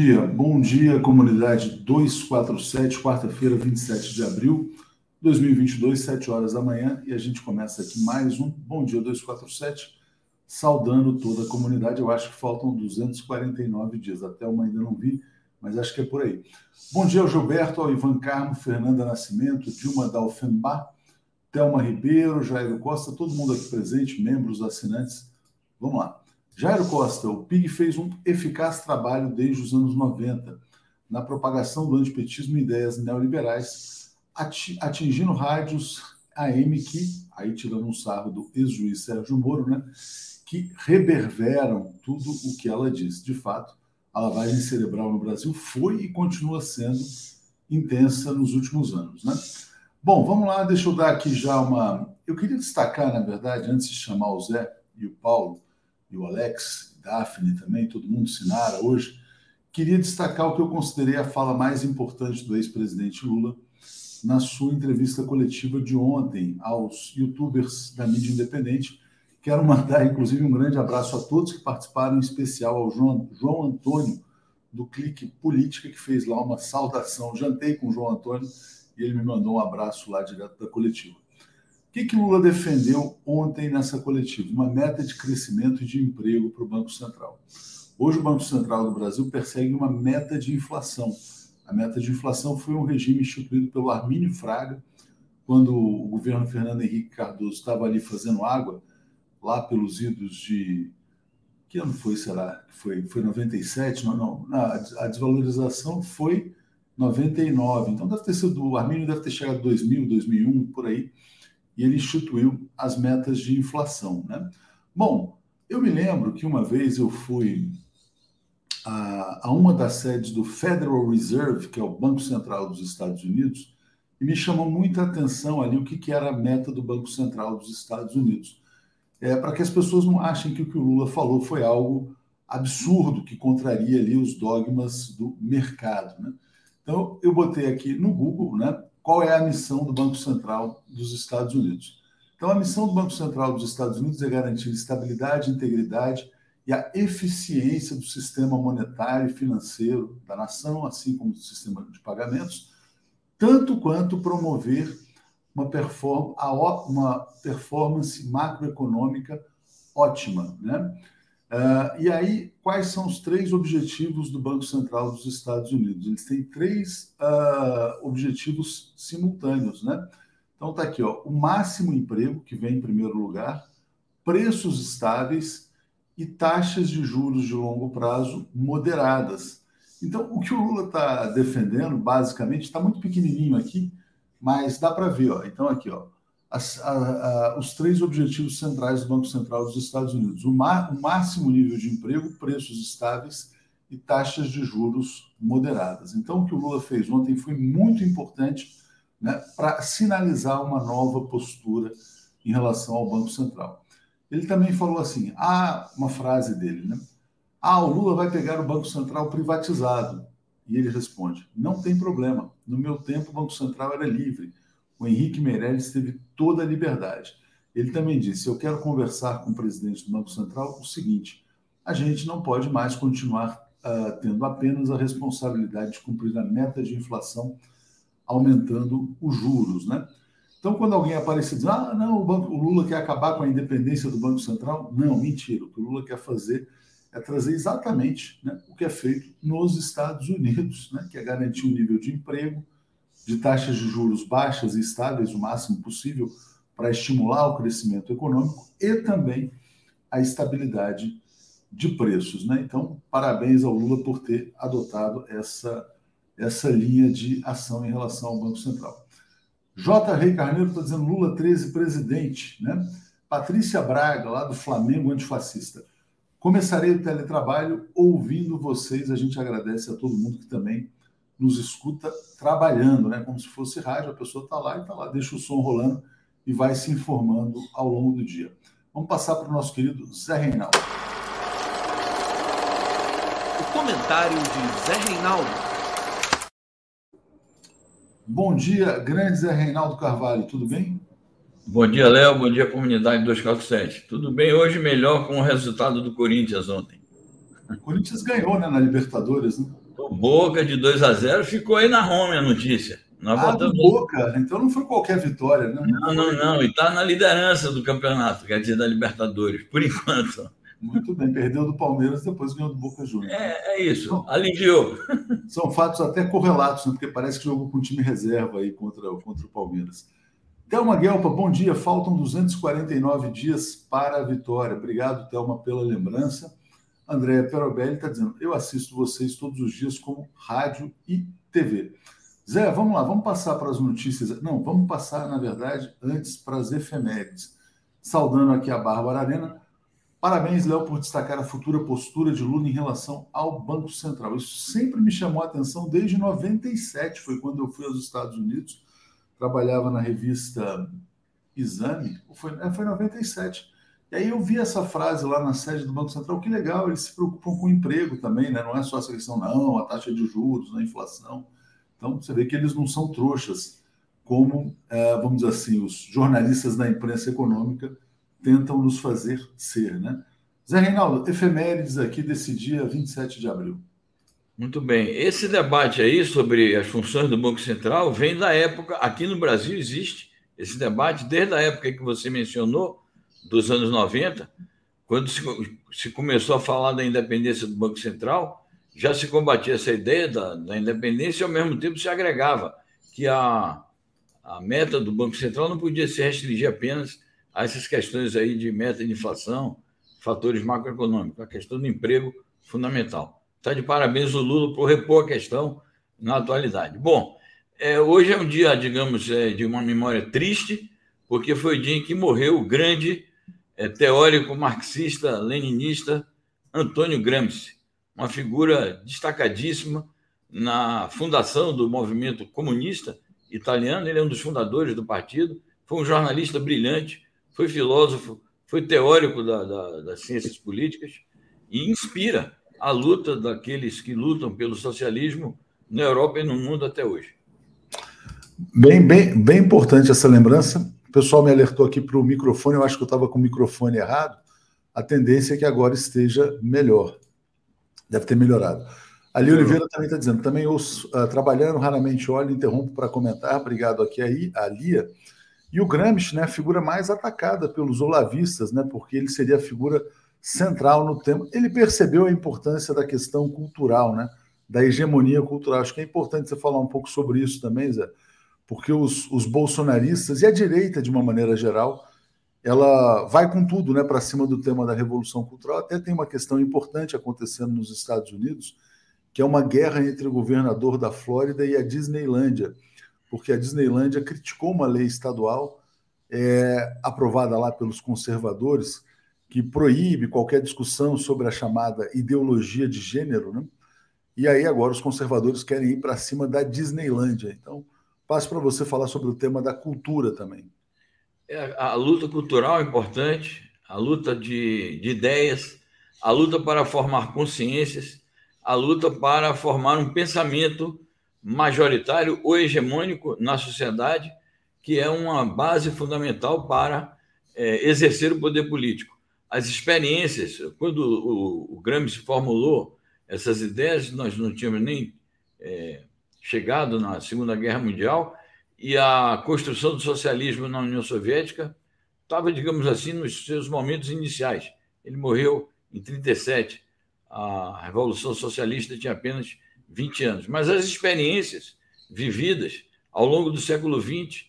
Bom dia, bom dia, comunidade 247, quarta-feira, 27 de abril de 2022, 7 horas da manhã, e a gente começa aqui mais um Bom Dia 247, saudando toda a comunidade. Eu acho que faltam 249 dias, até uma ainda não vi, mas acho que é por aí. Bom dia ao Gilberto, ao Ivan Carmo, Fernanda Nascimento, Dilma Dalfenbach, Thelma Ribeiro, Jairo Costa, todo mundo aqui presente, membros, assinantes. Vamos lá. Jairo Costa, o PIG fez um eficaz trabalho desde os anos 90 na propagação do antipetismo e ideias neoliberais, atingindo rádios AM que, aí tirando um sarro do ex-juiz Sérgio Moro, né, que reverberam tudo o que ela diz. De fato, a lavagem cerebral no Brasil foi e continua sendo intensa nos últimos anos. Né? Bom, vamos lá, deixa eu dar aqui já uma. Eu queria destacar, na verdade, antes de chamar o Zé e o Paulo, e o Alex, Daphne também, todo mundo, Sinara, hoje, queria destacar o que eu considerei a fala mais importante do ex-presidente Lula na sua entrevista coletiva de ontem aos youtubers da mídia independente. Quero mandar, inclusive, um grande abraço a todos que participaram, em especial ao João, João Antônio, do Clique Política, que fez lá uma saudação. Jantei com o João Antônio e ele me mandou um abraço lá direto da coletiva. O que, que Lula defendeu ontem nessa coletiva? Uma meta de crescimento de emprego para o Banco Central. Hoje, o Banco Central do Brasil persegue uma meta de inflação. A meta de inflação foi um regime instituído pelo Armínio Fraga, quando o governo Fernando Henrique Cardoso estava ali fazendo água, lá pelos idos de. Que ano foi, será? Foi, foi 97? Não, não. A desvalorização foi 99. Então, deve ter sido. O Armínio deve ter chegado em 2000, 2001, por aí e ele instituiu as metas de inflação. Né? Bom, eu me lembro que uma vez eu fui a, a, uma das sedes do Federal Reserve, que é o Banco Central dos Estados Unidos, e me chamou muita atenção ali o que, que era a meta do Banco Central dos Estados Unidos. É, para que as pessoas não achem que o que o Lula falou foi algo absurdo que contraria ali os dogmas do mercado. Né? Então, eu botei aqui no Google, né? Qual é a missão do Banco Central dos Estados Unidos. Então, a missão do Banco Central dos Estados Unidos é garantir estabilidade, integridade e a eficiência do sistema monetário e financeiro da nação, assim como do sistema de pagamentos, tanto quanto promover uma, perform uma performance macroeconômica ótima. Né? Uh, e aí, quais são os três objetivos do Banco Central dos Estados Unidos? Eles têm três uh, objetivos simultâneos, né? Então tá aqui, ó, o máximo emprego, que vem em primeiro lugar, preços estáveis e taxas de juros de longo prazo moderadas. Então, o que o Lula está defendendo, basicamente, está muito pequenininho aqui, mas dá para ver, ó. Então, aqui, ó, as, a, a, os três objetivos centrais do Banco Central dos Estados Unidos: o, mar, o máximo nível de emprego, preços estáveis e taxas de juros moderadas. Então, o que o Lula fez ontem foi muito importante né, para sinalizar uma nova postura em relação ao Banco Central. Ele também falou assim: há uma frase dele, né? Ah, o Lula vai pegar o Banco Central privatizado. E ele responde: não tem problema. No meu tempo, o Banco Central era livre o Henrique Meirelles teve toda a liberdade. Ele também disse: Eu quero conversar com o presidente do Banco Central o seguinte: a gente não pode mais continuar uh, tendo apenas a responsabilidade de cumprir a meta de inflação, aumentando os juros, né? Então, quando alguém aparece e diz, ah, não, o, banco, o Lula quer acabar com a independência do Banco Central, não, mentira. O que o Lula quer fazer é trazer exatamente né, o que é feito nos Estados Unidos, né, que é garantir um nível de emprego, de taxas de juros baixas e estáveis o máximo possível para estimular o crescimento econômico e também a estabilidade de preços. Né? Então, parabéns ao Lula por ter adotado essa, essa linha de ação em relação ao Banco Central. J. Rei Carneiro está dizendo Lula 13 presidente. Né? Patrícia Braga, lá do Flamengo Antifascista. Começarei o teletrabalho ouvindo vocês. A gente agradece a todo mundo que também nos escuta trabalhando, né? Como se fosse rádio, a pessoa está lá e está lá, deixa o som rolando e vai se informando ao longo do dia. Vamos passar para o nosso querido Zé Reinaldo. O comentário de Zé Reinaldo. Bom dia, grande Zé Reinaldo Carvalho, tudo bem? Bom dia, Léo. Bom dia, comunidade 247. Tudo bem? Hoje melhor com o resultado do Corinthians ontem. O Corinthians ganhou né, na Libertadores, né? Boca de 2 a 0 ficou aí na home a notícia. Nós ah, botamos... Boca, então não foi qualquer vitória, né? Não, não, não. E está na liderança do campeonato, quer dizer, da Libertadores, por enquanto. Muito bem, perdeu do Palmeiras, depois ganhou do Boca Juniors. É, é isso, então, aliviou. São fatos até correlatos, né? porque parece que jogou com time reserva aí contra, contra o Palmeiras. Thelma Guelpa, bom dia. Faltam 249 dias para a vitória. Obrigado, Thelma, pela lembrança. Andréa Perobelli está dizendo: Eu assisto vocês todos os dias como rádio e TV. Zé, vamos lá, vamos passar para as notícias. Não, vamos passar, na verdade, antes para as efemérides. Saudando aqui a Bárbara Arena. Parabéns, Léo, por destacar a futura postura de Lula em relação ao Banco Central. Isso sempre me chamou a atenção desde 97, foi quando eu fui aos Estados Unidos, trabalhava na revista Exame, foi, é, foi 97. E aí eu vi essa frase lá na sede do Banco Central, que legal, eles se preocupam com o emprego também, né? Não é só essa questão, não, a taxa de juros, a inflação. Então, você vê que eles não são trouxas, como, é, vamos dizer assim, os jornalistas da imprensa econômica tentam nos fazer ser, né? Zé Reinaldo, efemérides aqui desse dia 27 de abril. Muito bem. Esse debate aí sobre as funções do Banco Central vem da época, aqui no Brasil existe esse debate desde a época que você mencionou, dos anos 90, quando se, se começou a falar da independência do Banco Central, já se combatia essa ideia da, da independência e, ao mesmo tempo, se agregava que a, a meta do Banco Central não podia se restringir apenas a essas questões aí de meta de inflação, fatores macroeconômicos, a questão do emprego fundamental. Está de parabéns o Lula por repor a questão na atualidade. Bom, é, hoje é um dia, digamos, é, de uma memória triste, porque foi o dia em que morreu o grande teórico marxista, leninista Antônio Gramsci, uma figura destacadíssima na fundação do movimento comunista italiano. Ele é um dos fundadores do partido, foi um jornalista brilhante, foi filósofo, foi teórico da, da, das ciências políticas e inspira a luta daqueles que lutam pelo socialismo na Europa e no mundo até hoje. Bem, bem, bem importante essa lembrança. O pessoal me alertou aqui para o microfone, eu acho que eu estava com o microfone errado. A tendência é que agora esteja melhor. Deve ter melhorado. Ali Oliveira também está dizendo, também ouço, uh, trabalhando, raramente olho, interrompo para comentar. Obrigado aqui aí, a Lia. E o Gramsci, né, a figura mais atacada pelos olavistas, né, porque ele seria a figura central no tema. Ele percebeu a importância da questão cultural, né, da hegemonia cultural. Acho que é importante você falar um pouco sobre isso também, Zé, porque os, os bolsonaristas e a direita, de uma maneira geral, ela vai com tudo né, para cima do tema da revolução cultural. Até tem uma questão importante acontecendo nos Estados Unidos, que é uma guerra entre o governador da Flórida e a Disneylândia porque a Disneylândia criticou uma lei estadual é, aprovada lá pelos conservadores que proíbe qualquer discussão sobre a chamada ideologia de gênero, né? E aí agora os conservadores querem ir para cima da Disneylândia. Então, passo para você falar sobre o tema da cultura também. É, a luta cultural é importante, a luta de, de ideias, a luta para formar consciências, a luta para formar um pensamento majoritário ou hegemônico na sociedade, que é uma base fundamental para é, exercer o poder político. As experiências, quando o, o Gramsci formulou essas ideias, nós não tínhamos nem é, chegado na Segunda Guerra Mundial e a construção do socialismo na União Soviética estava, digamos assim, nos seus momentos iniciais. Ele morreu em 37. A Revolução Socialista tinha apenas 20 anos. Mas as experiências vividas ao longo do século XX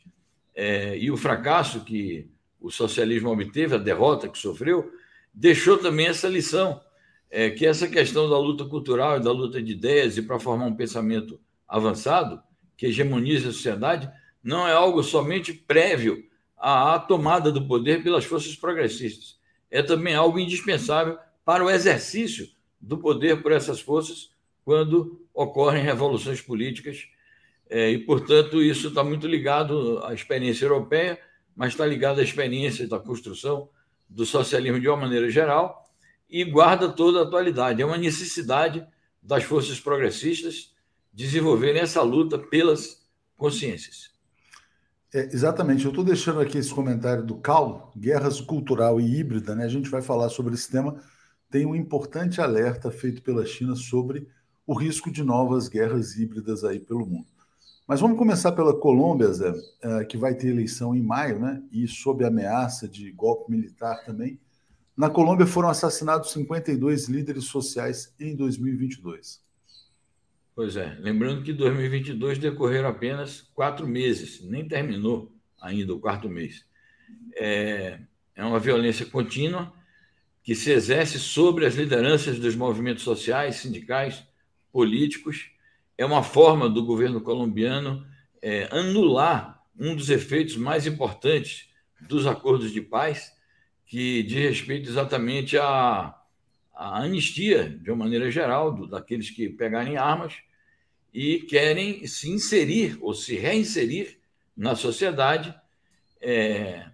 é, e o fracasso que o socialismo obteve, a derrota que sofreu, deixou também essa lição, é, que essa questão da luta cultural e da luta de ideias e para formar um pensamento avançado, que hegemonize a sociedade, não é algo somente prévio à tomada do poder pelas forças progressistas. É também algo indispensável para o exercício do poder por essas forças quando ocorrem revoluções políticas. É, e, portanto, isso está muito ligado à experiência europeia, mas está ligado à experiência da construção do socialismo de uma maneira geral e guarda toda a atualidade. É uma necessidade das forças progressistas desenvolverem essa luta pelas consciências. É, exatamente. Eu estou deixando aqui esse comentário do Cal, guerras cultural e híbrida, né? A gente vai falar sobre esse tema tem um importante alerta feito pela China sobre o risco de novas guerras híbridas aí pelo mundo. Mas vamos começar pela Colômbia, Zé, é, que vai ter eleição em maio, né? E sob ameaça de golpe militar também. Na Colômbia foram assassinados 52 líderes sociais em 2022. Pois é, lembrando que 2022 decorreram apenas quatro meses, nem terminou ainda o quarto mês. É, é uma violência contínua que se exerce sobre as lideranças dos movimentos sociais, sindicais, políticos. É uma forma do governo colombiano é, anular um dos efeitos mais importantes dos acordos de paz, que diz respeito exatamente à, à anistia, de uma maneira geral, do, daqueles que pegarem armas e querem se inserir ou se reinserir na sociedade, é,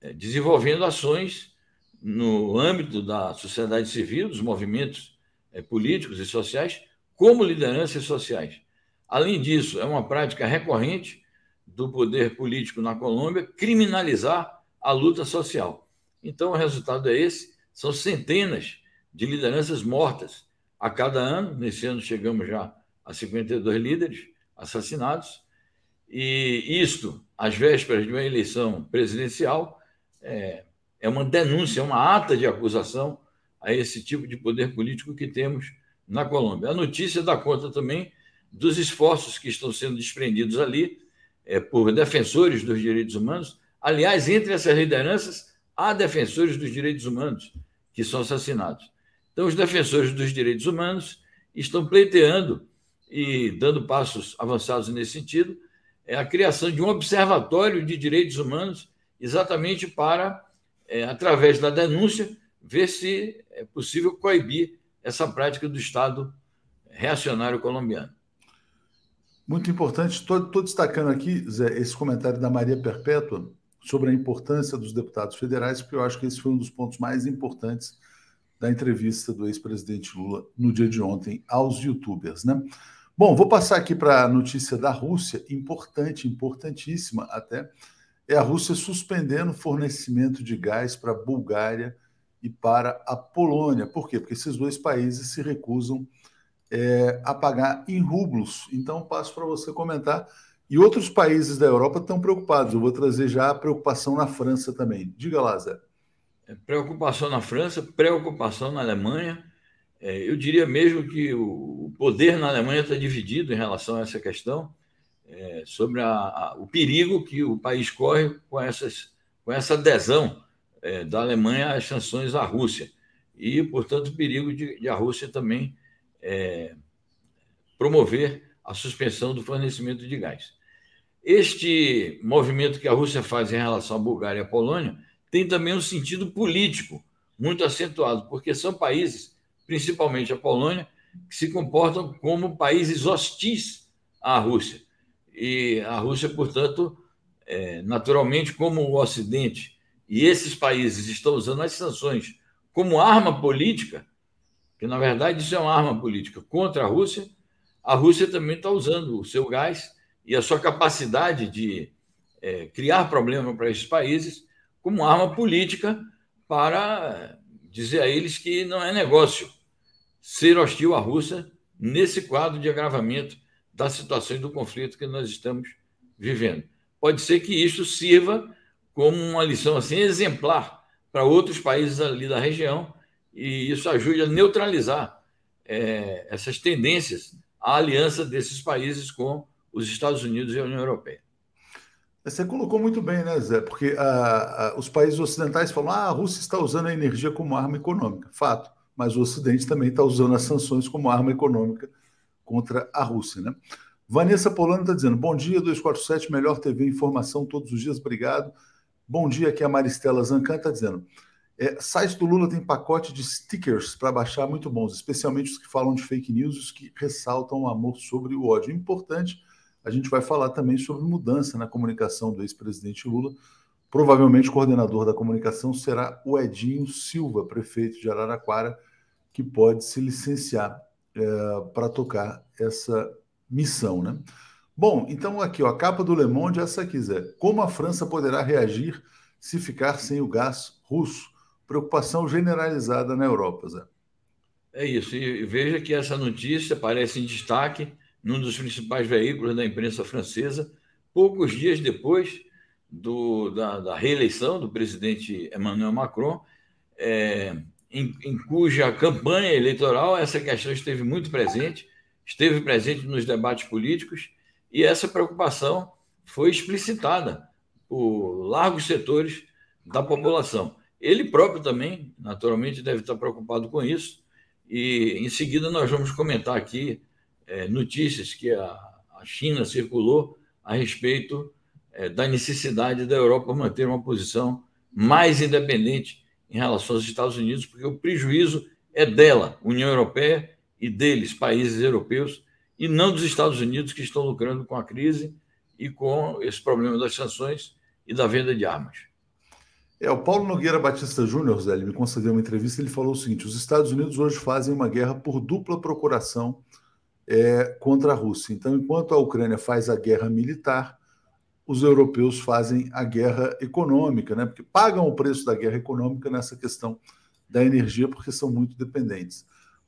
é desenvolvendo ações no âmbito da sociedade civil, dos movimentos é, políticos e sociais, como lideranças sociais. Além disso, é uma prática recorrente do poder político na Colômbia criminalizar a luta social. Então, o resultado é esse: são centenas de lideranças mortas a cada ano. Nesse ano, chegamos já a 52 líderes assassinados. E isto, às vésperas de uma eleição presidencial, é, é uma denúncia, uma ata de acusação a esse tipo de poder político que temos na Colômbia. A notícia dá conta também dos esforços que estão sendo desprendidos ali é, por defensores dos direitos humanos. Aliás, entre essas lideranças, há defensores dos direitos humanos que são assassinados. Então, os defensores dos direitos humanos estão pleiteando e dando passos avançados nesse sentido é a criação de um observatório de direitos humanos, exatamente para é, através da denúncia, ver se é possível coibir essa prática do Estado reacionário colombiano. Muito importante. Estou destacando aqui, Zé, esse comentário da Maria Perpétua sobre a importância dos deputados federais, porque eu acho que esse foi um dos pontos mais importantes da entrevista do ex-presidente Lula no dia de ontem aos youtubers, né? Bom, vou passar aqui para a notícia da Rússia, importante, importantíssima até, é a Rússia suspendendo fornecimento de gás para a Bulgária e para a Polônia. Por quê? Porque esses dois países se recusam é, a pagar em rublos. Então, passo para você comentar. E outros países da Europa estão preocupados. Eu vou trazer já a preocupação na França também. Diga lá, Zé. É, preocupação na França, preocupação na Alemanha. É, eu diria mesmo que o poder na Alemanha está dividido em relação a essa questão é, sobre a, a, o perigo que o país corre com, essas, com essa adesão é, da Alemanha às sanções à Rússia. E, portanto, o perigo de, de a Rússia também é, promover a suspensão do fornecimento de gás. Este movimento que a Rússia faz em relação à Bulgária e à Polônia tem também um sentido político muito acentuado, porque são países, principalmente a Polônia, que se comportam como países hostis à Rússia. E a Rússia, portanto, é, naturalmente, como o Ocidente e esses países estão usando as sanções como arma política, que na verdade isso é uma arma política contra a Rússia, a Rússia também está usando o seu gás e a sua capacidade de é, criar problema para esses países como arma política para dizer a eles que não é negócio ser hostil à Rússia nesse quadro de agravamento das situações do conflito que nós estamos vivendo. Pode ser que isso sirva como uma lição assim exemplar para outros países ali da região e isso ajude a neutralizar é, essas tendências à aliança desses países com os Estados Unidos e a União Europeia. Você colocou muito bem, né, Zé? Porque a, a, os países ocidentais falam ah, a Rússia está usando a energia como arma econômica. Fato. Mas o Ocidente também está usando as sanções como arma econômica contra a Rússia. Né? Vanessa Polano está dizendo: bom dia, 247, melhor TV informação todos os dias, obrigado. Bom dia, aqui a Maristela Zancan está dizendo. É, site do Lula tem pacote de stickers para baixar muito bons, especialmente os que falam de fake news, os que ressaltam o amor sobre o ódio. Importante, a gente vai falar também sobre mudança na comunicação do ex-presidente Lula. Provavelmente o coordenador da comunicação será o Edinho Silva, prefeito de Araraquara, que pode se licenciar é, para tocar essa missão, né? Bom, então aqui, ó, a capa do Le Monde é essa aqui, Zé. Como a França poderá reagir se ficar sem o gás russo? preocupação generalizada na Europa, Zé. É isso. E veja que essa notícia aparece em destaque num dos principais veículos da imprensa francesa, poucos dias depois do, da, da, reeleição do presidente Emmanuel Macron, é, em, em, cuja campanha eleitoral essa questão esteve muito presente, esteve presente nos debates políticos, e essa preocupação foi explicitada por largos setores da população. Ele próprio também, naturalmente, deve estar preocupado com isso, e em seguida nós vamos comentar aqui é, notícias que a, a, China circulou a respeito é, da necessidade da Europa manter uma posição mais independente em relação aos Estados Unidos, porque o prejuízo é dela, União Europeia, e deles, países europeus, e não dos Estados Unidos, que estão lucrando com a crise e com esse problema das sanções e da venda de armas. É, o Paulo Nogueira Batista Júnior, Zé, ele me concedeu uma entrevista, ele falou o seguinte: os Estados Unidos hoje fazem uma guerra por dupla procuração é, contra a Rússia. Então, enquanto a Ucrânia faz a guerra militar, os europeus fazem a guerra econômica, né? Porque pagam o preço da guerra econômica nessa questão da energia, porque são muito dependentes.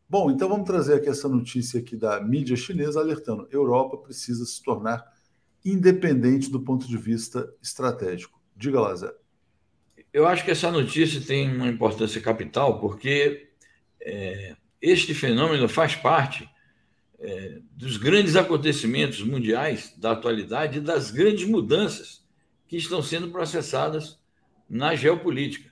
Bom, então vamos trazer aqui essa notícia aqui da mídia chinesa alertando: Europa precisa se tornar independente do ponto de vista estratégico. Diga lá, Zé. Eu acho que essa notícia tem uma importância capital, porque é, este fenômeno faz parte é, dos grandes acontecimentos mundiais da atualidade e das grandes mudanças que estão sendo processadas na geopolítica,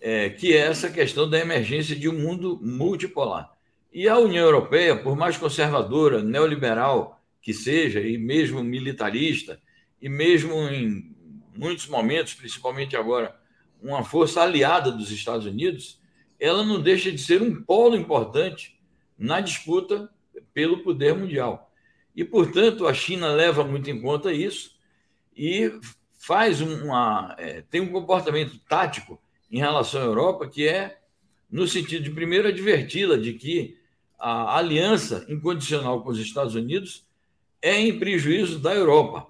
é, que é essa questão da emergência de um mundo multipolar. E a União Europeia, por mais conservadora, neoliberal que seja, e mesmo militarista, e mesmo em muitos momentos, principalmente agora uma força aliada dos Estados Unidos, ela não deixa de ser um polo importante na disputa pelo poder mundial. E, portanto, a China leva muito em conta isso e faz uma é, tem um comportamento tático em relação à Europa que é no sentido de primeiro adverti-la de que a aliança incondicional com os Estados Unidos é em prejuízo da Europa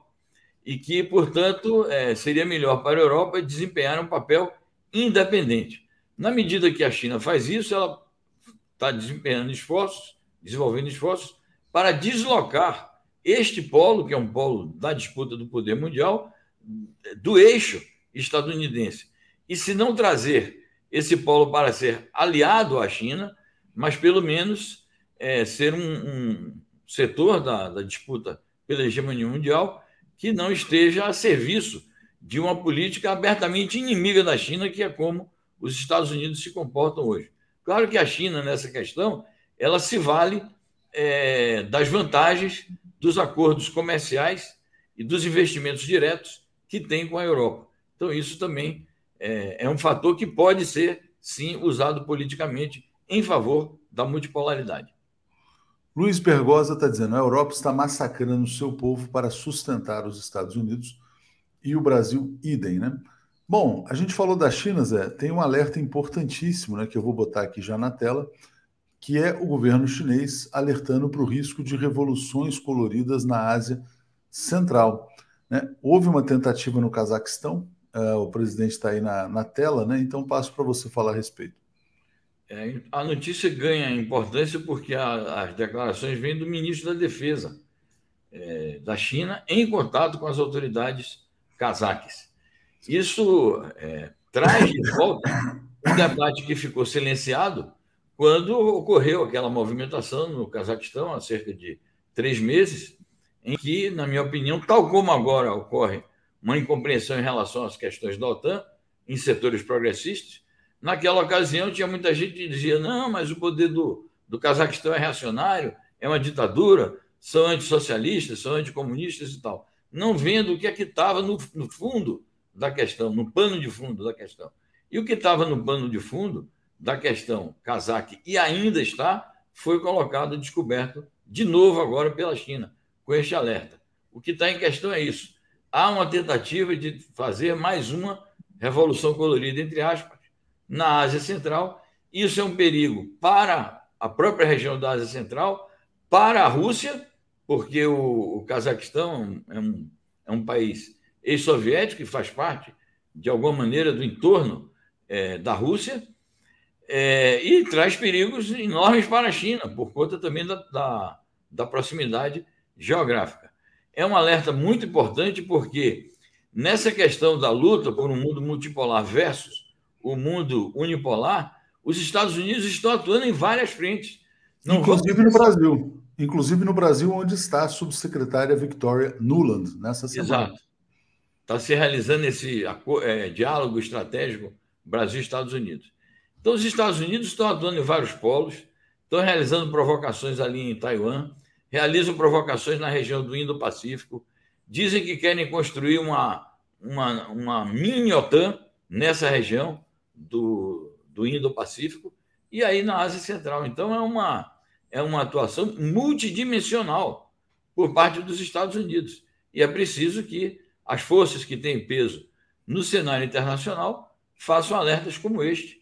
e que, portanto, é, seria melhor para a Europa desempenhar um papel independente. Na medida que a China faz isso, ela está desempenhando esforços, desenvolvendo esforços para deslocar este polo, que é um polo da disputa do poder mundial, do eixo estadunidense. E se não trazer esse polo para ser aliado à China, mas pelo menos é, ser um, um setor da, da disputa pela hegemonia mundial que não esteja a serviço de uma política abertamente inimiga da China, que é como os Estados Unidos se comportam hoje. Claro que a China, nessa questão, ela se vale é, das vantagens dos acordos comerciais e dos investimentos diretos que tem com a Europa. Então, isso também é, é um fator que pode ser, sim, usado politicamente em favor da multipolaridade. Luiz Pergosa está dizendo: a Europa está massacrando o seu povo para sustentar os Estados Unidos e o Brasil, idem, né? Bom, a gente falou da China, Zé, tem um alerta importantíssimo, né, que eu vou botar aqui já na tela, que é o governo chinês alertando para o risco de revoluções coloridas na Ásia Central. Né? Houve uma tentativa no Cazaquistão, uh, o presidente está aí na, na tela, né? então passo para você falar a respeito. É, a notícia ganha importância porque a, as declarações vêm do ministro da Defesa é, da China em contato com as autoridades cazaques. Isso é, traz de volta um debate que ficou silenciado quando ocorreu aquela movimentação no Cazaquistão há cerca de três meses, em que, na minha opinião, tal como agora ocorre uma incompreensão em relação às questões da OTAN em setores progressistas, Naquela ocasião, tinha muita gente que dizia: não, mas o poder do, do Cazaquistão é reacionário, é uma ditadura, são antissocialistas, são anticomunistas e tal. Não vendo o que é que estava no, no fundo da questão, no pano de fundo da questão. E o que estava no pano de fundo da questão cazaque e ainda está, foi colocado, descoberto de novo agora pela China, com este alerta. O que está em questão é isso. Há uma tentativa de fazer mais uma revolução colorida, entre aspas, na Ásia Central. Isso é um perigo para a própria região da Ásia Central, para a Rússia, porque o, o Cazaquistão é um, é um país ex-soviético que faz parte, de alguma maneira, do entorno é, da Rússia é, e traz perigos enormes para a China, por conta também da, da, da proximidade geográfica. É um alerta muito importante porque nessa questão da luta por um mundo multipolar versus o mundo unipolar, os Estados Unidos estão atuando em várias frentes. Não Inclusive no Brasil. Inclusive no Brasil, onde está a subsecretária Victoria Nuland nessa semana. Exato. Está se realizando esse é, diálogo estratégico Brasil-Estados Unidos. Então, os Estados Unidos estão atuando em vários polos, estão realizando provocações ali em Taiwan, realizam provocações na região do Indo-Pacífico, dizem que querem construir uma, uma, uma mini OTAN nessa região do, do Indo-Pacífico e aí na Ásia Central. Então, é uma, é uma atuação multidimensional por parte dos Estados Unidos. E é preciso que as forças que têm peso no cenário internacional façam alertas como este,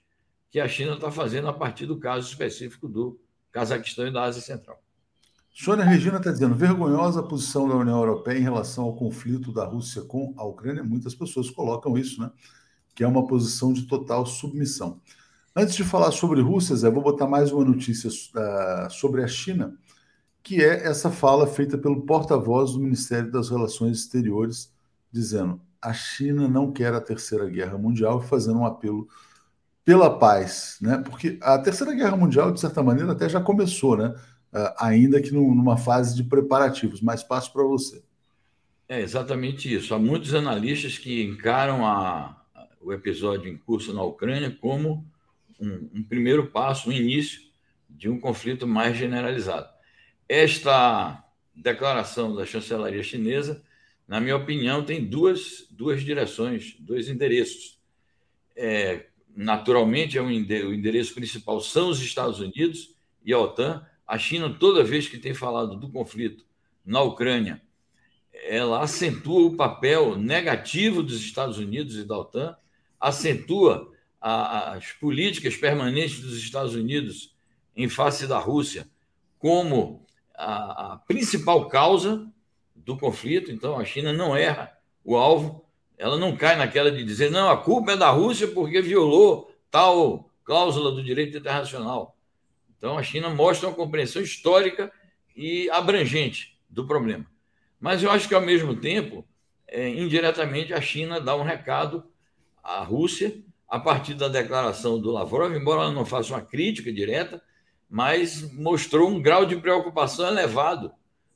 que a China está fazendo a partir do caso específico do Cazaquistão e da Ásia Central. Sônia Regina está dizendo vergonhosa a posição da União Europeia em relação ao conflito da Rússia com a Ucrânia. Muitas pessoas colocam isso, né? Que é uma posição de total submissão. Antes de falar sobre Rússia, Zé, vou botar mais uma notícia uh, sobre a China, que é essa fala feita pelo porta-voz do Ministério das Relações Exteriores, dizendo a China não quer a Terceira Guerra Mundial, fazendo um apelo pela paz, né? Porque a Terceira Guerra Mundial, de certa maneira, até já começou, né? Uh, ainda que numa fase de preparativos. Mais passo para você. É exatamente isso. Há muitos analistas que encaram a, o episódio em curso na Ucrânia como um, um primeiro passo, um início de um conflito mais generalizado. Esta declaração da chancelaria chinesa, na minha opinião, tem duas, duas direções, dois endereços. É, naturalmente, é um o endereço principal são os Estados Unidos e a OTAN. A China, toda vez que tem falado do conflito na Ucrânia, ela acentua o papel negativo dos Estados Unidos e da OTAN, acentua as políticas permanentes dos Estados Unidos em face da Rússia como a, a principal causa do conflito. Então, a China não erra o alvo, ela não cai naquela de dizer, não, a culpa é da Rússia porque violou tal cláusula do direito internacional. Então, a China mostra uma compreensão histórica e abrangente do problema. Mas eu acho que, ao mesmo tempo, é, indiretamente, a China dá um recado à Rússia a partir da declaração do Lavrov, embora ela não faça uma crítica direta, mas mostrou um grau de preocupação elevado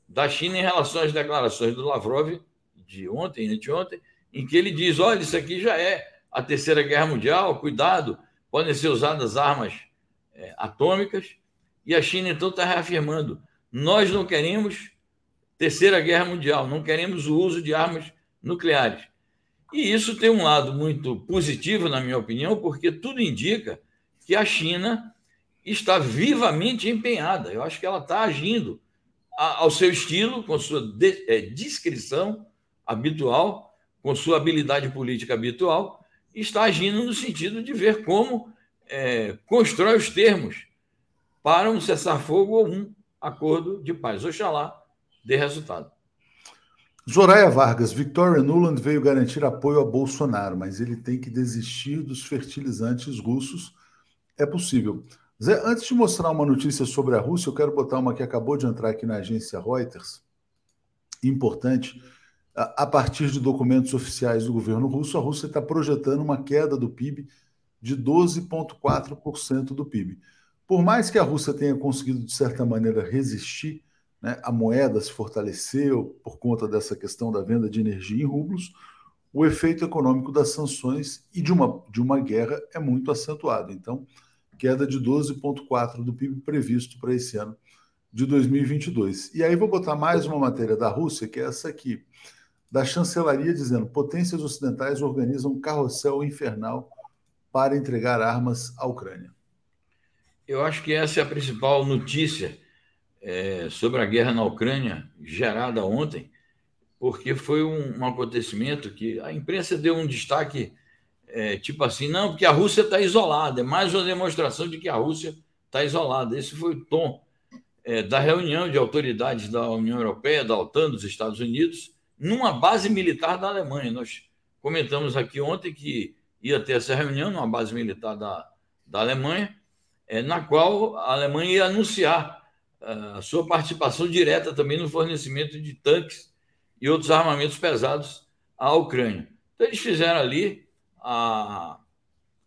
da China em relação às declarações do Lavrov de ontem, anteontem, em que ele diz: olha, isso aqui já é a Terceira Guerra Mundial, cuidado, podem ser usadas armas é, atômicas. E a China, então, está reafirmando: nós não queremos Terceira Guerra Mundial, não queremos o uso de armas nucleares. E isso tem um lado muito positivo, na minha opinião, porque tudo indica que a China está vivamente empenhada. Eu acho que ela está agindo ao seu estilo, com sua é, discrição habitual, com sua habilidade política habitual, está agindo no sentido de ver como é, constrói os termos para um cessar-fogo ou um acordo de paz. Oxalá dê resultado. Zoraia Vargas, Victoria Nuland veio garantir apoio a Bolsonaro, mas ele tem que desistir dos fertilizantes russos. É possível. Zé, antes de mostrar uma notícia sobre a Rússia, eu quero botar uma que acabou de entrar aqui na agência Reuters. Importante. A partir de documentos oficiais do governo russo, a Rússia está projetando uma queda do PIB de 12,4% do PIB. Por mais que a Rússia tenha conseguido, de certa maneira, resistir né, a moeda se fortaleceu por conta dessa questão da venda de energia em rublos, o efeito econômico das sanções e de uma, de uma guerra é muito acentuado. Então, queda de 12,4% do PIB previsto para esse ano de 2022. E aí vou botar mais uma matéria da Rússia, que é essa aqui, da chancelaria dizendo: potências ocidentais organizam um carrossel infernal para entregar armas à Ucrânia. Eu acho que essa é a principal notícia é, sobre a guerra na Ucrânia, gerada ontem, porque foi um, um acontecimento que a imprensa deu um destaque, é, tipo assim, não, porque a Rússia está isolada, é mais uma demonstração de que a Rússia está isolada. Esse foi o tom é, da reunião de autoridades da União Europeia, da OTAN, dos Estados Unidos, numa base militar da Alemanha. Nós comentamos aqui ontem que ia ter essa reunião numa base militar da, da Alemanha, é, na qual a Alemanha ia anunciar a sua participação direta também no fornecimento de tanques e outros armamentos pesados à Ucrânia. Então, eles fizeram ali a,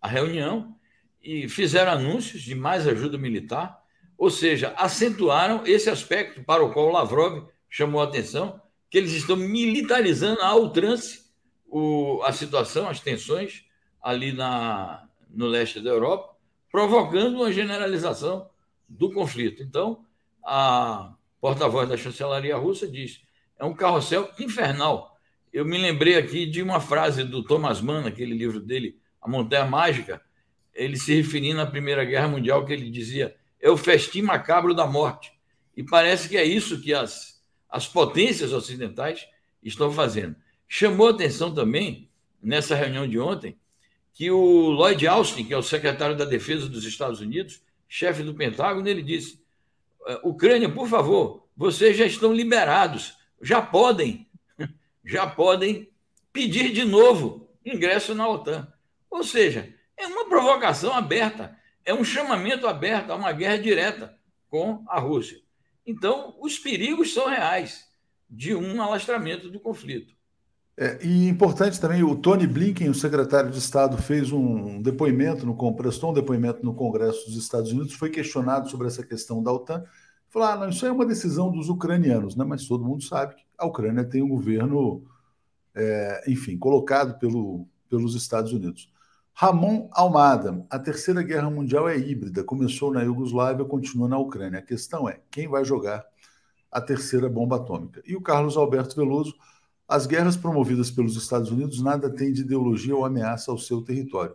a reunião e fizeram anúncios de mais ajuda militar, ou seja, acentuaram esse aspecto para o qual Lavrov chamou a atenção, que eles estão militarizando a ultrance a situação, as tensões ali na, no leste da Europa, provocando uma generalização do conflito. Então, a porta-voz da chancelaria russa diz: é um carrossel infernal. Eu me lembrei aqui de uma frase do Thomas Mann, aquele livro dele, A Montanha Mágica, ele se referindo à Primeira Guerra Mundial, que ele dizia: é o festim macabro da morte. E parece que é isso que as, as potências ocidentais estão fazendo. Chamou atenção também, nessa reunião de ontem, que o Lloyd Austin, que é o secretário da Defesa dos Estados Unidos, chefe do Pentágono, ele disse: é, Ucrânia, por favor, vocês já estão liberados, já podem, já podem pedir de novo ingresso na OTAN. Ou seja, é uma provocação aberta, é um chamamento aberto a uma guerra direta com a Rússia. Então, os perigos são reais de um alastramento do conflito. É, e importante também, o Tony Blinken, o secretário de Estado, fez um depoimento, no, prestou um depoimento no Congresso dos Estados Unidos, foi questionado sobre essa questão da OTAN. Falou: ah, não, isso é uma decisão dos ucranianos, né? mas todo mundo sabe que a Ucrânia tem um governo, é, enfim, colocado pelo, pelos Estados Unidos. Ramon Almada, a Terceira Guerra Mundial é híbrida, começou na Iugoslávia, continua na Ucrânia. A questão é quem vai jogar a terceira bomba atômica. E o Carlos Alberto Veloso as guerras promovidas pelos Estados Unidos nada têm de ideologia ou ameaça ao seu território,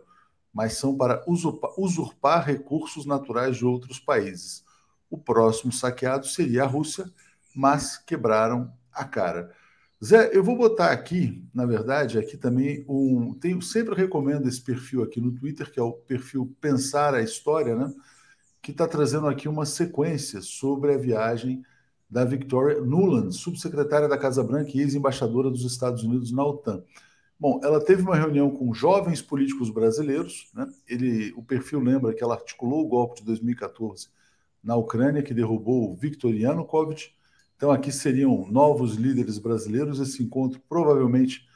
mas são para usurpar, usurpar recursos naturais de outros países. O próximo saqueado seria a Rússia, mas quebraram a cara. Zé, eu vou botar aqui, na verdade, aqui também um. Tenho, sempre recomendo esse perfil aqui no Twitter, que é o perfil Pensar a História, né? Que está trazendo aqui uma sequência sobre a viagem da Victoria Nuland, subsecretária da Casa Branca e ex-embaixadora dos Estados Unidos na OTAN. Bom, ela teve uma reunião com jovens políticos brasileiros. Né? Ele, o perfil lembra que ela articulou o golpe de 2014 na Ucrânia, que derrubou o Viktor Yanukovych. Então, aqui seriam novos líderes brasileiros. Esse encontro provavelmente.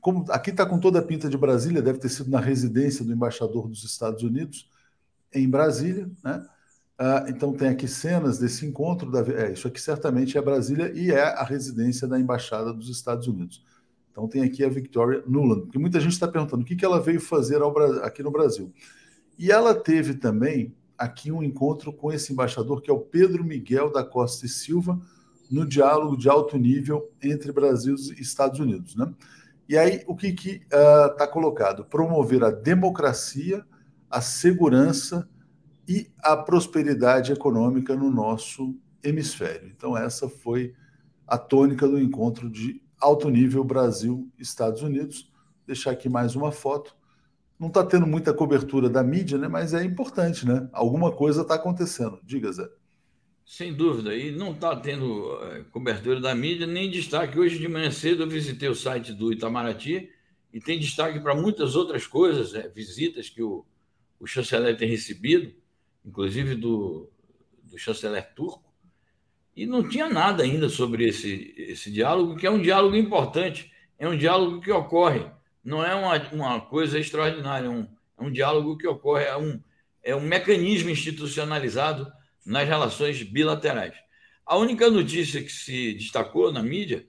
Como, aqui está com toda a pinta de Brasília, deve ter sido na residência do embaixador dos Estados Unidos, em Brasília. Né? Ah, então tem aqui cenas desse encontro. Da, é, isso aqui certamente é Brasília e é a residência da Embaixada dos Estados Unidos. Então tem aqui a Victoria Nuland, muita gente está perguntando o que, que ela veio fazer ao, aqui no Brasil. E ela teve também aqui um encontro com esse embaixador, que é o Pedro Miguel da Costa e Silva, no diálogo de alto nível entre Brasil e Estados Unidos. Né? E aí, o que está uh, tá colocado? Promover a democracia, a segurança e a prosperidade econômica no nosso hemisfério. Então, essa foi a tônica do encontro de alto nível Brasil-Estados Unidos. Vou deixar aqui mais uma foto. Não está tendo muita cobertura da mídia, né? mas é importante, né? Alguma coisa está acontecendo. Diga, Zé. Sem dúvida, e não está tendo é, cobertura da mídia, nem destaque. Hoje de manhã cedo eu visitei o site do Itamaraty e tem destaque para muitas outras coisas, né? visitas que o, o chanceler tem recebido inclusive do, do chanceler turco, e não tinha nada ainda sobre esse, esse diálogo, que é um diálogo importante, é um diálogo que ocorre, não é uma, uma coisa extraordinária, é um, é um diálogo que ocorre, é um, é um mecanismo institucionalizado nas relações bilaterais. A única notícia que se destacou na mídia,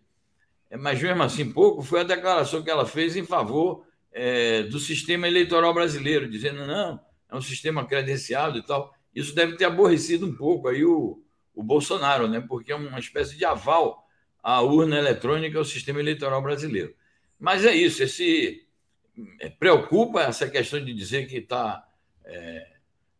é, mas mesmo assim pouco, foi a declaração que ela fez em favor é, do sistema eleitoral brasileiro, dizendo não, é um sistema credenciado e tal. Isso deve ter aborrecido um pouco aí o, o Bolsonaro, né? porque é uma espécie de aval à urna eletrônica ao sistema eleitoral brasileiro. Mas é isso, esse é, preocupa essa questão de dizer que está é,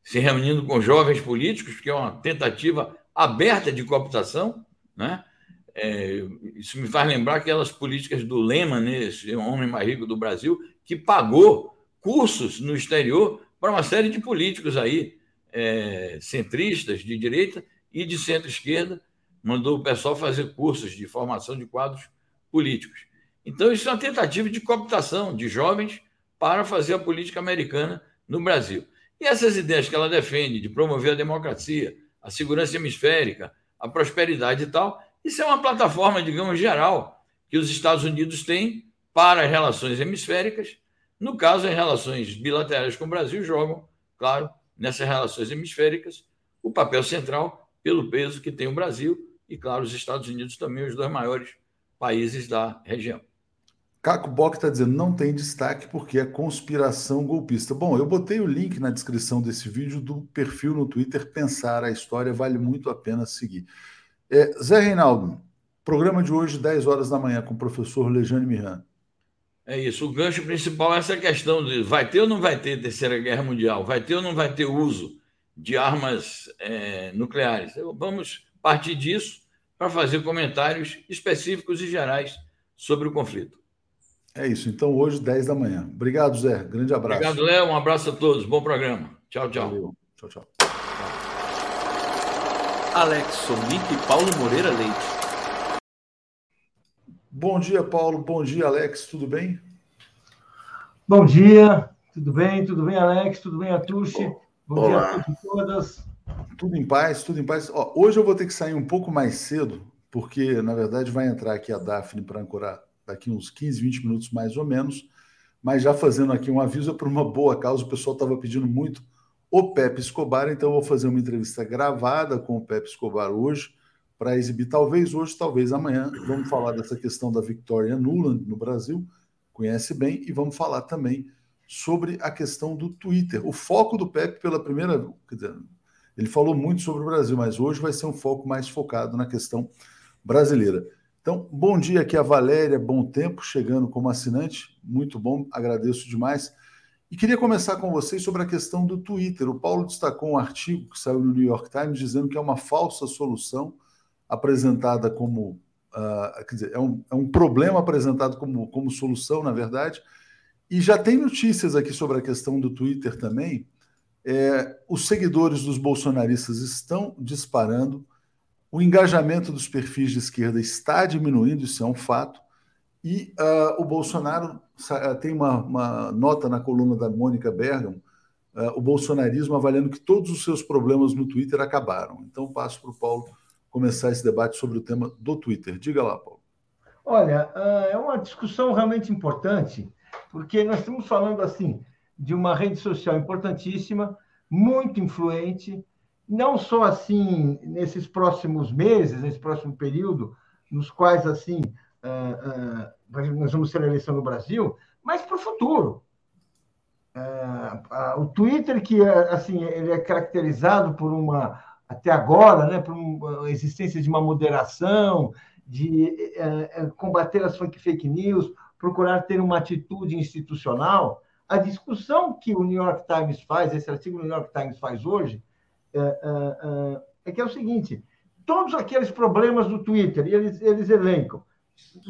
se reunindo com jovens políticos, que é uma tentativa aberta de cooptação, né? É, isso me faz lembrar aquelas políticas do Lehman, né, esse homem mais rico do Brasil, que pagou cursos no exterior para uma série de políticos aí, é, centristas, de direita e de centro-esquerda, mandou o pessoal fazer cursos de formação de quadros políticos. Então, isso é uma tentativa de cooptação de jovens para fazer a política americana no Brasil. E essas ideias que ela defende de promover a democracia, a segurança hemisférica, a prosperidade e tal, isso é uma plataforma, digamos, geral que os Estados Unidos têm para as relações hemisféricas. No caso, as relações bilaterais com o Brasil jogam, claro, nessas relações hemisféricas, o papel central pelo peso que tem o Brasil e, claro, os Estados Unidos também, os dois maiores países da região. Caco Bock está dizendo não tem destaque porque é conspiração golpista. Bom, eu botei o link na descrição desse vídeo do perfil no Twitter Pensar a História, vale muito a pena seguir. É, Zé Reinaldo, programa de hoje, 10 horas da manhã, com o professor Lejane Miran. É isso, o gancho principal é essa questão de vai ter ou não vai ter Terceira Guerra Mundial, vai ter ou não vai ter uso de armas é, nucleares. Vamos partir disso para fazer comentários específicos e gerais sobre o conflito. É isso. Então, hoje, 10 da manhã. Obrigado, Zé. Grande abraço. Obrigado, Léo. Um abraço a todos. Bom programa. Tchau, tchau. Valeu. Tchau, tchau. Alex Sonic e Paulo Moreira Leite. Bom dia, Paulo. Bom dia, Alex. Tudo bem? Bom dia. Tudo bem? Tudo bem, Alex? Tudo bem, Atushi? Bom Olá. dia a todos e todas. Tudo em paz, tudo em paz. Ó, hoje eu vou ter que sair um pouco mais cedo, porque, na verdade, vai entrar aqui a Daphne para ancorar daqui uns 15, 20 minutos mais ou menos, mas já fazendo aqui um aviso é por uma boa causa, o pessoal estava pedindo muito o Pepe Escobar, então eu vou fazer uma entrevista gravada com o Pepe Escobar hoje, para exibir talvez hoje, talvez amanhã. Vamos falar dessa questão da Victoria Nuland no Brasil, conhece bem, e vamos falar também sobre a questão do Twitter. O foco do Pepe pela primeira vez, ele falou muito sobre o Brasil, mas hoje vai ser um foco mais focado na questão brasileira. Então, bom dia aqui a Valéria, bom tempo, chegando como assinante, muito bom, agradeço demais. E queria começar com vocês sobre a questão do Twitter. O Paulo destacou um artigo que saiu no New York Times dizendo que é uma falsa solução apresentada como. Uh, quer dizer, é um, é um problema apresentado como, como solução, na verdade. E já tem notícias aqui sobre a questão do Twitter também. É, os seguidores dos bolsonaristas estão disparando o engajamento dos perfis de esquerda está diminuindo, isso é um fato. E uh, o Bolsonaro uh, tem uma, uma, nota na coluna da Mônica Bergam, uh, o bolsonarismo avaliando que todos os seus problemas no Twitter acabaram. Então, passo para o Paulo começar esse debate sobre o tema do Twitter. Diga lá, Paulo. Olha, é uma discussão realmente importante, porque nós estamos falando assim de uma rede social importantíssima, muito influente, não só assim nesses próximos meses, nesse próximo período, nos quais assim uh, uh, nós vamos ter a eleição no Brasil, mas para o futuro. Uh, o Twitter que assim ele é caracterizado por uma até agora, né, por uma existência de uma moderação, de combater as fake news, procurar ter uma atitude institucional. A discussão que o New York Times faz, esse artigo do New York Times faz hoje, é, é, é, é, que é o seguinte: todos aqueles problemas do Twitter, eles, eles elencam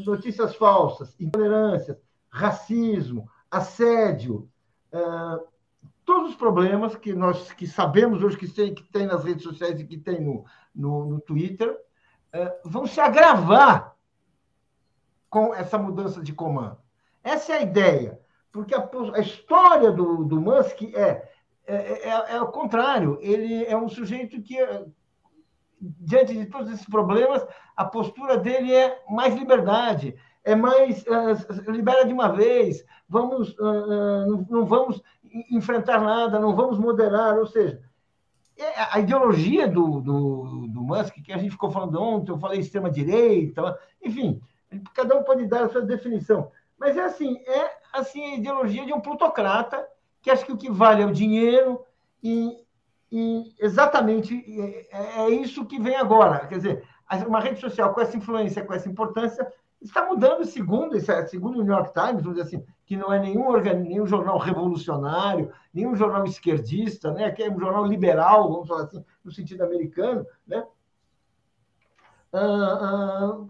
notícias falsas, intolerância, racismo, assédio, todos os problemas que nós que sabemos hoje que tem, que tem nas redes sociais e que tem no, no, no Twitter, vão se agravar com essa mudança de comando. Essa é a ideia, porque a, a história do, do Musk é é, é, é, é o contrário. Ele é um sujeito que, diante de todos esses problemas, a postura dele é mais liberdade, é mais uh, libera de uma vez. Vamos, uh, não vamos enfrentar nada, não vamos moderar. Ou seja, a ideologia do, do, do Musk, que a gente ficou falando ontem, eu falei extrema-direita, enfim, cada um pode dar a sua definição. Mas é assim, é assim a ideologia de um plutocrata que acha que o que vale é o dinheiro e, e exatamente é, é, isso que vem agora. Quer dizer, uma rede social com essa influência, com essa importância, está mudando, segundo, segundo o New York Times, vamos dizer assim, que não é nenhum, nenhum jornal revolucionário, nenhum jornal esquerdista, né, que é um jornal liberal, vamos falar assim, no sentido americano, né? Ah, ah,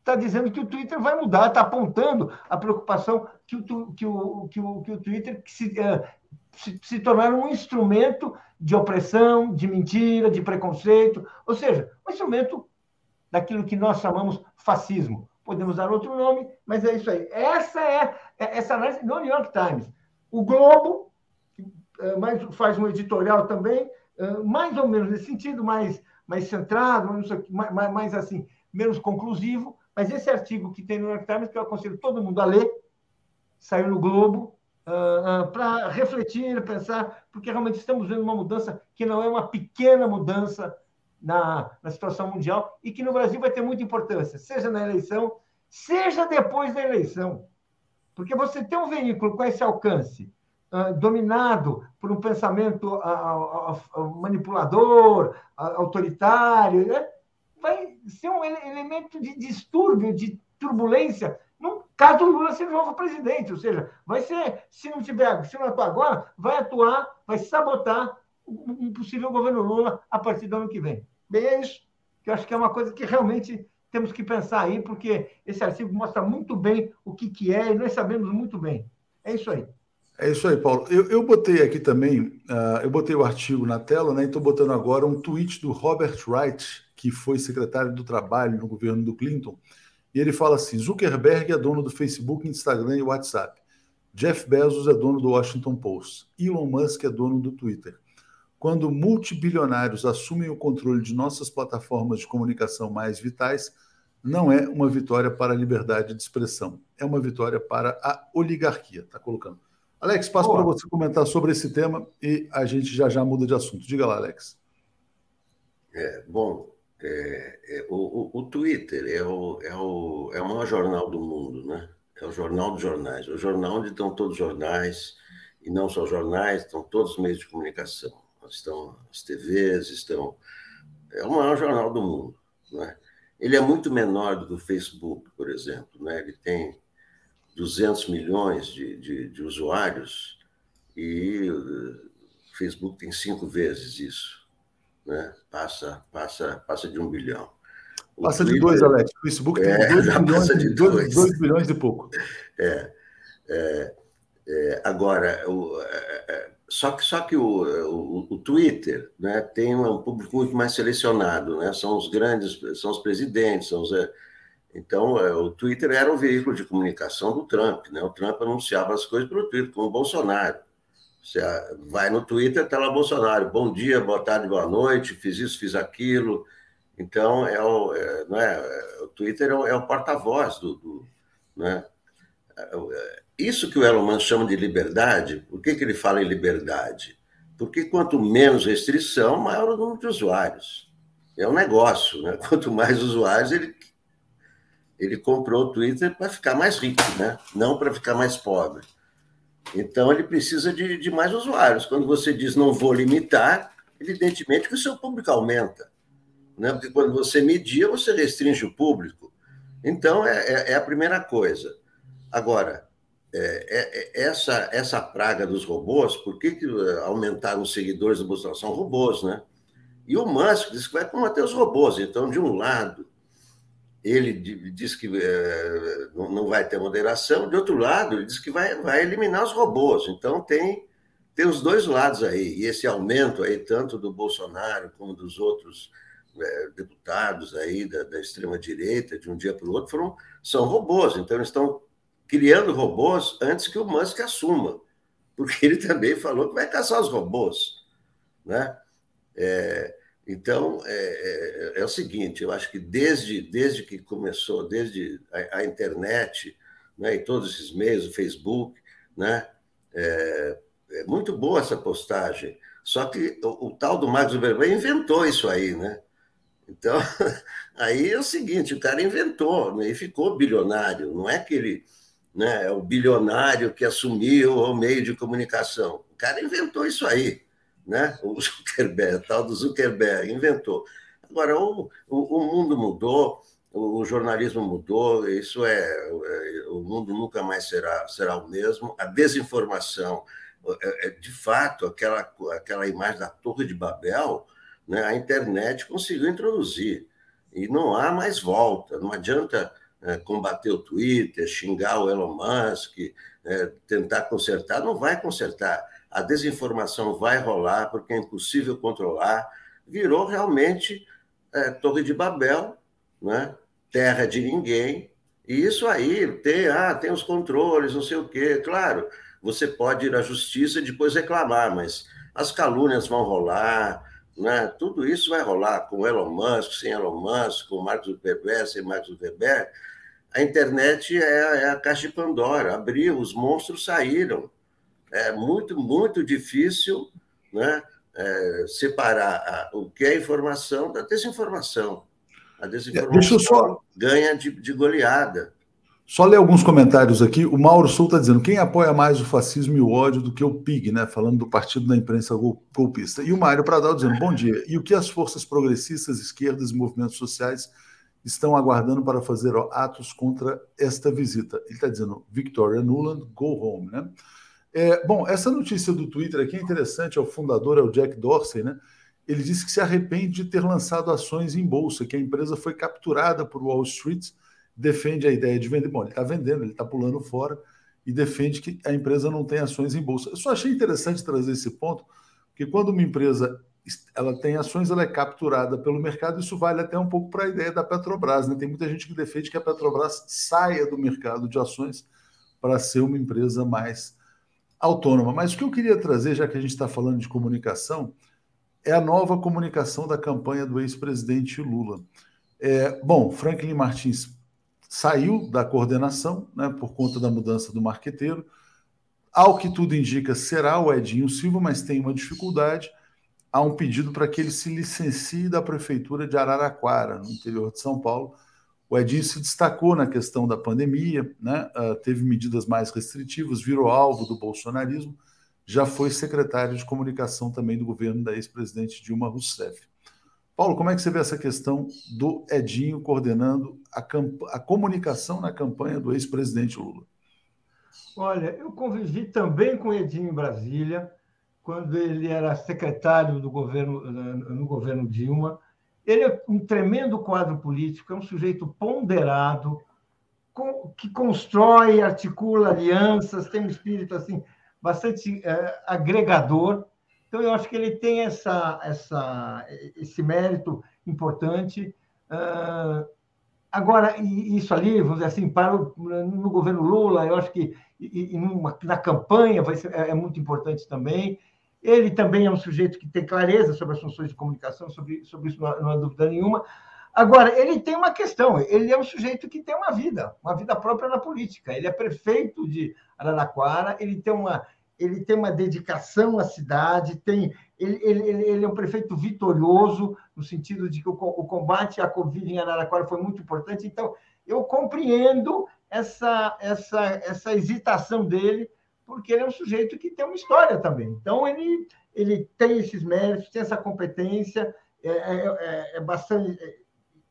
está dizendo que o Twitter vai mudar, está apontando a preocupação que o, que o, que o, que o Twitter se, uh, se, se tornar um instrumento de opressão, de mentira, de preconceito, ou seja, um instrumento daquilo que nós chamamos fascismo. podemos dar outro nome, mas é isso aí. Essa é, é essa análise do New York Times. O Globo é, mais, faz um editorial também, é, mais ou menos nesse sentido, mais, mais centrado, mais, mais, mais assim, menos conclusivo, mas esse artigo que tem no New York Times, que eu aconselho todo mundo a ler, saiu no Globo, uh, uh, para refletir, pensar, porque realmente estamos vendo uma mudança que não é uma pequena mudança na, na situação mundial e que no Brasil vai ter muita importância, seja na eleição, seja depois da eleição. Porque você tem um veículo com esse alcance, uh, dominado por um pensamento manipulador, autoritário, né? Vai ser um elemento de distúrbio, de turbulência no caso do Lula ser novo presidente, ou seja, vai ser, se não tiver, se não atuar agora, vai atuar, vai sabotar um possível governo Lula a partir do ano que vem. Bem, é isso, que eu acho que é uma coisa que realmente temos que pensar aí, porque esse artigo mostra muito bem o que, que é e nós sabemos muito bem. É isso aí. É isso aí, Paulo. Eu, eu botei aqui também, uh, eu botei o artigo na tela, né? Estou botando agora um tweet do Robert Wright, que foi secretário do Trabalho no governo do Clinton, e ele fala assim: Zuckerberg é dono do Facebook, Instagram e WhatsApp. Jeff Bezos é dono do Washington Post. Elon Musk é dono do Twitter. Quando multibilionários assumem o controle de nossas plataformas de comunicação mais vitais, não é uma vitória para a liberdade de expressão, é uma vitória para a oligarquia. Está colocando. Alex, passo para você comentar sobre esse tema e a gente já já muda de assunto. Diga lá, Alex. É, bom, é, é, o, o, Twitter é o, é, o, é o maior jornal do mundo, né? É o jornal dos jornais. O jornal onde estão todos os jornais, e não só jornais, estão todos os meios de comunicação. Estão as TVs, estão. É o maior jornal do mundo. Né? Ele é muito menor do que o Facebook, por exemplo. Né? Ele tem 200 milhões de, de, de usuários e o Facebook tem cinco vezes isso né? passa, passa, passa de um bilhão. O passa Twitter, de dois, Alex. O Facebook tem é, dois, bilhões, de dois. dois bilhões e pouco. É, é, é agora, o, é, é, só que, só que o, o, o, Twitter né, tem um público muito mais selecionado, né? são os grandes, são os presidentes, são os, então, o Twitter era o veículo de comunicação do Trump. Né? O Trump anunciava as coisas pelo Twitter, como o Bolsonaro. Você vai no Twitter, está lá Bolsonaro. Bom dia, boa tarde, boa noite, fiz isso, fiz aquilo. Então, é o, é, não é, o Twitter é o, é o porta-voz do. do né? Isso que o Elon Musk chama de liberdade, por que, que ele fala em liberdade? Porque quanto menos restrição, maior o número de usuários. É um negócio, né? Quanto mais usuários, ele, ele comprou o Twitter para ficar mais rico, né? não para ficar mais pobre. Então, ele precisa de, de mais usuários. Quando você diz não vou limitar, evidentemente que o seu público aumenta. Né? Porque quando você media, você restringe o público. Então, é, é, é a primeira coisa. Agora, é, é, é essa, essa praga dos robôs, por que, que eh, aumentaram os seguidores do Bolsonaro? São robôs, né? E o Musk diz que vai combater os robôs. Então, de um lado, ele diz que é, não vai ter moderação, de outro lado, ele diz que vai, vai eliminar os robôs. Então, tem, tem os dois lados aí. E esse aumento aí, tanto do Bolsonaro como dos outros é, deputados aí da, da extrema-direita, de um dia para o outro, foram, são robôs. Então, eles estão criando robôs antes que o Musk assuma, porque ele também falou que vai caçar os robôs. Né? É, então, é, é, é, o seguinte, eu acho que desde, desde que começou, desde a, a internet, né, e todos esses meios, o Facebook, né, é, é, muito boa essa postagem. Só que o, o tal do Marcos Zuckerberg inventou isso aí, né? Então, aí é o seguinte, o cara inventou né, e ficou bilionário. Não é que ele né, é o bilionário que assumiu o meio de comunicação. O cara inventou isso aí né? O Zuckerberg, o tal do Zuckerberg, inventou. Agora, o, o, o mundo mudou, o, jornalismo mudou, isso é, é, o mundo nunca mais será, será o mesmo. A desinformação, é, é, de fato, aquela, aquela imagem da Torre de Babel, né, a internet conseguiu introduzir. E não há mais volta, não adianta é, combater o Twitter, xingar o Elon Musk, é, tentar consertar, não vai consertar a desinformação vai rolar porque é impossível controlar, virou realmente é, Torre de Babel, né? terra de ninguém, E isso aí tem, ah, tem os controles, não sei o quê. Claro, você pode ir à justiça e depois reclamar, mas as calúnias vão rolar, né? tudo isso vai rolar com Elon Musk, sem Elon Musk, com Mark Zuckerberg, sem Mark Zuckerberg. A internet é, é a caixa de Pandora, abriu, os monstros saíram. É muito, muito difícil né, é, separar a, o que é informação da desinformação. A desinformação só... ganha de, de goleada. Só ler alguns comentários aqui. O Mauro Sul está dizendo: quem apoia mais o fascismo e o ódio do que o PIG, né? Falando do partido da imprensa golpista. E o Mário Pradal dizendo: bom dia. E o que as forças progressistas, esquerdas e movimentos sociais estão aguardando para fazer atos contra esta visita? Ele está dizendo: Victoria Nuland, go home, né? É, bom, essa notícia do Twitter aqui é interessante. É o fundador, é o Jack Dorsey, né? Ele disse que se arrepende de ter lançado ações em bolsa, que a empresa foi capturada por Wall Street defende a ideia de vender. Bom, ele está vendendo, ele está pulando fora e defende que a empresa não tem ações em bolsa. Eu só achei interessante trazer esse ponto, porque quando uma empresa ela tem ações, ela é capturada pelo mercado, isso vale até um pouco para a ideia da Petrobras. Né? Tem muita gente que defende que a Petrobras saia do mercado de ações para ser uma empresa mais autônoma. Mas o que eu queria trazer, já que a gente está falando de comunicação, é a nova comunicação da campanha do ex-presidente Lula. É, bom, Franklin Martins saiu da coordenação né, por conta da mudança do marqueteiro. Ao que tudo indica, será o Edinho Silva, mas tem uma dificuldade. Há um pedido para que ele se licencie da prefeitura de Araraquara, no interior de São Paulo. O Edinho se destacou na questão da pandemia, né, uh, teve medidas mais restritivas, virou alvo do bolsonarismo, já foi secretário de comunicação também do governo da ex-presidente Dilma Rousseff. Paulo, como é que você vê essa questão do Edinho coordenando a, a comunicação na campanha do ex-presidente Lula? Olha, eu convivi também com o Edinho em Brasília, quando ele era secretário do governo, no governo Dilma. Ele é um tremendo quadro político, é um sujeito ponderado, que constrói, articula alianças, tem um espírito assim bastante é, agregador. Então, eu acho que ele tem essa, essa, esse mérito importante. Uh, agora, isso ali, vamos dizer assim, para o, no governo Lula, eu acho que e, e numa, na campanha vai ser, é, é, muito importante também. Ele também é um sujeito que tem clareza sobre as funções de comunicação, sobre, sobre isso não há, não há dúvida nenhuma. Agora, ele tem uma questão, ele é um sujeito que tem uma vida, uma vida própria na política. Ele é prefeito de Araraquara, ele tem uma, ele tem uma dedicação à cidade, tem, ele, ele, ele é um prefeito vitorioso, no sentido de que o, o combate à Covid em Araraquara foi muito importante. Então, eu compreendo essa, essa, essa hesitação dele, porque ele é um sujeito que tem uma história também. Então, ele, ele tem esses méritos, tem essa competência, é, é, é, é bastante.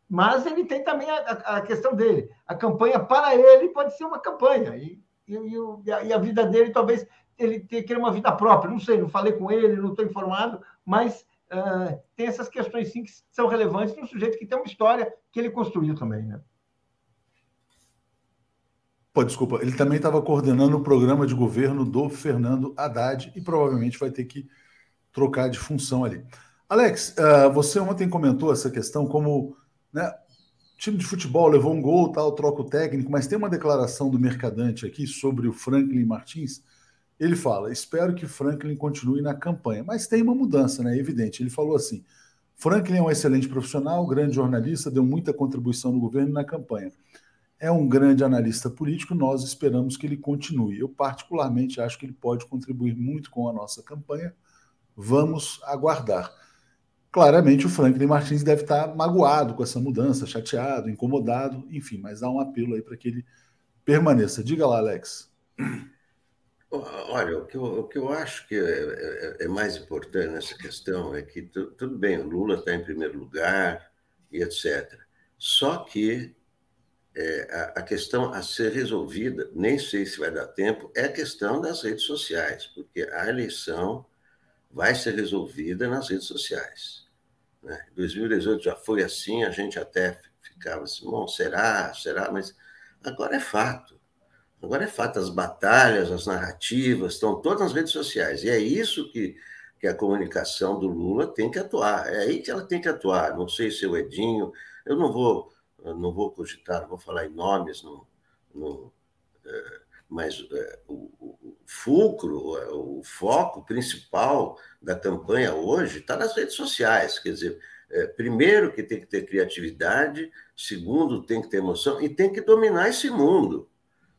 Mas ele tem também a, a, questão dele. A campanha para ele pode ser uma campanha. E, e, e, a, vida dele talvez ele ter uma vida própria. Não sei, não falei com ele, não estou informado, mas uh, tem essas questões sim que são relevantes no sujeito que tem uma história que ele construiu também, né? Pô, desculpa, ele também estava coordenando o programa de governo do Fernando Haddad e provavelmente vai ter que trocar de função ali. Alex, uh, você ontem comentou essa questão como né, time de futebol levou um gol, tal, troca o técnico, mas tem uma declaração do Mercadante aqui sobre o Franklin Martins ele fala: espero que Franklin continue na campanha. Mas tem uma mudança, né? É evidente. Ele falou assim: Franklin é um excelente profissional, grande jornalista, deu muita contribuição no governo e na campanha. É um grande analista político, nós esperamos que ele continue. Eu, particularmente, acho que ele pode contribuir muito com a nossa campanha. Vamos aguardar. Claramente, o Franklin Martins deve estar magoado com essa mudança, chateado, incomodado, enfim, mas dá um apelo aí para que ele permaneça. Diga lá, Alex. Olha, o que eu, o que eu acho que é, é, é, mais importante nessa questão é que tu, tudo bem, o Lula está em primeiro lugar e etc. Só que é, a, a, questão a ser resolvida, nem sei se vai dar tempo, é a questão das redes sociais, porque a eleição vai ser resolvida nas redes sociais. Né? 2018 já foi assim, a gente até ficava assim, bom, será, será, mas agora é fato. Agora é fato, as batalhas, as narrativas estão todas nas redes sociais. E é isso que, que a comunicação do Lula tem que atuar. É aí que ela tem que atuar. Não sei se o Edinho, eu não vou não vou cogitar, vou falar em nomes, no, no, é, mas é, o, o, fulcro, o foco principal da campanha hoje está nas redes sociais. Quer dizer, é, primeiro que tem que ter criatividade, segundo tem que ter emoção e tem que dominar esse mundo,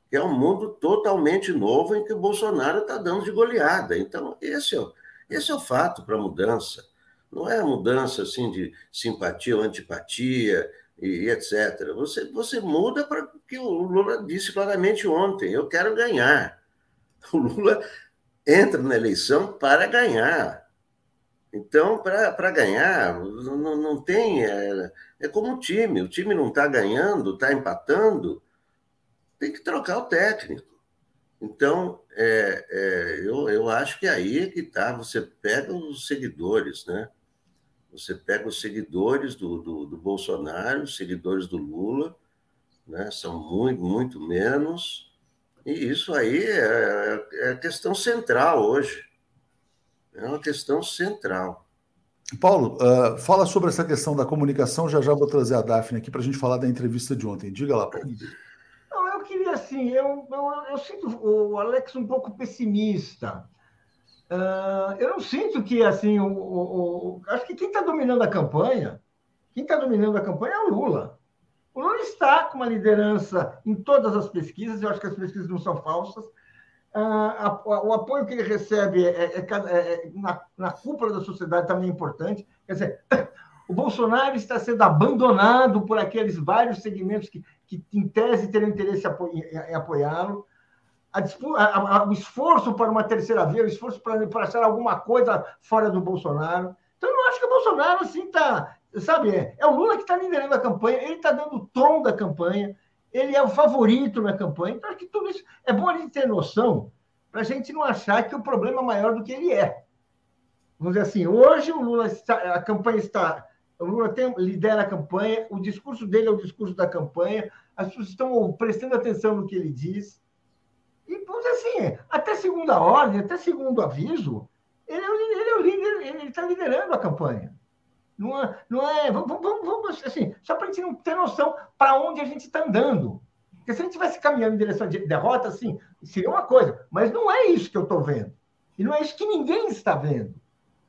que é um mundo totalmente novo em que o Bolsonaro está dando de goleada. Então, esse é, esse é o fato para a mudança. Não é a mudança assim de simpatia ou antipatia, e, etc. Você, você muda para que o Lula disse claramente ontem: eu quero ganhar. O Lula entra na eleição para ganhar. Então, para ganhar, não, não tem. É, é como o time: o time não está ganhando, está empatando, tem que trocar o técnico. Então, é, é, eu, eu acho que aí é que está. Você pega os seguidores, né? Você pega os seguidores do, do, do Bolsonaro, os seguidores do Lula, né? são muito, muito menos, e isso aí é, é a questão central hoje. É uma questão central. Paulo, uh, fala sobre essa questão da comunicação. Já já vou trazer a Daphne aqui para a gente falar da entrevista de ontem. Diga lá, Paulo. Não, eu queria assim, eu, eu, eu sinto o Alex um pouco pessimista. Uh, eu não sinto que, assim, o, o, o acho que quem está dominando a campanha, quem está dominando a campanha é o Lula. O Lula está com uma liderança em todas as pesquisas, eu acho que as pesquisas não são falsas. Uh, a, o apoio que ele recebe é, é, é, é na, na cúpula da sociedade também é importante. Quer dizer, o Bolsonaro está sendo abandonado por aqueles vários segmentos que, que em tese, teriam interesse em apoiá-lo a, a, o esforço para uma terceira via, o esforço para, para achar alguma coisa fora do Bolsonaro. Então, eu não acho que o Bolsonaro, assim, está. Sabe, é, é o Lula que está liderando a campanha, ele está dando o tom da campanha, ele é o favorito na campanha. Então, acho que tudo isso é bom a gente ter noção para a gente não achar que o problema é maior do que ele é. Vamos dizer assim, hoje o Lula está, a campanha está. O Lula tem, lidera a campanha, o discurso dele é o discurso da campanha, as pessoas estão prestando atenção no que ele diz. E, vamos dizer assim, até segunda ordem, até segundo aviso, ele é o, ele é o líder, ele está liderando a campanha. Não é, não é vamos, vamos, vamos assim, só para a gente não ter noção para onde a gente está andando. Porque se a gente estivesse caminhando em direção de derrota, assim, seria uma coisa. Mas não é isso que eu estou vendo. E não é isso que ninguém está vendo.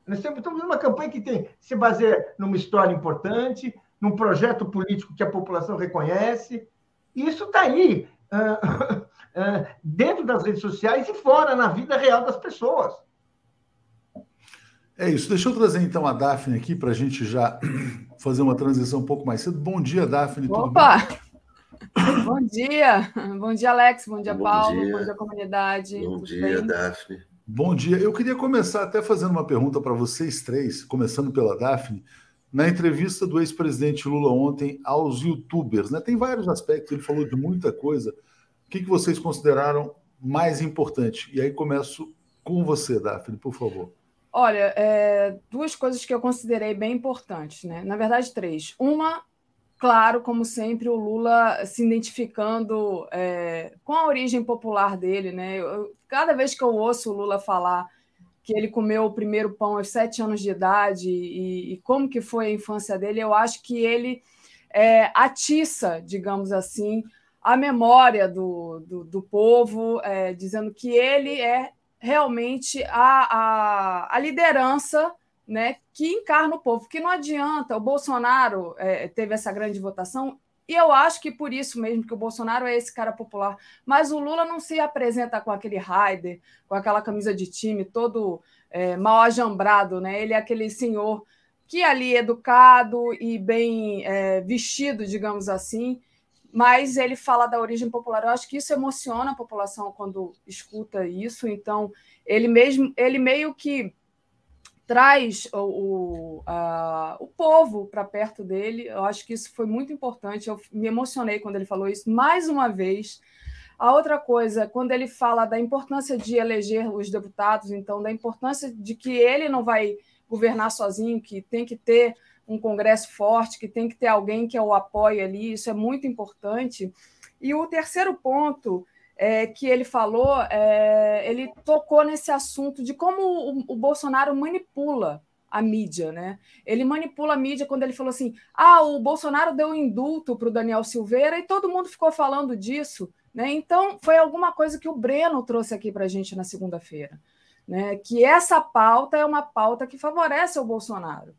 Nós estamos vendo uma campanha que tem, se baseia numa história importante, num projeto político que a população reconhece. E isso está aí. Uh, dentro das redes sociais e fora, na vida real das pessoas. É isso. Deixa eu trazer então a Daphne aqui para a gente já fazer uma transição um pouco mais cedo. Bom dia, Daphne. Opa! Bom dia. Bom dia, Alex. Bom dia, Bom Paulo. Dia. Bom dia, comunidade. Bom Tudo dia, bem? Daphne. Bom dia. Eu queria começar até fazendo uma pergunta para vocês três, começando pela Daphne. Na entrevista do ex-presidente Lula ontem aos youtubers, né? Tem vários aspectos, ele falou de muita coisa que, que vocês consideraram mais importante? E aí começo com você, Daphne, por favor. Olha, é, duas coisas que eu considerei bem importantes, né? Na verdade, três. Uma, claro, como sempre, o Lula se identificando é, com a origem popular dele, né? Eu, cada vez que eu ouço o Lula falar que ele comeu o primeiro pão aos sete anos de idade e, e como que foi a infância dele, eu acho que ele é, atiça, digamos assim, a memória do, do, do povo, é, dizendo que ele é realmente a, a, a, liderança né, que encarna o povo, que não adianta. O Bolsonaro é, teve essa grande votação, e eu acho que por isso mesmo que o Bolsonaro é esse cara popular. Mas o Lula não se apresenta com aquele rider, com aquela camisa de time todo é, mal ajambrado, né? Ele é aquele senhor que ali é educado e bem é, vestido, digamos assim, mas ele fala da origem popular. Eu acho que isso emociona a população quando escuta isso. Então, ele mesmo, ele meio que traz o, o, a, o povo para perto dele. Eu acho que isso foi muito importante. Eu me emocionei quando ele falou isso mais uma vez. A outra coisa, quando ele fala da importância de eleger os deputados, então da importância de que ele não vai governar sozinho, que tem que ter um congresso forte, que tem que ter alguém que o apoie ali, isso é muito importante. E o terceiro ponto é, que ele falou, é, ele tocou nesse assunto de como o, o Bolsonaro manipula a mídia, né? Ele manipula a mídia quando ele falou assim: ah, o Bolsonaro deu um indulto para o Daniel Silveira e todo mundo ficou falando disso. Né? Então, foi alguma coisa que o Breno trouxe aqui para a gente na segunda-feira. Né? Que essa pauta é uma pauta que favorece o Bolsonaro.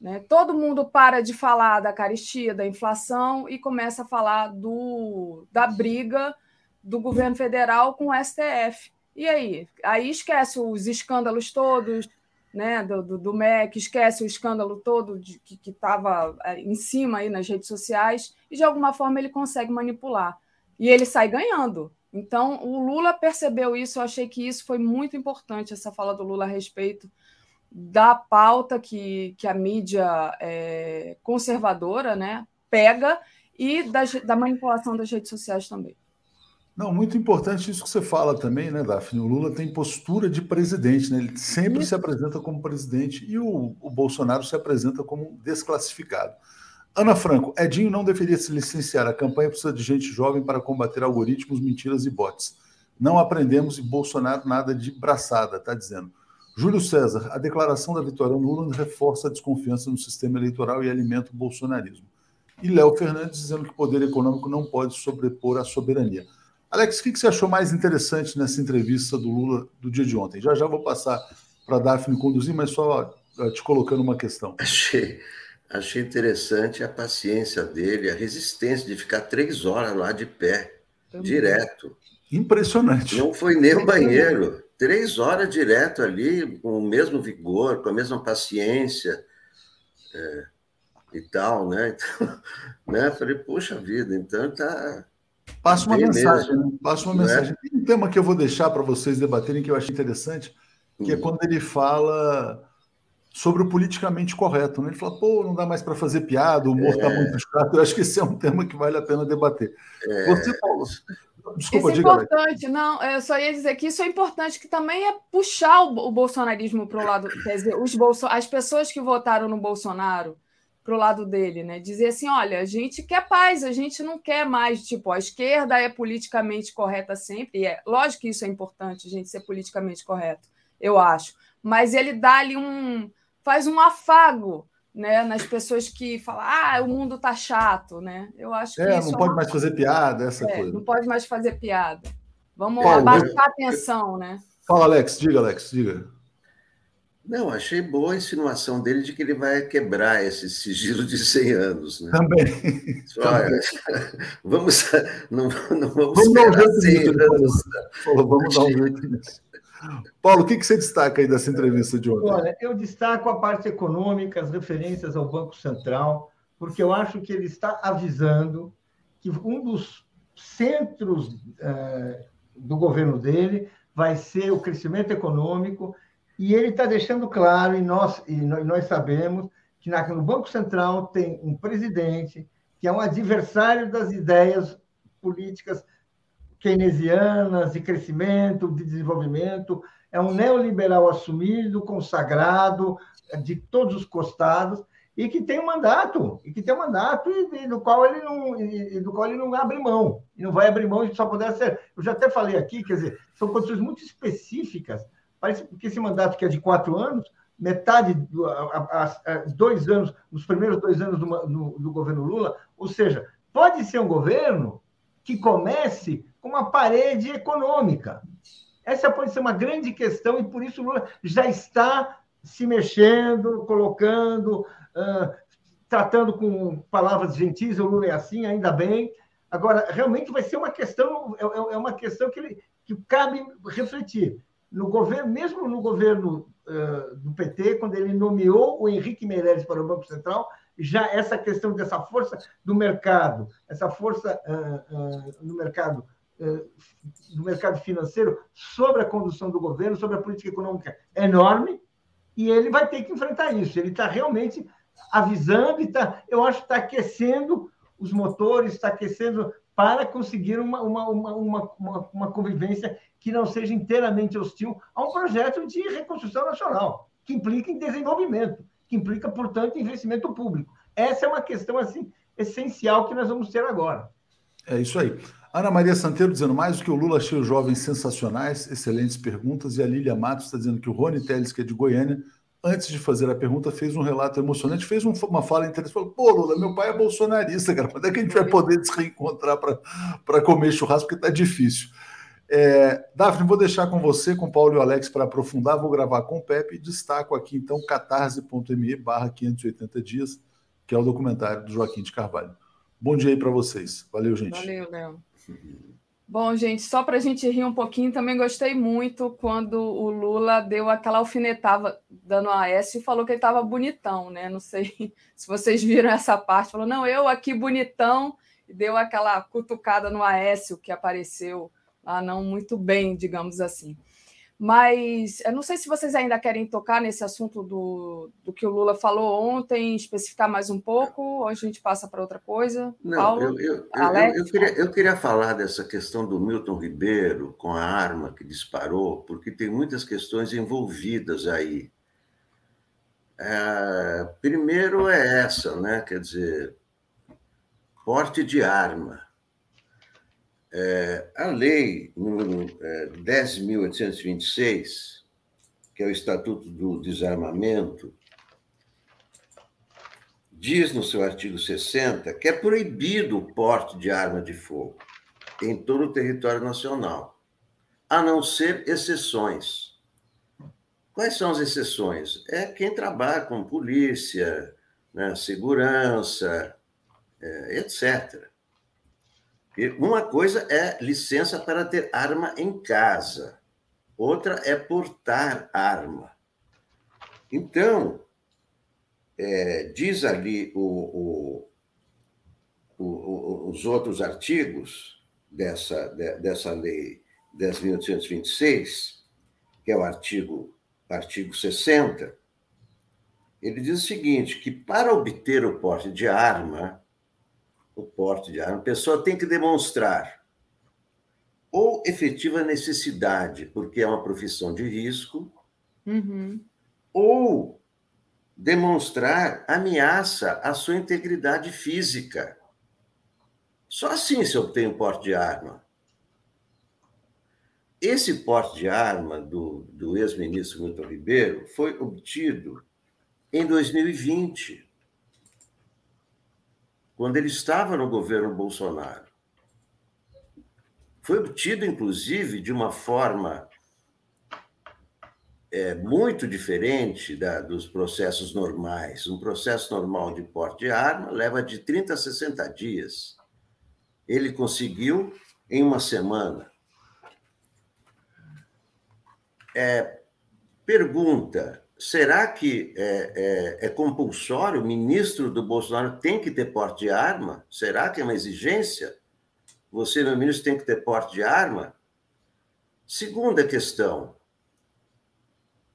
Né? Todo mundo para de falar da caristia, da inflação e começa a falar do, da briga do governo federal com o STF. E aí? Aí esquece os escândalos todos, né, do, do, do MEC, esquece o escândalo todo de, que estava é, em cima aí nas redes sociais, e de alguma forma ele consegue manipular. E ele sai ganhando. Então, o Lula percebeu isso, eu achei que isso foi muito importante, essa fala do Lula a respeito da pauta que, que a mídia é, conservadora né, pega e da, da manipulação das redes sociais também. Não, muito importante isso que você fala também, né, Daphne? O Lula tem postura de presidente, né? Ele sempre isso. se apresenta como presidente e o, o, Bolsonaro se apresenta como desclassificado. Ana Franco, Edinho não deveria se licenciar. A campanha precisa de gente jovem para combater algoritmos, mentiras e bots. Não aprendemos e Bolsonaro nada de braçada, está dizendo. Júlio César, a declaração da vitória Lula reforça a desconfiança no sistema eleitoral e alimenta o bolsonarismo. E Léo Fernandes dizendo que o poder econômico não pode sobrepor a soberania. Alex, o que você achou mais interessante nessa entrevista do Lula do dia de ontem? Já já vou passar para a Daphne conduzir, mas só te colocando uma questão. Achei, achei interessante a paciência dele, a resistência de ficar três horas lá de pé, Também. direto. Impressionante. Não foi nem no banheiro. Três horas direto ali, com o mesmo vigor, com a mesma paciência é, e tal, né? Então, né? Falei, poxa vida, então tá Passa uma mensagem, né? Passa uma né? mensagem. Tem um tema que eu vou deixar para vocês debaterem que eu achei interessante, que é hum. quando ele fala sobre o politicamente correto. Né? Ele fala, pô, não dá mais para fazer piada, o humor está é... muito chato. Eu acho que esse é um tema que vale a pena debater. É... Você, Paulo, Desculpa, isso é importante, não, eu só ia dizer que isso é importante, que também é puxar o, o bolsonarismo para o lado, quer dizer, os bolso, as pessoas que votaram no Bolsonaro para o lado dele, né? Dizer assim, olha, a gente quer paz, a gente não quer mais, tipo, a esquerda é politicamente correta sempre, e é lógico que isso é importante, a gente ser politicamente correto, eu acho. Mas ele dá ali um. faz um afago né, nas pessoas que falam, ah, o mundo tá chato, né? Eu acho que. É, não é pode uma... mais fazer piada, essa é, coisa. Não pode mais fazer piada. Vamos Paulo, abaixar a atenção, né? Fala, Alex, diga, Alex, diga. Não, achei boa a insinuação dele de que ele vai quebrar esse sigilo de 100 anos. Né? Também. Olha, vamos, não, não vamos, vamos esperar um 100 anos. Paulo, vamos dar um jeito nisso. Paulo, o que, você destaca aí dessa entrevista de ontem? Olha, eu destaco a parte econômica, as referências ao Banco Central, porque eu acho que ele está avisando que um dos centros uh, do governo dele vai ser o crescimento econômico e ele está deixando claro, e nós, e nós sabemos, que no Banco Central tem um presidente que é um adversário das ideias políticas keynesianas de crescimento, de desenvolvimento, é um neoliberal assumido, consagrado, de todos os costados, e que tem um mandato, e que tem um mandato e, e do qual ele não e, e, do qual ele não abre mão, e não vai abrir mão e só puder ser. Eu já até falei aqui, quer dizer, são condições muito específicas Parece que esse mandato que é de quatro anos, metade, do, a, a, a, dois anos, nos primeiros dois anos do, do governo Lula, ou seja, pode ser um governo que comece com uma parede econômica. Essa pode ser uma grande questão e por isso Lula já está se mexendo, colocando, uh, tratando com palavras gentis, o Lula é assim, ainda bem. Agora, realmente vai ser uma questão, é, é, é uma questão que, ele, que cabe refletir no governo, mesmo no governo uh, do PT, quando ele nomeou o Henrique Meirelles para o Banco Central, já essa questão dessa força do mercado, essa força uh, no mercado no mercado financeiro sobre a condução do governo, sobre a política econômica é enorme, e ele vai ter que enfrentar isso. Ele está realmente avisando e tá, eu acho que está aquecendo os motores, está aquecendo para conseguir uma, uma, uma, uma, uma convivência que não seja inteiramente hostil a um projeto de reconstrução nacional, que implica em desenvolvimento, que implica, portanto, investimento público. Essa é uma questão assim essencial que nós vamos ter agora. É isso aí. Ana Maria Santeiro dizendo mais do que o Lula achei os jovens sensacionais, excelentes perguntas, e a Lília Matos está dizendo que o Rony Teles, que é de Goiânia, antes de fazer a pergunta, fez um relato emocionante, fez uma fala interessante. Falou: pô, Lula, meu pai é bolsonarista, cara. Quando é que a gente vai poder se reencontrar para comer churrasco? Porque tá difícil. É, Daphne, vou deixar com você, com o Paulo e o Alex para aprofundar. Vou gravar com o Pepe e destaco aqui, então, catarse.me barra 580 dias, que é o documentário do Joaquim de Carvalho. Bom dia aí para vocês. Valeu, gente. Valeu, Léo. Bom, gente, só para a gente rir um pouquinho, também gostei muito quando o Lula deu aquela alfinetada dando a S e falou que ele estava bonitão, né? Não sei se vocês viram essa parte. Falou, não, eu aqui bonitão, e deu aquela cutucada no Aécio que apareceu lá não muito bem, digamos assim. Mas eu não sei se vocês ainda querem tocar nesse assunto do, do que o Lula falou ontem, especificar mais um pouco, ou a gente passa para outra coisa? Não, Paulo, eu, eu, Alex, eu, queria, eu queria falar dessa questão do Milton Ribeiro com a arma que disparou, porque tem muitas questões envolvidas aí. É, primeiro é essa, né? Quer dizer, porte de arma. É, a lei número é, 10.826, que é o Estatuto do Desarmamento, diz no seu artigo 60 que é proibido o porte de arma de fogo em todo o território nacional, a não ser exceções. Quais são as exceções? É quem trabalha com polícia, né, segurança, é, etc. Uma coisa é licença para ter arma em casa, outra é portar arma. Então, é, diz ali o, o, o, os outros artigos dessa, dessa lei 10.826, que é o artigo, artigo 60, ele diz o seguinte, que para obter o porte de arma, o porte de arma, a pessoa tem que demonstrar ou efetiva necessidade, porque é uma profissão de risco, uhum. ou demonstrar ameaça à sua integridade física. Só assim se obtém o porte de arma. Esse porte de arma do, do ex-ministro Milton Ribeiro foi obtido em 2020 quando ele estava no governo Bolsonaro. Foi obtido, inclusive, de uma forma é, muito diferente da, dos processos normais. Um processo normal de porte de arma leva de 30 a 60 dias. Ele conseguiu em uma semana. É, pergunta: será que é, é, é, compulsório? O ministro do Bolsonaro tem que ter porte de arma? Será que é uma exigência? Você, meu ministro, tem que ter porte de arma? Segunda questão,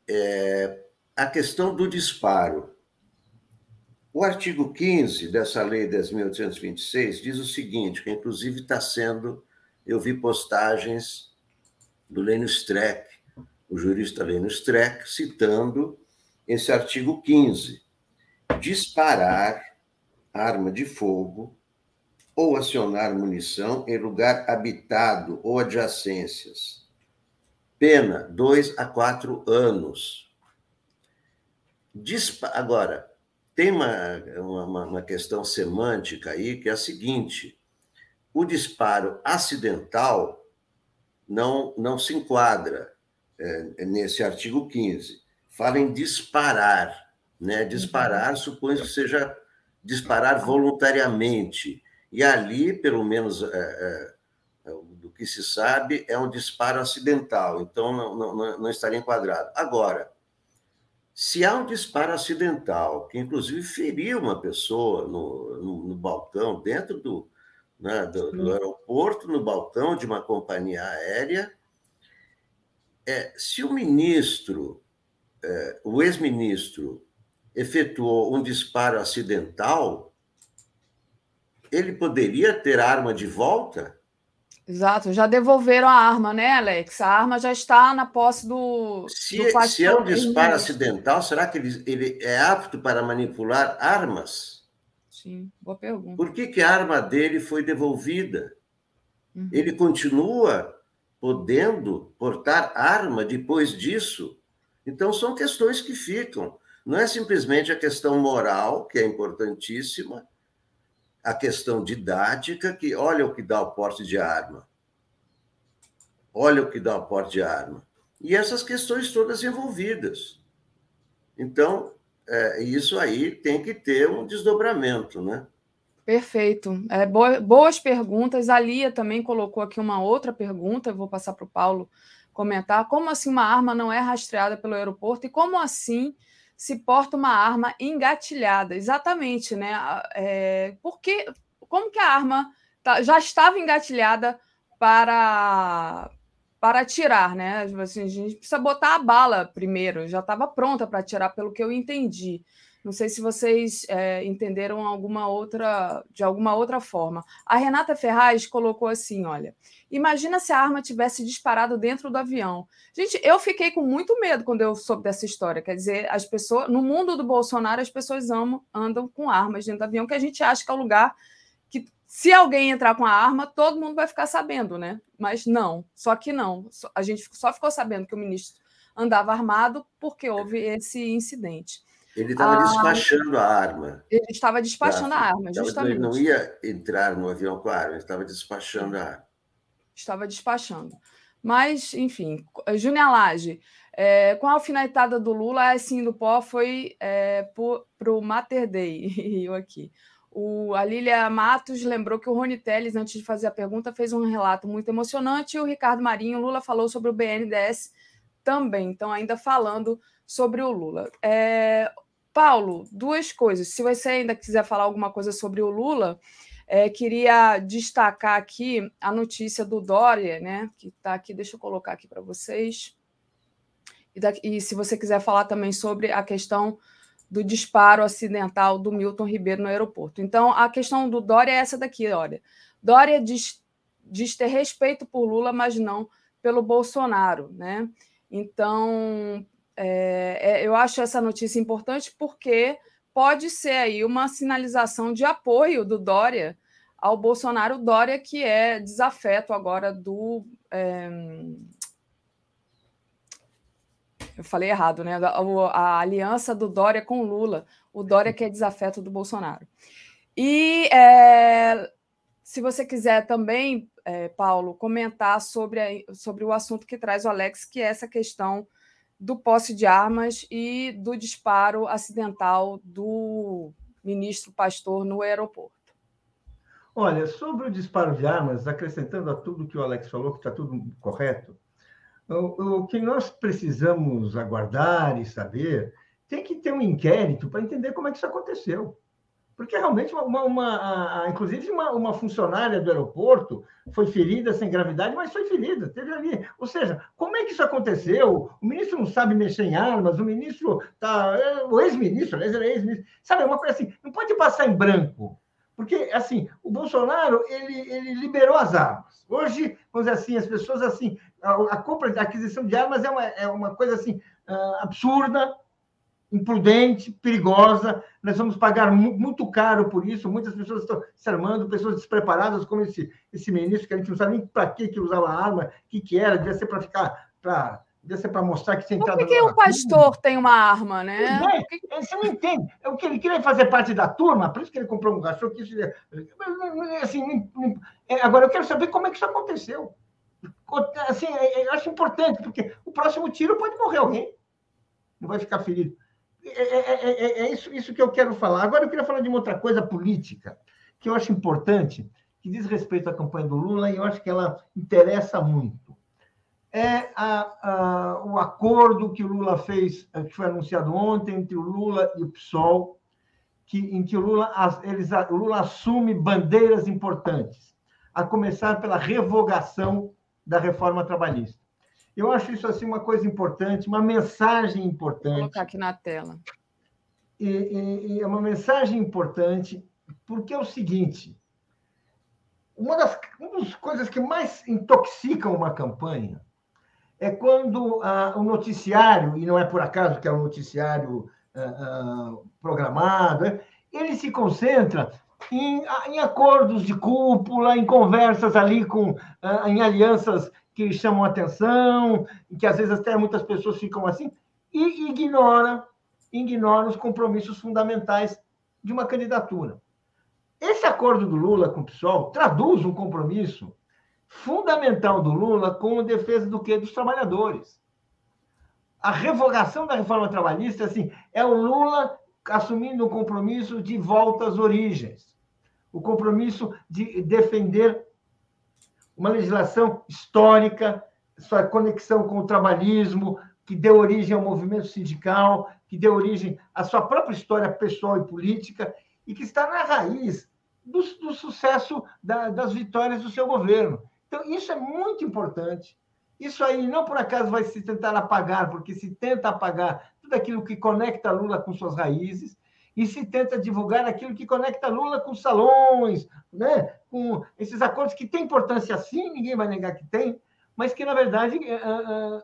é a questão do disparo. O artigo 15 dessa lei 10.826 diz o seguinte, que inclusive está sendo, eu vi postagens do Lênio Streck, o jurista Lênio Streck, citando esse artigo 15: disparar arma de fogo ou acionar munição em lugar habitado ou adjacências. Pena, dois a quatro anos. Dispa Agora, tem uma, uma, uma questão semântica aí que é a seguinte: o disparo acidental não, não se enquadra nesse artigo 15. Fala em disparar. Né? Disparar supõe que seja disparar voluntariamente. E ali, pelo menos é, é, do que se sabe, é um disparo acidental, então não, não, não estaria enquadrado. Agora, se há um disparo acidental, que inclusive feriu uma pessoa no, no, no balcão, dentro do, né, do, do, aeroporto, no balcão de uma companhia aérea, é, se o ministro, é, o ex-ministro, efetuou um disparo acidental, ele poderia ter arma de volta? Exato, já devolveram a arma, né, Alex? A arma já está na posse do. Se, do se é um disparo acidental, será que ele, ele é apto para manipular armas? Sim, boa pergunta. Por que, que a arma dele foi devolvida? Uhum. Ele continua podendo portar arma depois disso. Então, são questões que ficam. Não é simplesmente a questão moral, que é importantíssima, a questão didática, que olha o que dá o porte de arma. Olha o que dá o porte de arma. E essas questões todas envolvidas. Então, é, isso aí tem que ter um desdobramento, né? Perfeito. É, boas perguntas. A Lia também colocou aqui uma outra pergunta, eu vou passar para o Paulo comentar. Como assim uma arma não é rastreada pelo aeroporto e como assim se porta uma arma engatilhada? Exatamente, né? É, porque, como que a arma tá, já estava engatilhada para para atirar, né? Assim, a gente precisa botar a bala primeiro, já estava pronta para atirar, pelo que eu entendi. Não sei se vocês é, entenderam alguma outra de alguma outra forma. A Renata Ferraz colocou assim: olha, imagina se a arma tivesse disparado dentro do avião. Gente, eu fiquei com muito medo quando eu soube dessa história. Quer dizer, as pessoas no mundo do Bolsonaro as pessoas amam, andam com armas dentro do avião, que a gente acha que é o lugar que se alguém entrar com a arma, todo mundo vai ficar sabendo, né? Mas não, só que não. A gente só ficou sabendo que o ministro andava armado porque houve esse incidente. Ele estava ah, despachando a arma. Ele estava despachando a arma, justamente. Ele não ia entrar no avião com a arma, ele estava despachando a arma. Estava despachando. Mas, enfim, Júnior Lage, é, com a alfinetada do Lula, a assim do pó foi é, para o Mater Day, eu aqui. O, a Lília Matos lembrou que o Rony Teles, antes de fazer a pergunta, fez um relato muito emocionante, e o Ricardo Marinho, Lula falou sobre o BNDES também, então ainda falando sobre o Lula. É, Paulo, duas coisas. Se você ainda quiser falar alguma coisa sobre o Lula, é, queria destacar aqui a notícia do Dória, né? Que está aqui, deixa eu colocar aqui para vocês. E, daqui, e, se você quiser falar também sobre a questão do disparo acidental do Milton Ribeiro no aeroporto. Então, a questão do Dória é essa daqui, olha. Dória diz, diz ter respeito por Lula, mas não pelo Bolsonaro, né? Então, é, é, eu acho essa notícia importante porque pode ser aí uma sinalização de apoio do Dória ao Bolsonaro, Dória que é desafeto agora do. É... Eu falei errado, né? A, a, aliança do Dória com Lula, o Dória que é desafeto do Bolsonaro. E é, se você quiser também, é, Paulo, comentar sobre, a, sobre o assunto que traz o Alex, que é essa questão do posse de armas e do disparo acidental do ministro Pastor no aeroporto. Olha, sobre o disparo de armas, acrescentando a tudo que o Alex falou, que está tudo correto, o, o, que nós precisamos aguardar e saber tem que ter um inquérito para entender como é que isso aconteceu. Porque realmente, uma, uma, uma inclusive, uma, uma, funcionária do aeroporto foi ferida sem gravidade, mas foi ferida, teve ali. Ou seja, como é que isso aconteceu? O ministro não sabe mexer em armas, o ministro está. É, o ex-ministro, aliás, era ex-ministro. Sabe, é uma coisa assim, não pode passar em branco. Porque, assim, o Bolsonaro, ele, ele liberou as armas. Hoje, vamos dizer assim, as pessoas, assim, a, a compra, a aquisição de armas é uma, é uma coisa, assim, uh, absurda, imprudente, perigosa. Nós vamos pagar muito caro por isso. Muitas pessoas estão se armando, pessoas despreparadas, como esse, esse ministro, que a gente não sabe nem para que, que usava a arma, o que, que era, devia ser para ficar. Pra, devia ser para mostrar que sentado. Por que, que o pastor tem uma arma, né? É, você não entende. É o que ele queria fazer parte da turma, por isso que ele comprou um cachorro. Que isso, assim, é, agora, eu quero saber como é que isso aconteceu. Assim, eu acho importante, porque o próximo tiro pode morrer alguém. Não vai ficar ferido. É, é, é, é, isso, isso que eu quero falar. Agora eu queria falar de uma outra coisa política, que eu acho importante, que diz respeito à campanha do Lula, e eu acho que ela interessa muito. É a, a, o acordo que o Lula fez, que foi anunciado ontem, entre o Lula e o PSOL, que, em que o Lula, eles, o Lula assume bandeiras importantes, a começar pela revogação da reforma trabalhista. Eu acho isso assim uma coisa importante, uma mensagem importante. Vou colocar aqui na tela. E, e, e é uma mensagem importante, porque é o seguinte: uma das, uma das coisas que mais intoxicam uma campanha é quando ah, o noticiário, e não é por acaso que é um noticiário ah, ah, programado, é, ele se concentra em, em, acordos de cúpula, em conversas ali com, em alianças que chamam atenção, que às vezes até muitas pessoas ficam assim. e ignora, ignora os compromissos fundamentais de uma candidatura. Esse acordo do Lula com o PSOL traduz um compromisso fundamental do Lula com a defesa do quê? Dos trabalhadores. A revogação da reforma trabalhista assim, é o Lula assumindo o compromisso de volta às origens, o compromisso de defender uma legislação histórica, sua conexão com o trabalhismo, que deu origem ao movimento sindical, que deu origem à sua própria história pessoal e política, e que está na raiz do, do sucesso da, das vitórias do seu governo. Então, isso é muito importante. Isso aí não por acaso vai se tentar apagar, porque se tenta apagar tudo aquilo que conecta Lula com suas raízes, e se tenta divulgar aquilo que conecta Lula com salões, né? com esses acordos que têm importância sim, ninguém vai negar que tem, mas que, na verdade, uh, uh,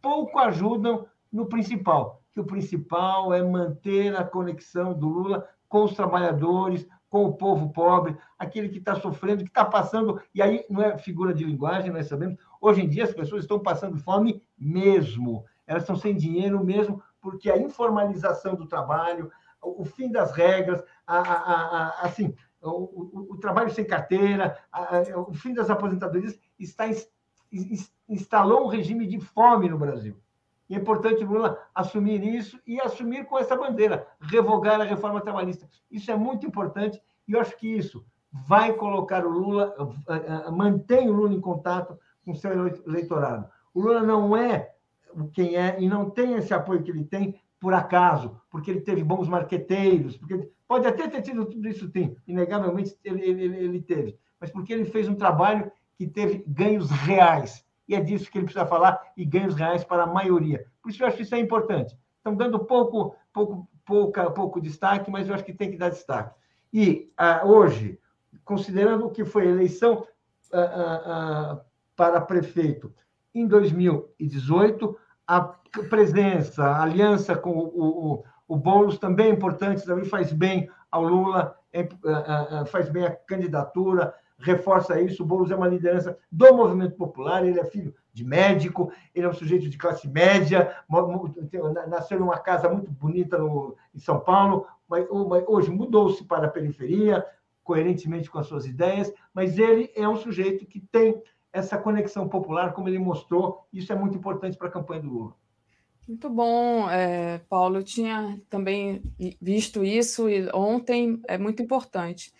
pouco ajudam no principal, que o principal é manter a conexão do Lula com os trabalhadores, com o povo pobre, aquele que está sofrendo, que está passando, e aí não é figura de linguagem, nós sabemos, hoje em dia as pessoas estão passando fome mesmo, elas estão sem dinheiro mesmo, porque a informalização do trabalho, o fim das regras, a, a, a, assim, o, o, o, trabalho sem carteira, o fim das aposentadorias, está, instalou um regime de fome no Brasil. E é importante Lula assumir isso e assumir com essa bandeira, revogar a reforma trabalhista. Isso é muito importante e eu acho que isso vai colocar o Lula, mantém o Lula em contato com o seu eleitorado. O Lula não é quem é e não tem esse apoio que ele tem por acaso, porque ele teve bons marqueteiros, porque pode até ter tido tudo isso, tem, inegavelmente ele, ele, ele teve, mas porque ele fez um trabalho que teve ganhos reais e é disso que ele precisa falar, e ganhos reais para a maioria. Por isso eu acho que isso é importante. Estão dando pouco, pouco, pouca, pouco destaque, mas eu acho que tem que dar destaque. E ah, hoje, considerando que foi a eleição ah, ah, ah para prefeito em 2018, a presença, a aliança com o, o, o Boulos também é importante, também faz bem ao Lula, é, ah, ah, faz bem a candidatura, reforça isso. O Boulos é uma liderança do movimento popular, ele é filho de médico, ele é um sujeito de classe média, nasceu numa casa muito bonita no, em São Paulo, mas hoje mudou-se para a periferia, coerentemente com as suas ideias, mas ele é um sujeito que tem essa conexão popular, como ele mostrou, isso é muito importante para a campanha do Lula. Muito bom, é, Paulo. Eu tinha também visto isso ontem é muito importante.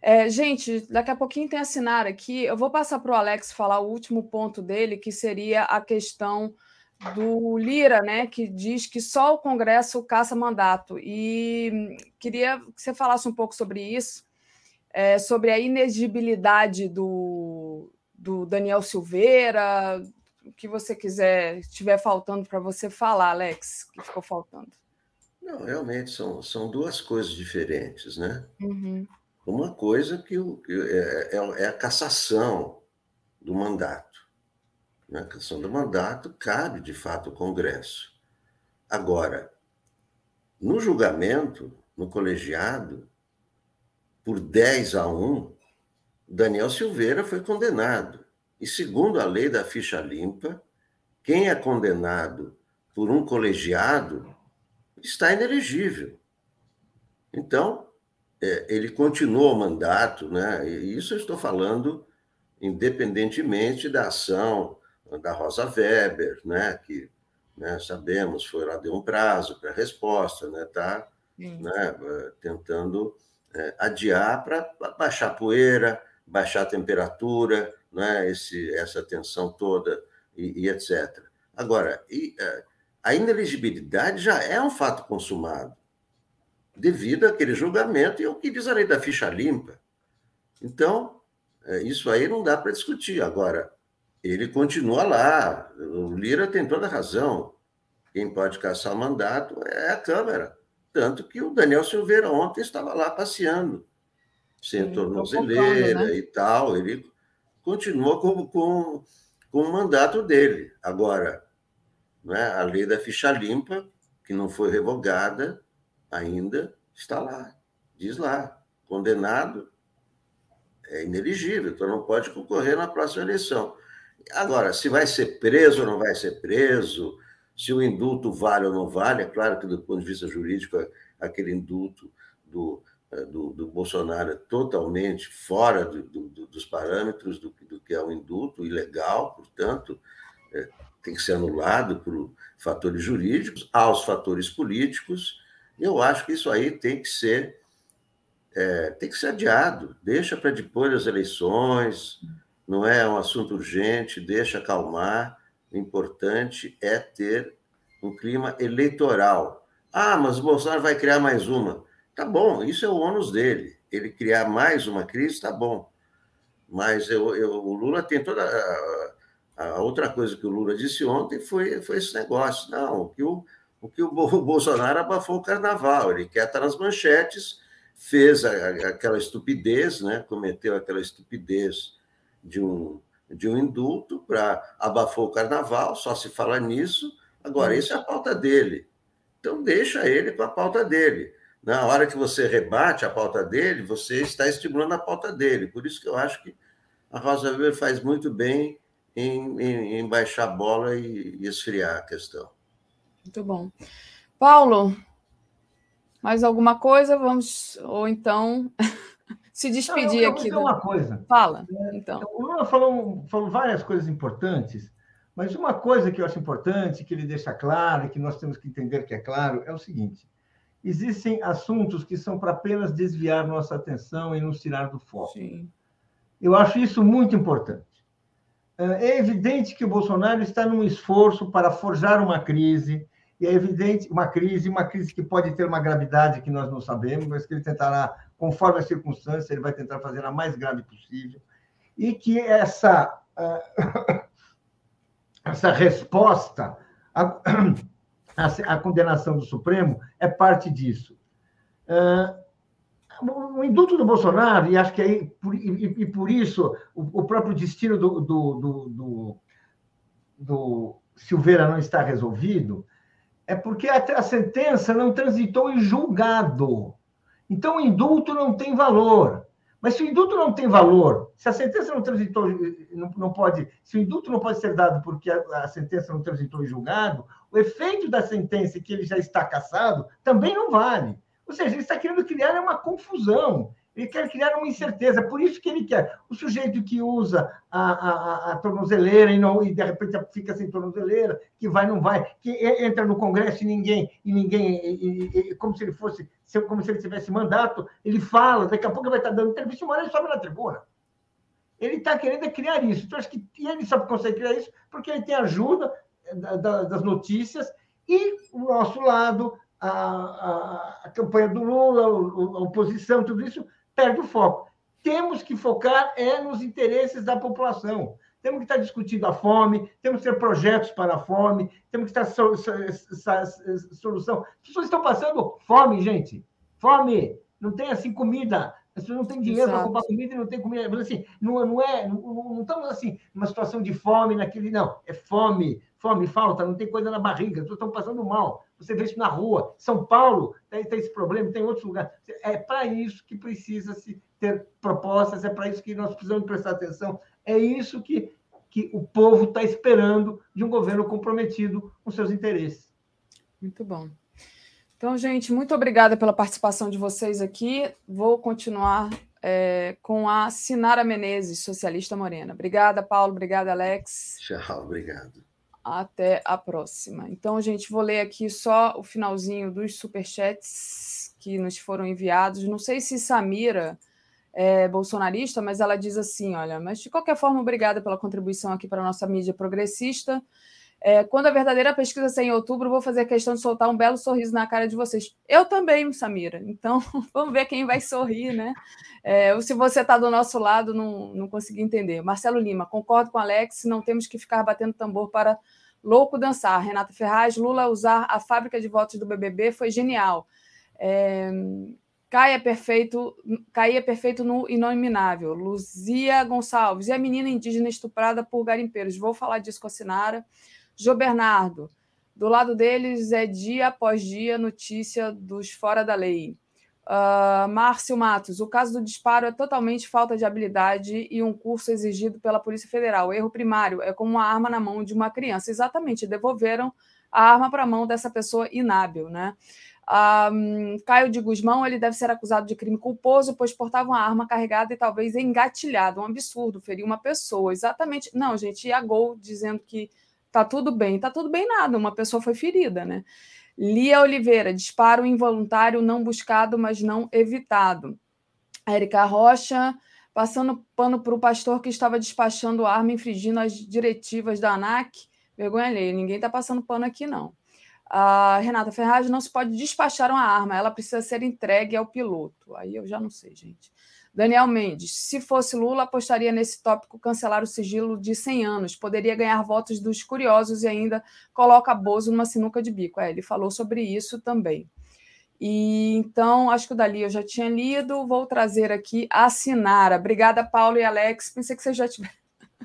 É, gente, daqui a pouquinho tem assinar aqui. Eu vou passar para o Alex falar o último ponto dele, que seria a questão do Lira, né, que diz que só o Congresso caça mandato. E queria que você falasse um pouco sobre isso, é, sobre a inegibilidade do, do Daniel Silveira, o que você quiser, estiver faltando para você falar, Alex, que ficou faltando. Não, realmente são, são duas coisas diferentes, né? Uhum. Uma coisa que, é, é, é a cassação do mandato. Né? A cassação do mandato cabe, de fato, ao Congresso. Agora, no julgamento, no colegiado, por 10 a 1, Daniel Silveira foi condenado. E, segundo a lei da ficha limpa, quem é condenado por um colegiado está inelegível. Então, é, ele continuou o mandato, né? E isso eu estou falando independentemente da ação da Rosa Weber, né? Que né, sabemos foi lá deu um prazo para resposta, né? Tá, né? Tentando é, adiar para baixar a poeira, baixar a temperatura, né? Esse essa tensão toda e, e etc. Agora, e, é, a ineligibilidade já é um fato consumado devido àquele julgamento e ao que diz a lei da ficha limpa. Então, é, isso aí não dá para discutir. Agora, ele continua lá, o Lira tem toda a razão. Quem pode caçar o mandato é a Câmara. Tanto que o Daniel Silveira ontem estava lá passeando, sem tornozeleira né? e tal. Ele continua com, com, com o mandato dele. Agora, né, a lei da ficha limpa, que não foi revogada, ainda está lá. Diz lá, condenado é inelegível, então não pode concorrer na próxima eleição. Agora, se vai ser preso ou não vai ser preso, Se o indulto vale ou não vale, é claro que, do ponto de vista jurídico, aquele indulto do, do, do Bolsonaro é totalmente fora do, do, dos parâmetros do, que é o indulto, ilegal, portanto, é, tem que ser anulado por fatores jurídicos, aos fatores políticos. Eu acho que isso aí tem que ser é, tem que ser adiado, deixa para depois das eleições, não é um assunto urgente, deixa acalmar. O importante é ter um clima eleitoral. Ah, mas o Bolsonaro vai criar mais uma. Tá bom, isso é o ônus dele. Ele criar mais uma crise, tá bom. Mas eu, eu, o Lula tem toda. A, a, outra coisa que o Lula disse ontem foi, foi esse negócio. Não, o que o, o, que o Bolsonaro abafou o carnaval. Ele quer estar nas manchetes, fez a, aquela estupidez, né? cometeu aquela estupidez de um, de um indulto para abafou o carnaval, só se fala nisso. Agora, isso é a pauta dele. Então, deixa ele com a pauta dele. Na hora que você rebate a pauta dele, você está estimulando a pauta dele. Por isso que eu acho que a Rosa Weber faz muito bem em, em, em baixar a bola e, e esfriar a questão. Muito bom. Paulo, mais alguma coisa? Vamos, ou então se despedir Não, eu, aqui. Do... uma coisa. Fala, então. O Lula falou, falou várias coisas importantes, mas uma coisa que eu acho importante, que ele deixa claro, e que nós temos que entender que é claro, é o seguinte: existem assuntos que são para apenas desviar nossa atenção e nos tirar do foco. Sim. Eu acho isso muito importante. É evidente que o Bolsonaro está num esforço para forjar uma crise, e é evidente uma crise, uma crise que pode ter uma gravidade que nós não sabemos, mas que ele tentará, conforme a circunstância, ele vai tentar fazer a mais grave possível, e que essa essa resposta à, à condenação do Supremo é parte disso. Uh, o indulto do Bolsonaro, e acho que aí, por, e, e, por isso o, o próprio destino do, do, do, do, do Silveira não está resolvido, é porque a, a sentença não transitou em julgado. Então, o indulto não tem valor. Mas se o indulto não tem valor, se a sentença não transitou, não, não pode, se o indulto não pode ser dado porque a, a, sentença não transitou em julgado, o efeito da sentença que ele já está cassado também não vale. Ou seja, ele está querendo criar uma confusão. Ele quer criar uma incerteza, é por isso que ele quer. O sujeito que usa a, a, a tornozeleira e, não, e de repente fica sem tornozeleira, que vai, não vai, que entra no Congresso e ninguém, e ninguém, e, e, como se ele fosse, como se ele tivesse mandato, ele fala, daqui a pouco vai estar dando entrevista, uma hora ele sobe na tribuna. Ele está querendo criar isso. Então, acho que ele só consegue criar isso porque ele tem ajuda das notícias e o nosso lado, a, a, a campanha do Lula, a oposição, tudo isso perde o foco. Temos que focar é nos interesses da população. Temos que estar discutindo a fome, temos que ter projetos para a fome, temos que ter so, so, so, solução. As pessoas estão passando fome, gente. Fome. Não tem assim comida. As pessoas não têm dinheiro para comprar comida e não tem comida. Mas assim, não, não é, não, não, estamos assim, numa situação de fome naquele. Não, é fome, fome, falta, não tem coisa na barriga, as pessoas estão passando mal. Você vê isso na rua. São Paulo tem, tem esse problema, tem outros lugares. É para isso que precisa se ter propostas, é para isso que nós precisamos prestar atenção. É isso que, que o povo está esperando de um governo comprometido com seus interesses. Muito bom. Então, gente, muito obrigada pela participação de vocês aqui. Vou continuar é, com a Sinara Menezes, socialista morena. Obrigada, Paulo. Obrigada, Alex. Tchau, obrigado. Até a próxima. Então, gente, vou ler aqui só o finalzinho dos superchats que nos foram enviados. Não sei se Samira é bolsonarista, mas ela diz assim: olha, mas de qualquer forma, obrigada pela contribuição aqui para a nossa mídia progressista. É, quando a verdadeira pesquisa sair em outubro, vou fazer questão de soltar um belo sorriso na cara de vocês. Eu também, Samira. Então, vamos ver quem vai sorrir, né? É, se você está do nosso lado, não, não consegui entender. Marcelo Lima, concordo com Alex, não temos que ficar batendo tambor para louco dançar. Renata Ferraz, Lula usar a fábrica de votos do BBB foi genial. É, Caia perfeito, caía perfeito no inominável. Luzia Gonçalves e a menina indígena estuprada por garimpeiros. Vou falar disso com a Sinara. Jô Bernardo, do lado deles é dia após dia notícia dos fora da lei. Uh, Márcio Matos, o caso do disparo é totalmente falta de habilidade e um curso exigido pela Polícia Federal. Erro primário é como uma arma na mão de uma criança. Exatamente, devolveram a arma para a mão dessa pessoa inábil, né? Um, Caio de Guzmão ele deve ser acusado de crime culposo, pois portava uma arma carregada e talvez engatilhada. Um absurdo, ferir uma pessoa. Exatamente. Não, gente, e a Gol dizendo que tá tudo bem. Tá tudo bem nada, uma pessoa foi ferida, né? Lia Oliveira, disparo involuntário não buscado, mas não evitado. Érica Rocha, passando pano para o pastor que estava despachando arma, infringindo as diretivas da ANAC. Vergonha alheia, ninguém está passando pano aqui, não. A Renata Ferraz não se pode despachar uma arma, ela precisa ser entregue ao piloto. Aí eu já não sei, gente. Daniel Mendes, se fosse Lula, apostaria nesse tópico cancelar o sigilo de 100 anos. Poderia ganhar votos dos curiosos e ainda coloca Bozo numa sinuca de bico. É, ele falou sobre isso também. E então, acho que o dali eu já tinha lido. Vou trazer aqui a Sinara. Obrigada, Paulo e Alex. Pensei que vocês já tiveram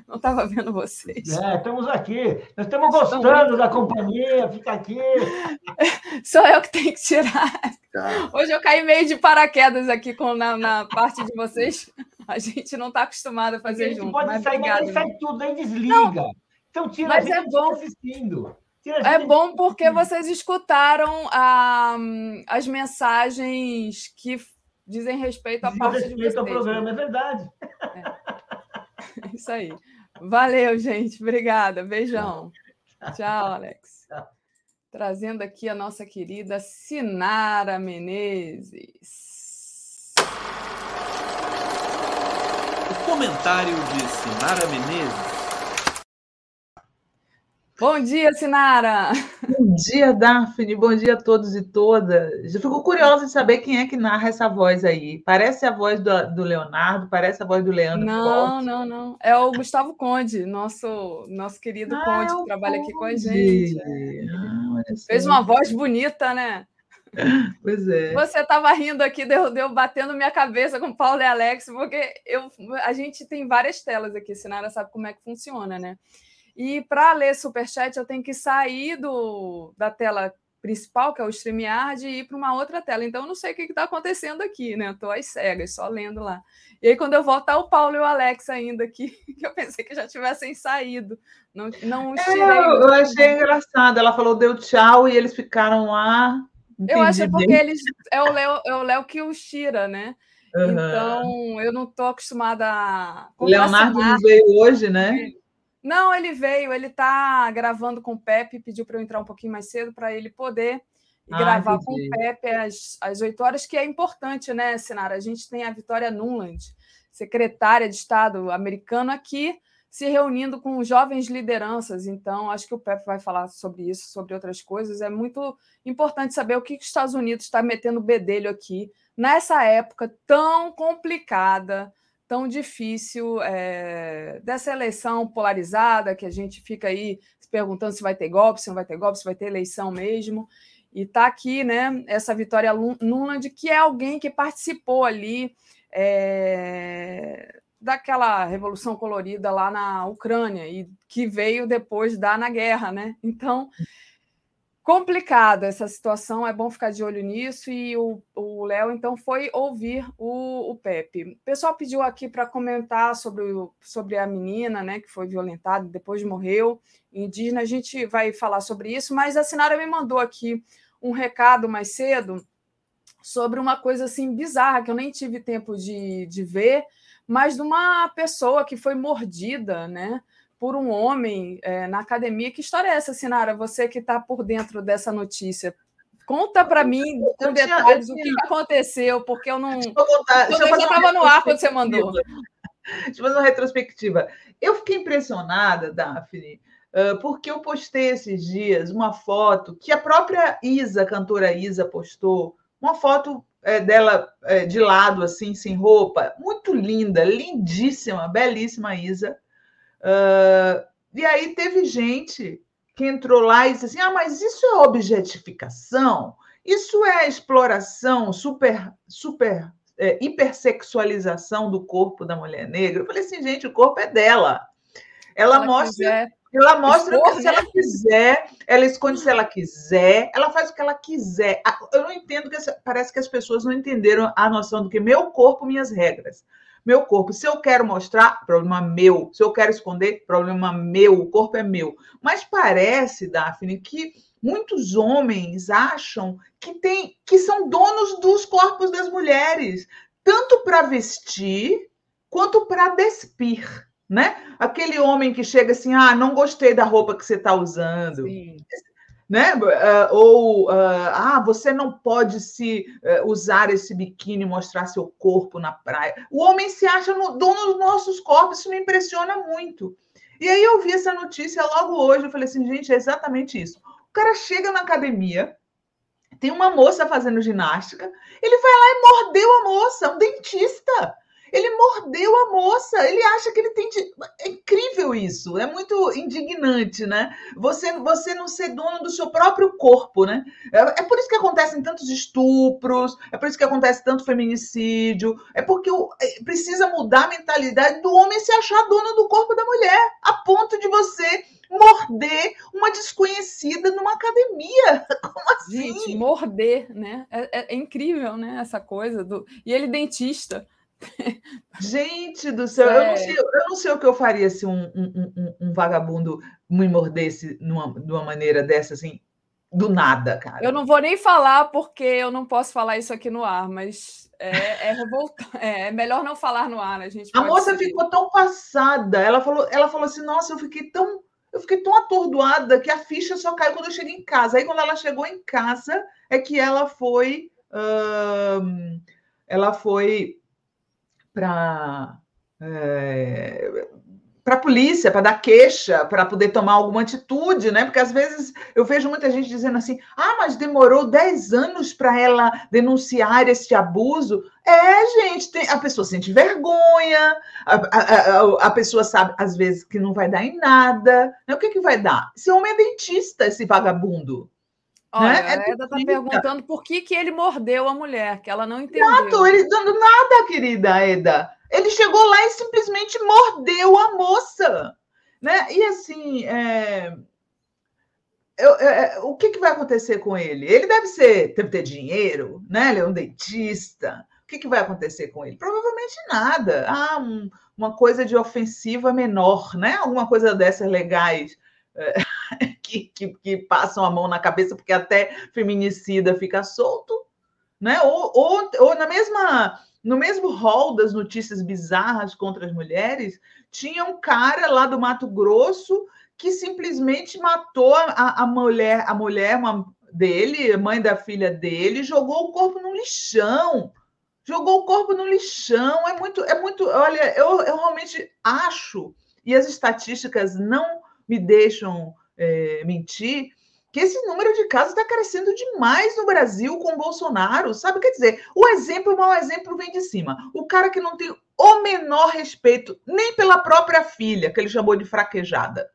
não estava vendo vocês. É, estamos aqui. Nós estamos gostando da companhia, fica aqui. Sou eu que tenho que tirar. Tá. Hoje eu caí meio de paraquedas aqui com, na, na parte de vocês. A gente não está acostumado a fazer a junto. Pode mas sair, obrigado, mas sai tudo, aí desliga. Não, então tira mas a é bom. assistindo. É bom porque vocês escutaram a, as mensagens que dizem respeito à parte respeito de vocês. ao programa, é verdade. É. Isso aí. Valeu, gente. Obrigada. Beijão. Tchau, Alex. Trazendo aqui a nossa querida Sinara Menezes. O comentário de Sinara Menezes. Bom dia, Sinara! Bom dia, Daphne. Bom dia a todos e todas. Eu fico curiosa em saber quem é que narra essa voz aí. Parece a voz do, do Leonardo, parece a voz do Leandro. Não, Forte. não, não. É o Gustavo Conde, nosso, nosso querido ah, Conde, é que trabalha Conde. aqui com a gente. Ah, Fez uma voz bonita, né? Pois é. Você estava rindo aqui, deu, deu batendo minha cabeça com o Paulo e Alex, porque eu, a gente tem várias telas aqui, Sinara sabe como é que funciona, né? E para ler superchat, eu tenho que sair do, da tela principal, que é o StreamYard, e ir para uma outra tela. Então, eu não sei o que está acontecendo aqui, né? Estou às cegas, só lendo lá. E aí, quando eu volto, tá o Paulo e o Alex ainda aqui, que eu pensei que já tivessem saído. Não, não. É, eu, eu achei engraçado. Ela falou, deu tchau, e eles ficaram lá. eu acho porque eles é o Léo, é o Léo que os tira, né? Uhum. Então, eu não estou acostumada a. Leonardo não veio hoje, né? Não, ele veio, ele está gravando com o Pepe, pediu para eu entrar um pouquinho mais cedo para ele poder ah, gravar entendi. com o Pepe às, às 8 horas, que é importante, né, Sinara? A gente tem a Vitória Nuland, secretária de Estado americano, aqui se reunindo com jovens lideranças. Então, acho que o Pepe vai falar sobre isso, sobre outras coisas. É muito importante saber o que os Estados Unidos está metendo bedelho aqui, nessa época tão complicada tão difícil é, dessa eleição polarizada que a gente fica aí se perguntando se vai ter golpe, se não vai ter golpe, se vai ter eleição mesmo. E está aqui, né, essa Vitória Nuland, que é alguém que participou ali é, daquela revolução colorida lá na Ucrânia e que veio depois da na guerra, né? Então complicada essa situação, é bom ficar de olho nisso. E o Léo, então, foi ouvir o, o Pepe. O pessoal pediu aqui para comentar sobre, sobre a menina né, que foi violentada depois morreu, indígena. A gente vai falar sobre isso, mas a Sinara me mandou aqui um recado mais cedo sobre uma coisa assim bizarra que eu nem tive tempo de, de ver, mas de uma pessoa que foi mordida, né? Por um homem é, na academia. Que história é essa, Sinara? Você que está por dentro dessa notícia. Conta para mim com detalhes o que aconteceu, porque eu não. Deixa eu, contar, eu já estava no ar quando você mandou. Deixa eu fazer uma retrospectiva. Eu fiquei impressionada, Daphne, porque eu postei esses dias uma foto que a própria Isa, a cantora Isa, postou, uma foto é, dela é, de lado, assim, sem roupa, muito linda, lindíssima, belíssima Isa. Uh, e aí teve gente que entrou lá e disse assim: ah, mas isso é objetificação, isso é exploração, super, super é, hipersexualização do corpo da mulher negra. Eu falei assim, gente, o corpo é dela. Ela, ela mostra. Quiser. Ela mostra expor, que se né? ela quiser, ela esconde se ela quiser, ela faz o que ela quiser. Eu não entendo que parece que as pessoas não entenderam a noção do que meu corpo, minhas regras meu corpo. Se eu quero mostrar, problema meu. Se eu quero esconder, problema meu. O corpo é meu. Mas parece, Daphne, que muitos homens acham que tem que são donos dos corpos das mulheres, tanto para vestir quanto para despir, né? Aquele homem que chega assim, ah, não gostei da roupa que você está usando. Sim. Né? Uh, ou uh, ah, você não pode se uh, usar esse biquíni e mostrar seu corpo na praia. O homem se acha no, dono dos nossos corpos, isso me impressiona muito. E aí eu vi essa notícia logo hoje, eu falei assim, gente, é exatamente isso. O cara chega na academia, tem uma moça fazendo ginástica, ele vai lá e mordeu a moça, um dentista. Ele mordeu a moça, ele acha que ele tem. É incrível isso, é muito indignante, né? Você, você não ser dono do seu próprio corpo, né? É, é por isso que acontecem tantos estupros, é por isso que acontece tanto feminicídio, é porque o, é, precisa mudar a mentalidade do homem se achar dono do corpo da mulher, a ponto de você morder uma desconhecida numa academia. Como assim? Gente, morder, né? É, é, é incrível, né? Essa coisa do. E ele dentista. Gente do céu, eu não, sei, eu não sei o que eu faria se um, um, um, um vagabundo me mordesse numa, de uma maneira dessa, assim, do nada, cara. Eu não vou nem falar porque eu não posso falar isso aqui no ar, mas é, é, é, é melhor não falar no ar, né? A, gente a moça seguir. ficou tão passada, ela falou, ela falou assim: nossa, eu fiquei tão. Eu fiquei tão atordoada que a ficha só caiu quando eu cheguei em casa. Aí, quando ela chegou em casa, é que ela foi. Ela foi para é, para a polícia, para dar queixa, para poder tomar alguma atitude, né? Porque às vezes eu vejo muita gente dizendo assim: ah, mas demorou 10 anos para ela denunciar esse abuso. É, gente, tem, a pessoa sente vergonha, a, a, a, a, pessoa sabe, às vezes, que não vai dar em nada. Né? O que, que vai dar? Esse homem é dentista, esse vagabundo. Olha, né? a Eda está perguntando por que, que ele mordeu a mulher, que ela não entendeu. Exato, ele dando nada, querida Eda. Ele chegou lá e simplesmente mordeu a moça. Né? E assim, é... Eu, é, o que, que vai acontecer com ele? Ele deve ser, deve ter dinheiro, né? Ele é um dentista. O que, que vai acontecer com ele? Provavelmente nada. Ah, um, uma coisa de ofensiva menor, né? Alguma coisa dessas legais. Que, que, que, passam a mão na cabeça, porque até feminicida fica solto, né? Ou, ou, ou na mesma, no mesmo rol das notícias bizarras contra as mulheres, tinha um cara lá do Mato Grosso que simplesmente matou a, a mulher, a mulher uma, dele, mãe da filha dele, jogou o corpo no lixão. Jogou o corpo no lixão. É muito, é muito. Olha, eu, eu realmente acho, e as estatísticas não me deixam é, mentir, que esse número de casos está crescendo demais no Brasil com o Bolsonaro, sabe? Quer dizer, o exemplo, o mau exemplo vem de cima. O cara que não tem o menor respeito nem pela própria filha, que ele chamou de fraquejada,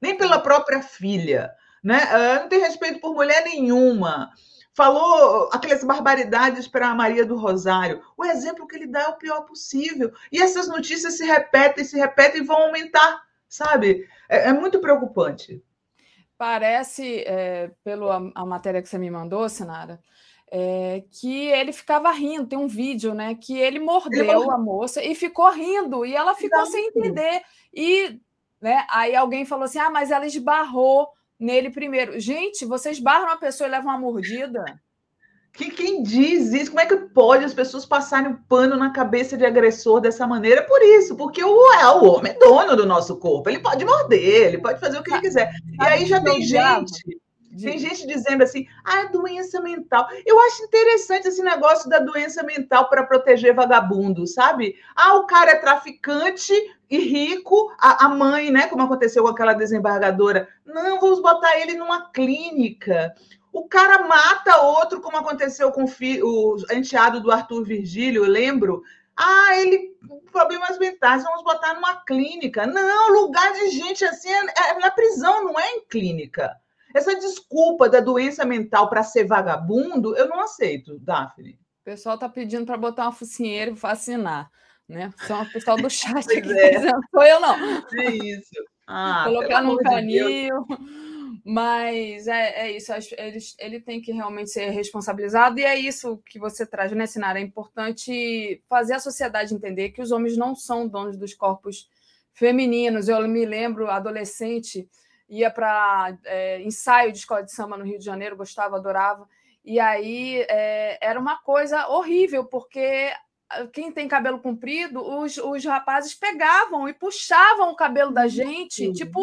nem pela própria filha, né? Uh, não tem respeito por mulher nenhuma. Falou aquelas barbaridades para a Maria do Rosário. O exemplo que ele dá é o pior possível. E essas notícias se repetem, se repetem e vão aumentar sabe? É, é muito preocupante. Parece, é, pela a matéria que você me mandou, Sinara, é, que ele ficava rindo. Tem um vídeo, né? Que ele mordeu ele a moça e ficou rindo, e ela ficou sem entender. E né, aí alguém falou assim: ah, mas ela esbarrou nele primeiro. Gente, você esbarra uma pessoa e leva uma mordida. Que quem diz isso? Como é que pode as pessoas passarem um pano na cabeça de agressor dessa maneira? Por isso, porque o, é, o homem é dono do nosso corpo. Ele pode morder, ele pode fazer o que ele quiser. E aí já tem gente. Tem gente dizendo assim, ah, doença mental. Eu acho interessante esse negócio da doença mental para proteger vagabundo, sabe? Ah, o cara é traficante e rico, a, a mãe, né? Como aconteceu com aquela desembargadora. Não, vamos botar ele numa clínica o cara mata outro, como aconteceu com o, filho, o enteado do Arthur Virgílio, eu lembro. Ah, ele problemas mentais, vamos botar numa clínica. Não, lugar de gente assim é, é na prisão, não é em clínica. Essa desculpa da doença mental para ser vagabundo, eu não aceito, Daphne. O pessoal está pedindo para botar uma focinheira e fascinar, né? São o pessoal do chat aqui é. dizendo, sou eu não. É isso. Ah, Colocar num canil. Mas é, é isso, ele, ele tem que realmente ser responsabilizado, e é isso que você traz, né, Sinara? É importante fazer a sociedade entender que os homens não são donos dos corpos femininos. Eu me lembro, adolescente, ia para é, ensaio de escola de samba no Rio de Janeiro, gostava, adorava. E aí é, era uma coisa horrível, porque quem tem cabelo comprido, os, os rapazes pegavam e puxavam o cabelo da gente, tipo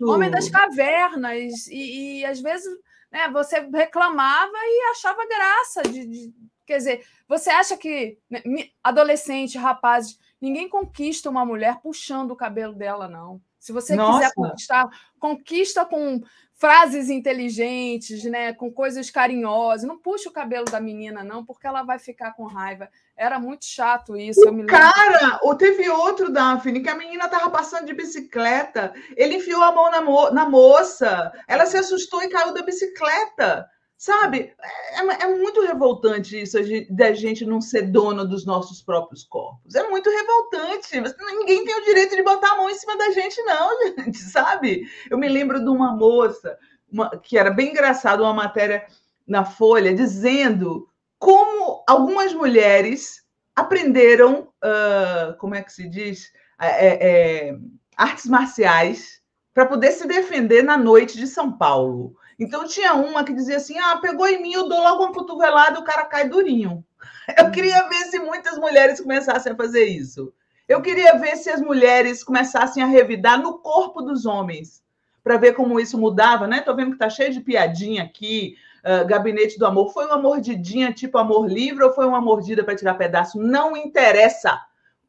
um homem das cavernas, e, e às vezes né, você reclamava e achava graça de, de quer dizer, você acha que né, adolescente, rapazes, ninguém conquista uma mulher puxando o cabelo dela, não. Se você Nossa. quiser conquistar, conquista com frases inteligentes, né, com coisas carinhosas. Não puxa o cabelo da menina, não, porque ela vai ficar com raiva. Era muito chato isso. O cara, ou teve outro, Daphne, que a menina estava passando de bicicleta. Ele enfiou a mão na, mo na moça. Ela se assustou e caiu da bicicleta. Sabe? É, é, muito revoltante isso da gente não ser dono dos nossos próprios corpos. É muito revoltante. Ninguém tem o direito de botar a mão em cima da gente, não, gente, sabe? Eu me lembro de uma moça uma, que era bem engraçado, uma matéria na Folha dizendo como algumas mulheres aprenderam, uh, como é que se diz, é, é, artes marciais para poder se defender na noite de São Paulo. Então tinha uma que dizia assim: ah, pegou em mim, eu dou logo uma cotovelada e o cara cai durinho. Eu queria ver se muitas mulheres começassem a fazer isso. Eu queria ver se as mulheres começassem a revidar no corpo dos homens, para ver como isso mudava, né? Tô vendo que tá cheio de piadinha aqui. Uh, Gabinete do Amor. Foi uma mordidinha tipo amor livre ou foi uma mordida para tirar pedaço? Não interessa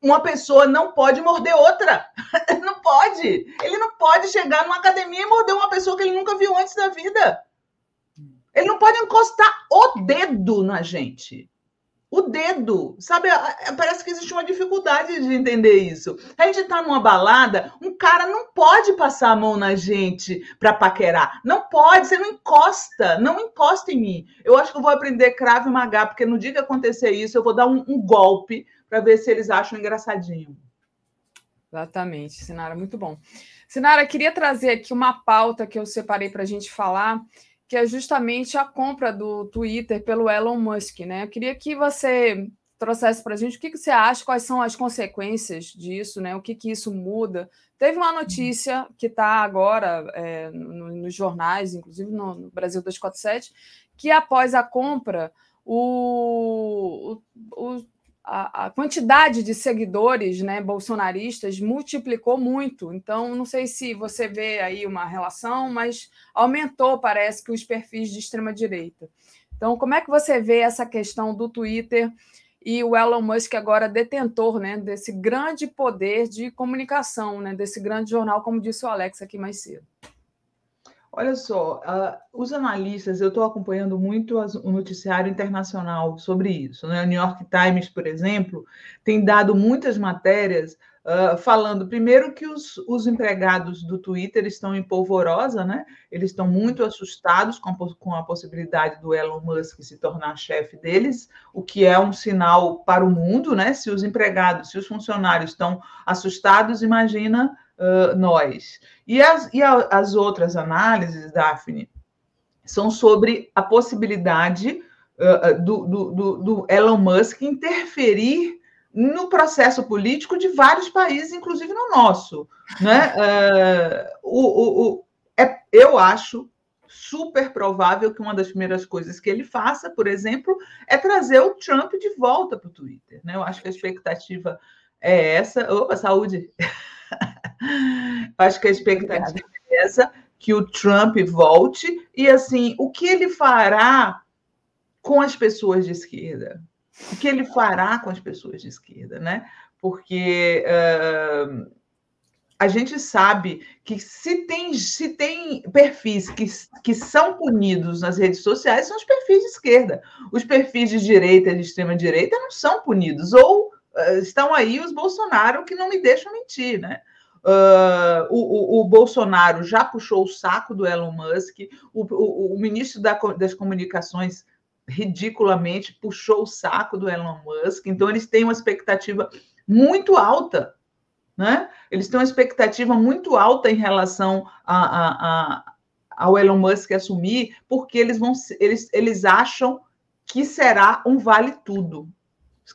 uma pessoa não pode morder outra. não pode. Ele não pode chegar numa academia e morder uma pessoa que ele nunca viu antes da vida. Ele não pode encostar o dedo na gente. O dedo, sabe? Parece que existe uma dificuldade de entender isso. A gente tá numa balada, um cara não pode passar a mão na gente para paquerar. Não pode, você não encosta, não encosta em mim. Eu acho que eu vou aprender cravo e magá, porque no dia que acontecer isso, eu vou dar um, um golpe para ver se eles acham engraçadinho. Exatamente, Sinara, muito bom. Sinara, queria trazer aqui uma pauta que eu separei para a gente falar, que é justamente a compra do Twitter pelo Elon Musk, né? Eu queria que você trouxesse para a gente o que, que você acha, quais são as consequências disso, né? O que, que isso muda. Teve uma notícia que está agora é, no, nos jornais, inclusive no, no Brasil 247, que após a compra, o, o, o a, a, quantidade de seguidores né, bolsonaristas multiplicou muito. Então, não sei se você vê aí uma relação, mas aumentou, parece que, os perfis de extrema-direita. Então, como é que você vê essa questão do Twitter e o Elon Musk agora detentor né, desse grande poder de comunicação, né, desse grande jornal, como disse o Alex aqui mais cedo? Olha só, uh, os analistas, eu estou acompanhando muito as, o noticiário internacional sobre isso. Né? O New York Times, por exemplo, tem dado muitas matérias uh, falando, primeiro, que os, os, empregados do Twitter estão em polvorosa, né? eles estão muito assustados com a, com a possibilidade do Elon Musk se tornar chefe deles, o que é um sinal para o mundo, né? Se os empregados, se os funcionários estão assustados, imagina nós. E as, e a, as outras análises, Daphne, são sobre a possibilidade uh, do, do, do, Elon Musk interferir no processo político de vários países, inclusive no nosso. Né? Uh, o, o, o, é, eu acho super provável que uma das primeiras coisas que ele faça, por exemplo, é trazer o Trump de volta para o Twitter. Né? Eu acho que a expectativa é essa. Opa, saúde! Acho que a expectativa é essa, que o Trump volte, e assim, o que ele fará com as pessoas de esquerda? O que ele fará com as pessoas de esquerda, né? Porque uh, a gente sabe que se tem, se tem perfis que, que são punidos nas redes sociais, são os perfis de esquerda. Os perfis de direita e de extrema-direita não são punidos, ou uh, estão aí os Bolsonaro que não me deixam mentir, né? Uh, o, o, o, Bolsonaro já puxou o saco do Elon Musk, o, o, ministro da, das Comunicações ridiculamente puxou o saco do Elon Musk, então eles têm uma expectativa muito alta, né? Eles têm uma expectativa muito alta em relação a, a, a, ao Elon Musk assumir, porque eles vão eles, eles acham que será um vale tudo,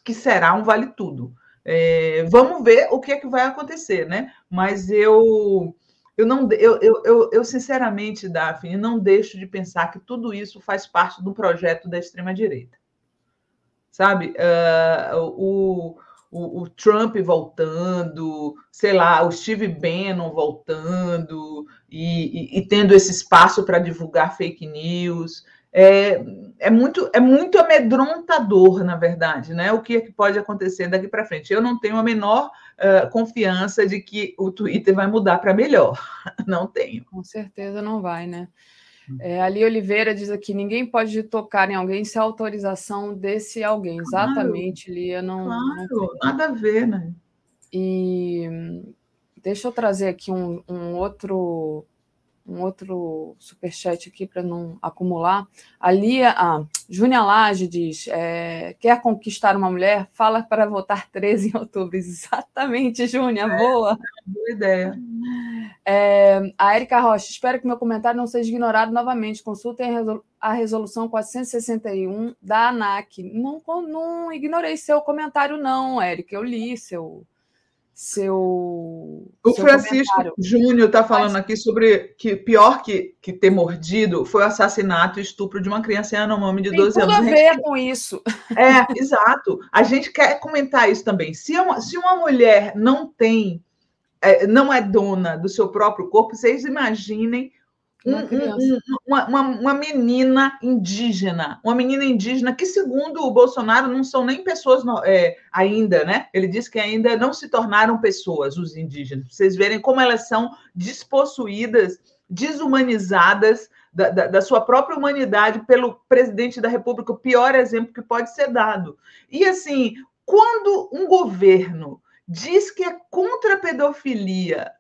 que será um vale tudo. É, vamos ver o que é que vai acontecer, né? Mas eu eu não, eu, eu, eu, eu, sinceramente, Daphne, não deixo de pensar que tudo isso faz parte do projeto da extrema-direita. Sabe? Uh, o, o, o, Trump voltando, sei lá, o Steve Bannon voltando e, e, e tendo esse espaço para divulgar fake news é, é, muito, é muito amedrontador, na verdade, né? O que, é que pode acontecer daqui para frente. Eu não tenho a menor uh, confiança de que o Twitter vai mudar para melhor. Não tenho. Com certeza não vai, né? É, Ali Oliveira diz aqui: ninguém pode tocar em alguém sem autorização desse alguém. Claro, Exatamente, Lia. Não, claro, não nada a ver, né? E deixa eu trazer aqui um, um outro um outro superchat aqui para não acumular. A Lia, ah, Júnia Lage diz: é, quer conquistar uma mulher? Fala para votar 13 em outubro. Exatamente, Júnia, é, boa. Boa ideia. É, a Erika Rocha, espero que meu comentário não seja ignorado novamente. Consultem a resolução 461 da ANAC. Não, não ignorei seu comentário, não, Érica. Eu li seu seu. O seu Francisco Júnior está falando aqui sobre que pior que, que ter mordido foi o assassinato e estupro de uma criança Yanomami de 12 Tem tudo anos. Tem a ver com isso. É, exato. A gente quer comentar isso também. Se uma, se uma mulher não tem, é, não é dona do seu próprio corpo, vocês imaginem um, um, uma, uma, uma, menina indígena, uma menina indígena que, segundo o Bolsonaro, não são nem pessoas é, ainda, né? Ele diz que ainda não se tornaram pessoas, os indígenas. Vocês verem como elas são despossuídas, desumanizadas da, da, da sua própria humanidade pelo presidente da República, o pior exemplo que pode ser dado. E assim, quando um governo diz que é contra a pedofilia,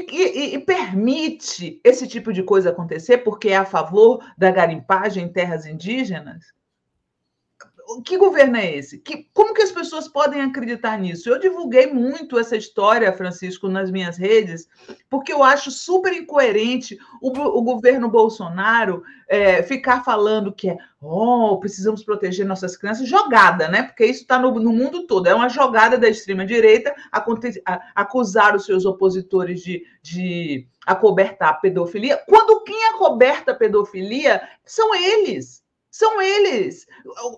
e, e, e, permite esse tipo de coisa acontecer porque é a favor da garimpagem em terras indígenas? Que governo é esse? Que, como que as pessoas podem acreditar nisso? Eu divulguei muito essa história, Francisco, nas minhas redes, porque eu acho super incoerente o, o governo Bolsonaro é, ficar falando que é, oh, precisamos proteger nossas crianças, jogada, né? Porque isso está no, no, mundo todo, é uma jogada da extrema-direita acusar os seus opositores de, de acobertar a pedofilia, quando quem acoberta a pedofilia são eles são eles.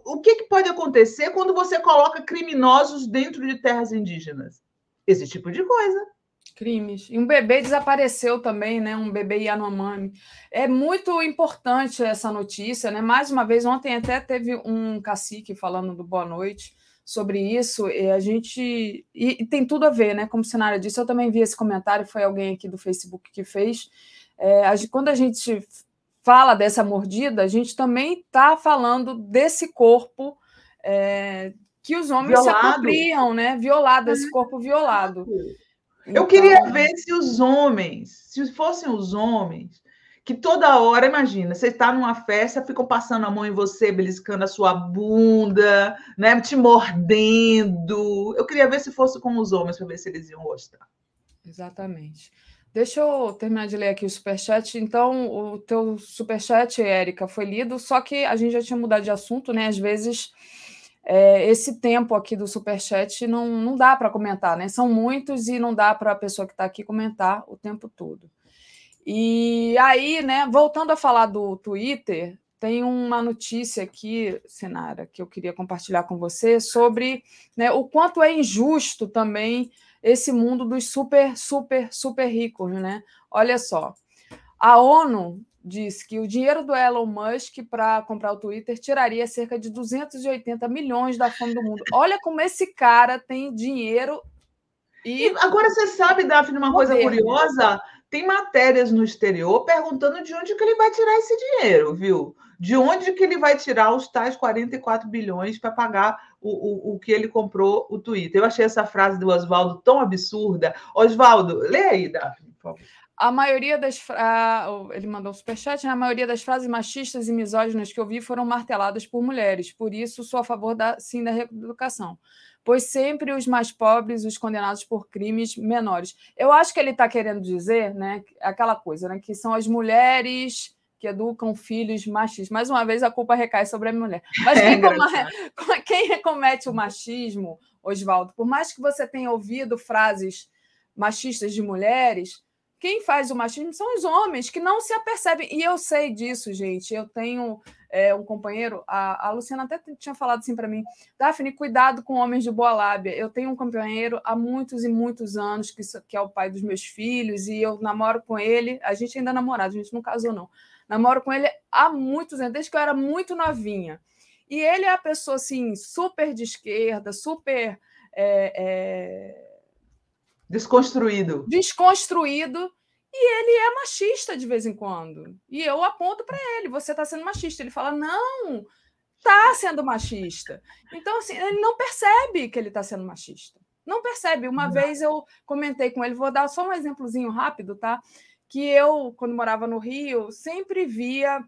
O que, que pode acontecer quando você coloca criminosos dentro de terras indígenas? Esse tipo de coisa crimes. E um bebê desapareceu também, né? Um bebê Yanomami. É muito importante essa notícia, né? Mais uma vez, ontem até teve um cacique falando do Boa Noite sobre isso, e a gente. E, tem tudo a ver, né? Como cenário disse, eu também vi esse comentário, foi alguém aqui do Facebook que fez. É, quando a gente fala dessa mordida, a gente também está falando desse corpo é, que os homens violado. se apropriam, né? Violado, esse corpo violado. Então... Eu queria ver se os homens, se fossem os homens, que toda hora, imagina, você está numa festa, ficam passando a mão em você, beliscando a sua bunda, né? Te mordendo. Eu queria ver se fosse com os homens, para ver se eles iam gostar. Exatamente. Deixa eu terminar de ler aqui o superchat. Então, o teu superchat, Érica, foi lido, só que a gente já tinha mudado de assunto, né? Às vezes, é, esse tempo aqui do superchat não, não dá para comentar, né? São muitos e não dá para a pessoa que está aqui comentar o tempo todo. E aí, né, voltando a falar do Twitter, tem uma notícia aqui, Senara, que eu queria compartilhar com você sobre né, o quanto é injusto também esse mundo dos super, super, super ricos, né? Olha só, a ONU diz que o dinheiro do Elon Musk para comprar o Twitter tiraria cerca de 280 milhões da fome do mundo. Olha como esse cara tem dinheiro e. e agora você sabe, Daphne, uma poder. coisa curiosa? Tem matérias no exterior perguntando de onde que ele vai tirar esse dinheiro, viu? De onde que ele vai tirar os tais 44 bilhões para pagar o, o, o que ele comprou o Twitter? Eu achei essa frase do Oswaldo tão absurda. Oswaldo, lê aí, Daphne, por favor. A maioria das. Fra... Ele mandou um superchat, né? A maioria das frases machistas e misóginas que eu vi foram marteladas por mulheres. Por isso, sou a favor da, sim da reeducação pois sempre os mais pobres, os condenados por crimes menores. Eu acho que ele está querendo dizer, né, aquela coisa, né, que são as mulheres que educam filhos machistas. Mais uma vez, a culpa recai sobre a mulher. Mas quem, é quem comete o machismo, Oswaldo, por mais que você tenha ouvido frases machistas de mulheres, quem faz o machismo são os homens que não se apercebem. E eu sei disso, gente. Eu tenho é, um companheiro, a, a Luciana até tinha falado assim para mim: Daphne, cuidado com homens de boa lábia. Eu tenho um companheiro há muitos e muitos anos, que, que é o pai dos meus filhos, e eu namoro com ele. A gente ainda é namorado, a gente não casou, não. Namoro com ele há muitos anos, desde que eu era muito novinha. E ele é a pessoa assim, super de esquerda, super. É, é Desconstruído. Desconstruído. E ele é machista de vez em quando. E eu aponto para ele: você está sendo machista. Ele fala: não, está sendo machista. Então, assim, ele não percebe que ele está sendo machista. Não percebe. Uma não. vez eu comentei com ele, vou dar só um exemplozinho rápido, tá? Que eu, quando morava no Rio, sempre via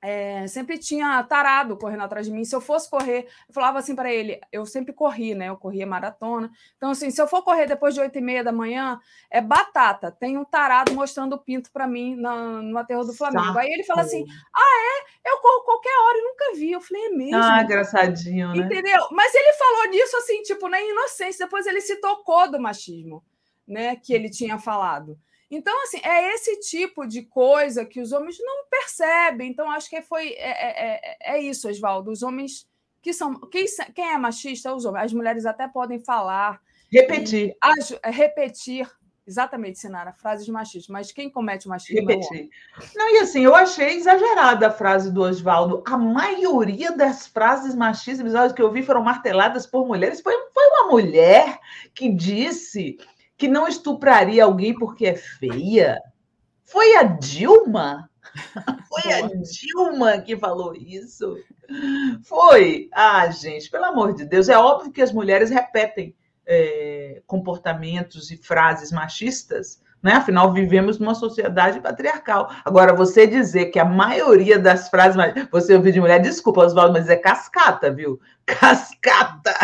é, sempre tinha tarado correndo atrás de mim. Se eu fosse correr, eu falava assim para ele: eu sempre corri, né? Eu corria maratona. Então, assim, se eu for correr depois de oito e meia da manhã, é batata. Tem um tarado mostrando o pinto para mim na, no aterro do Flamengo. Saco. Aí ele fala assim: ah, é? Eu corro qualquer hora e nunca vi. Eu falei: é mesmo? Ah, engraçadinho, né? Entendeu? Mas ele falou disso assim, tipo, na inocência. Depois ele se tocou do machismo, né? Que ele tinha falado. Então, assim, é esse tipo de coisa que os homens não percebem. Então, acho que foi é, é, é, é isso, Oswaldo. Os homens que são. Quem, quem é machista? Os homens. As mulheres até podem falar. Repetir. E, é, repetir. Exatamente, Sinara, frases machistas. Mas quem comete machismo? Repetir. Não, e assim, eu achei exagerada a frase do Oswaldo. A maioria das frases machistas, que eu vi, foram marteladas por mulheres. Foi, foi uma mulher que disse que não estupraria alguém porque é feia? Foi a Dilma? Foi a Dilma que falou isso? Foi. Ah, gente, pelo amor de Deus, é óbvio que as mulheres repetem é, comportamentos e frases machistas, né? Afinal, vivemos numa sociedade patriarcal. Agora, você dizer que a maioria das frases. Você ouviu de mulher, desculpa, Oswaldo, mas é cascata, viu? Cascata!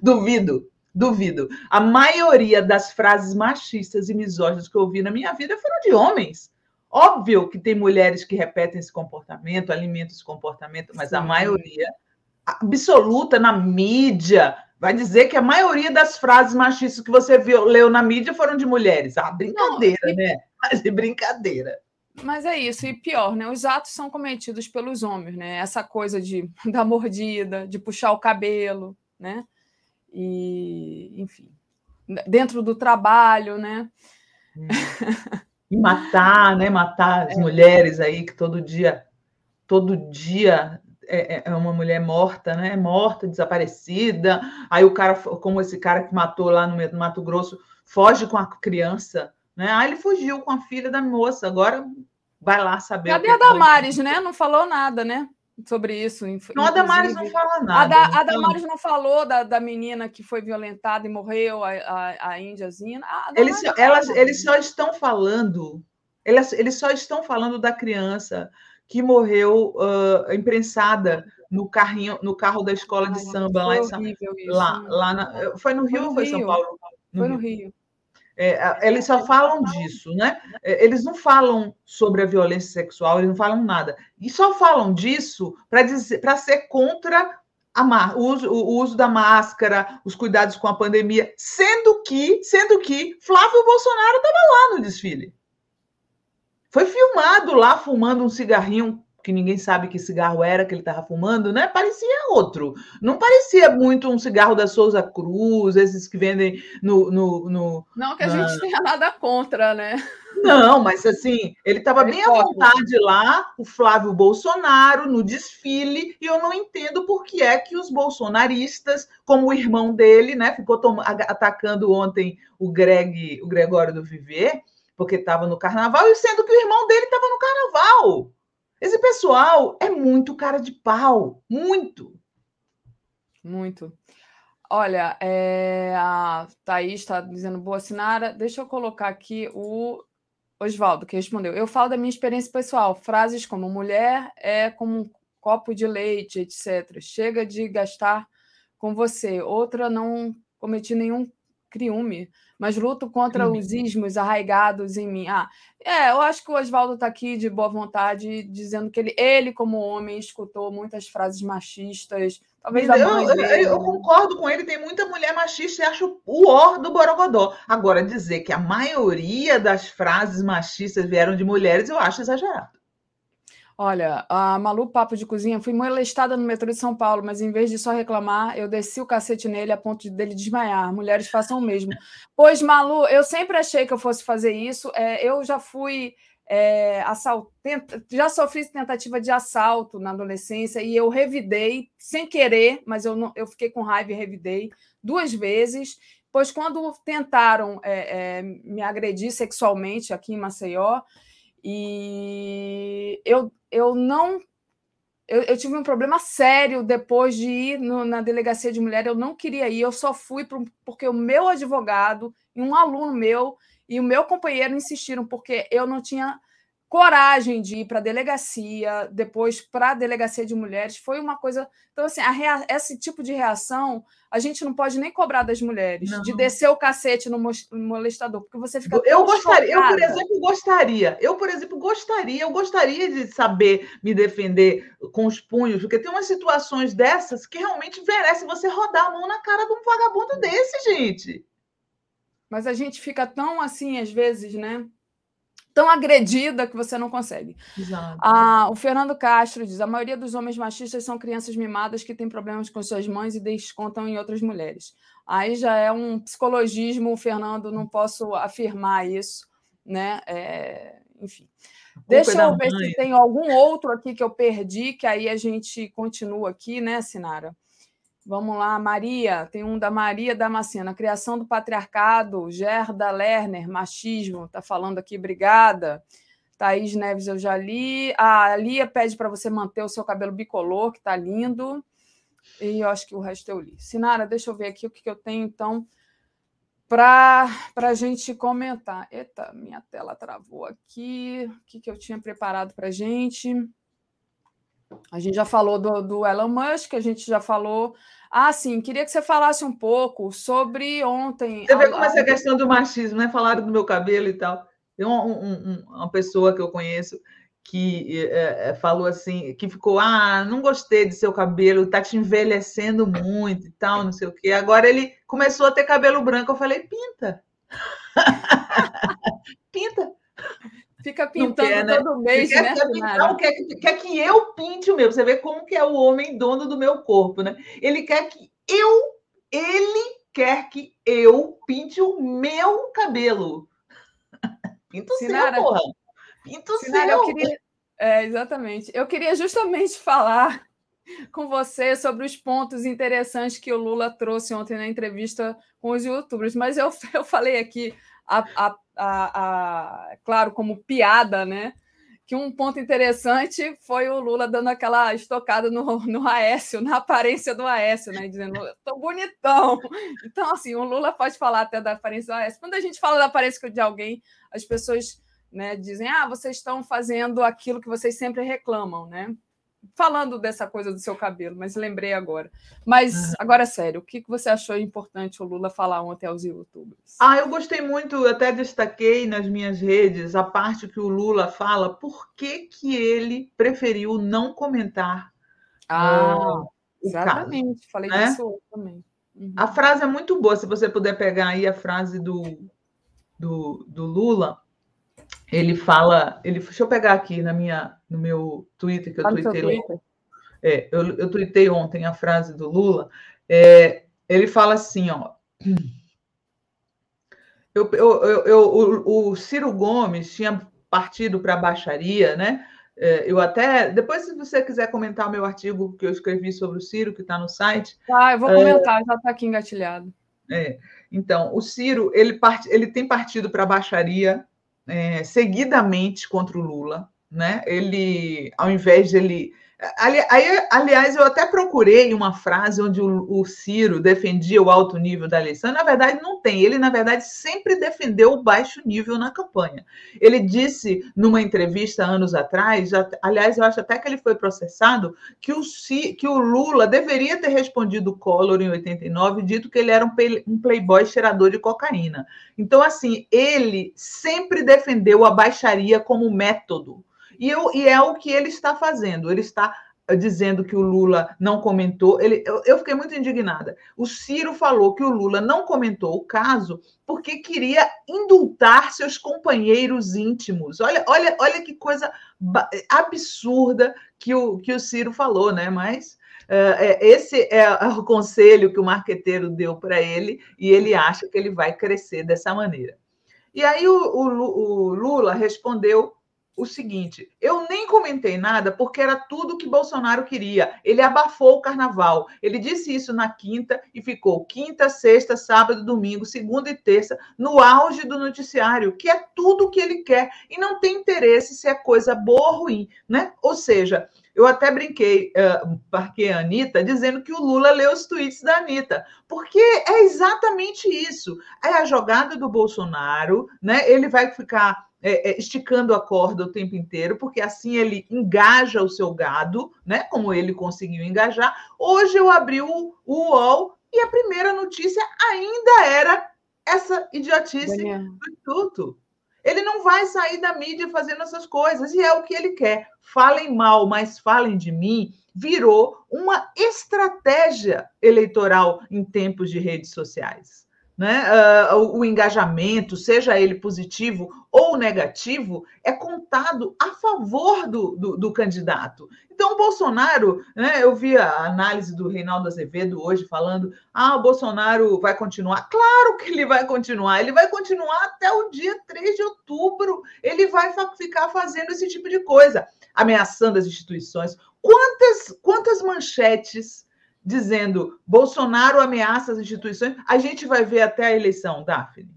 Duvido. Duvido. A maioria das frases machistas e misóginas que eu ouvi na minha vida foram de homens. Óbvio que tem mulheres que repetem esse comportamento, alimentam esse comportamento, mas Sim. a maioria absoluta na mídia vai dizer que a maioria das frases machistas que você viu, leu na mídia foram de mulheres. Ah, brincadeira, Não, e... né? Mas de brincadeira. Mas é isso, e pior, né? Os atos são cometidos pelos homens, né? Essa coisa de dar mordida, de puxar o cabelo, né? E, enfim, dentro do trabalho, né? Hum. E matar, né? Matar as é. mulheres aí que todo dia, todo dia é, é, é uma mulher morta, né? Morta, desaparecida. Aí o cara, como esse cara que matou lá no Mato Grosso, foge com a criança, né? Ah, ele fugiu com a filha da moça. Agora vai lá saber. Cadê a Damares, né? Não falou nada, né? Sobre isso. Não, a Damares não fala nada. A, da, a Damares não falou da, da menina que foi violentada e morreu, a, a, a índiazinha. Eles, elas, eles só estão falando, eles, eles só estão falando da criança que morreu uh, imprensada no carrinho, no carro da escola de samba lá em São lá, lá na, foi no Rio foi ou foi em São Paulo? No foi no Rio. Rio. É, eles só falam disso, né? É, eles não falam sobre a violência sexual, eles não falam nada. E só falam disso para ser contra a, o, uso, o uso da máscara, os cuidados com a pandemia, sendo que, sendo que Flávio Bolsonaro estava lá no desfile. Foi filmado lá fumando um cigarrinho que ninguém sabe que cigarro era que ele estava fumando, né? Parecia outro. Não parecia muito um cigarro da Souza Cruz, esses que vendem no. no, no não que a na... gente tenha nada contra, né? Não, mas assim, ele estava bem à vontade lá, o Flávio Bolsonaro, no desfile, e eu não entendo por que é que os bolsonaristas, como o irmão dele, né, ficou atacando ontem o Greg, o Gregório do Viver, porque estava no carnaval, e sendo que o irmão dele estava no carnaval. Esse pessoal é muito cara de pau, muito. Muito. Olha, é, a Thaís está dizendo boa Sinara. Deixa eu colocar aqui o Oswaldo, que respondeu. Eu falo da minha experiência pessoal. Frases como mulher é como um copo de leite, etc. Chega de gastar com você. Outra, não cometi nenhum criume mas luto contra os ismos arraigados em mim. Ah, é, eu acho que o Oswaldo está aqui de boa vontade, dizendo que ele, ele, como homem, escutou muitas frases machistas, Talvez eu, eu, eu, concordo com ele, tem muita mulher machista e acho o or do Borogodó. Agora, dizer que a maioria das frases machistas vieram de mulheres, eu acho exagerado. Olha, a Malu Papo de Cozinha, fui molestada no metrô de São Paulo, mas em vez de só reclamar, eu desci o cacete nele a ponto de dele desmaiar. Mulheres façam o mesmo. Pois, Malu, eu sempre achei que eu fosse fazer isso. É, eu já fui é, já sofri tentativa de assalto na adolescência e eu revidei sem querer, mas eu, não, eu fiquei com raiva e revidei duas vezes. Pois quando tentaram é, é, me agredir sexualmente aqui em Maceió, e eu, eu não. Eu, eu tive um problema sério depois de ir no, na delegacia de mulher. Eu não queria ir, eu só fui pro, porque o meu advogado e um aluno meu e o meu companheiro insistiram, porque eu não tinha coragem de ir para a delegacia, depois para a delegacia de mulheres, foi uma coisa. Então, assim, rea... esse tipo de reação a gente não pode nem cobrar das mulheres, não. de descer o cacete no molestador, porque você fica. Eu gostaria, chocada. eu, por exemplo, gostaria. Eu, por exemplo, gostaria, eu gostaria de saber me defender com os punhos, porque tem umas situações dessas que realmente merece você rodar a mão na cara de um vagabundo desse, gente. Mas a gente fica tão assim, às vezes, né? Tão agredida que você não consegue. Exato. Ah, o Fernando Castro diz: a maioria dos homens machistas são crianças mimadas que têm problemas com suas mães e descontam em outras mulheres. Aí já é um psicologismo, Fernando, não posso afirmar isso, né? É, enfim. Deixa eu ver mãe. se tem algum outro aqui que eu perdi, que aí a gente continua aqui, né, Sinara? Vamos lá, Maria, tem um da Maria Damascena, criação do patriarcado, Gerda Lerner, machismo, está falando aqui, obrigada. Thaís Neves, eu já li. A Lia pede para você manter o seu cabelo bicolor, que está lindo. E eu acho que o resto eu li. Sinara, deixa eu ver aqui o que, que eu tenho, então, para a gente comentar. Eita, minha tela travou aqui. O que, que eu tinha preparado para a gente? A gente já falou do, do Elon Musk, a gente já falou. Ah, sim, queria que você falasse um pouco sobre ontem. Você vê como essa questão do machismo, né? Falaram do meu cabelo e tal. Tem um, um, uma pessoa que eu conheço que é, é, falou assim, que ficou, ah, não gostei de seu cabelo, tá te envelhecendo muito e tal, não sei o quê. Agora ele começou a ter cabelo branco, eu falei, pinta. pinta. Fica pintando quer, né? todo mês, quer, né? Quer, pintar, quer, quer que eu pinte o meu. Você vê como que é o homem dono do meu corpo, né? Ele quer que eu, ele quer que eu pinte o meu cabelo. Pinta o Sinara, seu, porra. Pinta o Sinara, seu. Eu queria, é, exatamente. Eu queria justamente falar com você sobre os pontos interessantes que o Lula trouxe ontem na entrevista com os youtubers, mas eu, eu falei aqui a, a a, a, claro, como piada, né? Que um ponto interessante foi o Lula dando aquela estocada no, no Aécio, na aparência do Aécio, né? Dizendo, tô bonitão. Então, assim, o Lula pode falar até da aparência do Aécio. Quando a gente fala da aparência de alguém, as pessoas né, dizem, ah, vocês estão fazendo aquilo que vocês sempre reclamam, né? Falando dessa coisa do seu cabelo, mas lembrei agora. Mas uhum. agora sério, o que você achou importante o Lula falar ontem aos youtubers? Ah, eu gostei muito, até destaquei nas minhas redes a parte que o Lula fala por que, que ele preferiu não comentar. Ah, uh, exatamente, caso, falei né? disso também. Uhum. A frase é muito boa, se você puder pegar aí a frase do, do, do Lula, ele fala, ele, deixa eu pegar aqui na minha, no meu Twitter, que eu tuitei, é, eu, eu tuitei ontem a frase do Lula, é, ele fala assim, ó, eu, eu, eu, o, o Ciro Gomes tinha partido para a baixaria, né? É, eu até. Depois, se você quiser comentar o meu artigo que eu escrevi sobre o Ciro, que está no site. Ah, eu vou comentar, é, já está aqui engatilhado. É, então, o Ciro ele, part, ele tem partido para a baixaria é, seguidamente contra o Lula, né? Ele, ao invés de ele Ali, aí, aliás, eu até procurei uma frase onde o, o, Ciro defendia o alto nível da eleição. Na verdade, não tem. Ele, na verdade, sempre defendeu o baixo nível na campanha. Ele disse numa entrevista anos atrás, aliás, eu acho até que ele foi processado, que o, que o Lula deveria ter respondido o Collor em 89, dito que ele era um, um playboy cheirador de cocaína. Então, assim, ele sempre defendeu a baixaria como método e, eu, e é o que ele está fazendo. Ele está dizendo que o Lula não comentou. Ele, eu, eu, fiquei muito indignada. O Ciro falou que o Lula não comentou o caso porque queria indultar seus companheiros íntimos. Olha, olha, olha que coisa absurda que o, que o Ciro falou, né? Mas uh, esse é o conselho que o marqueteiro deu para ele e ele acha que ele vai crescer dessa maneira. E aí o, o, o Lula respondeu o seguinte: eu nem comentei nada porque era tudo que Bolsonaro queria. Ele abafou o carnaval. Ele disse isso na quinta e ficou quinta, sexta, sábado, domingo, segunda e terça no auge do noticiário, que é tudo que ele quer e não tem interesse se é coisa boa ou ruim, né? Ou seja, eu até brinquei, uh, marquei a Anitta, dizendo que o Lula leu os tweets da Anitta, porque é exatamente isso. É a jogada do Bolsonaro, né? Ele vai ficar é, é, esticando a corda o tempo inteiro, porque assim ele engaja o seu gado, né? Como ele conseguiu engajar. Hoje eu abri o, o UOL e a primeira notícia ainda era essa idiotice do Instituto. Ele não vai sair da mídia fazendo essas coisas, e é o que ele quer. Falem mal, mas falem de mim, virou uma estratégia eleitoral em tempos de redes sociais né? Uh, o engajamento, seja ele positivo ou negativo, é contado a favor do, do, do candidato. Então, o Bolsonaro, né, eu vi a análise do Reinaldo Azevedo hoje falando: ah, o Bolsonaro vai continuar. Claro que ele vai continuar, ele vai continuar até o dia 3 de outubro. Ele vai ficar fazendo esse tipo de coisa, ameaçando as instituições. Quantas, quantas manchetes dizendo Bolsonaro ameaça as instituições, a gente vai ver até a eleição, Daphne.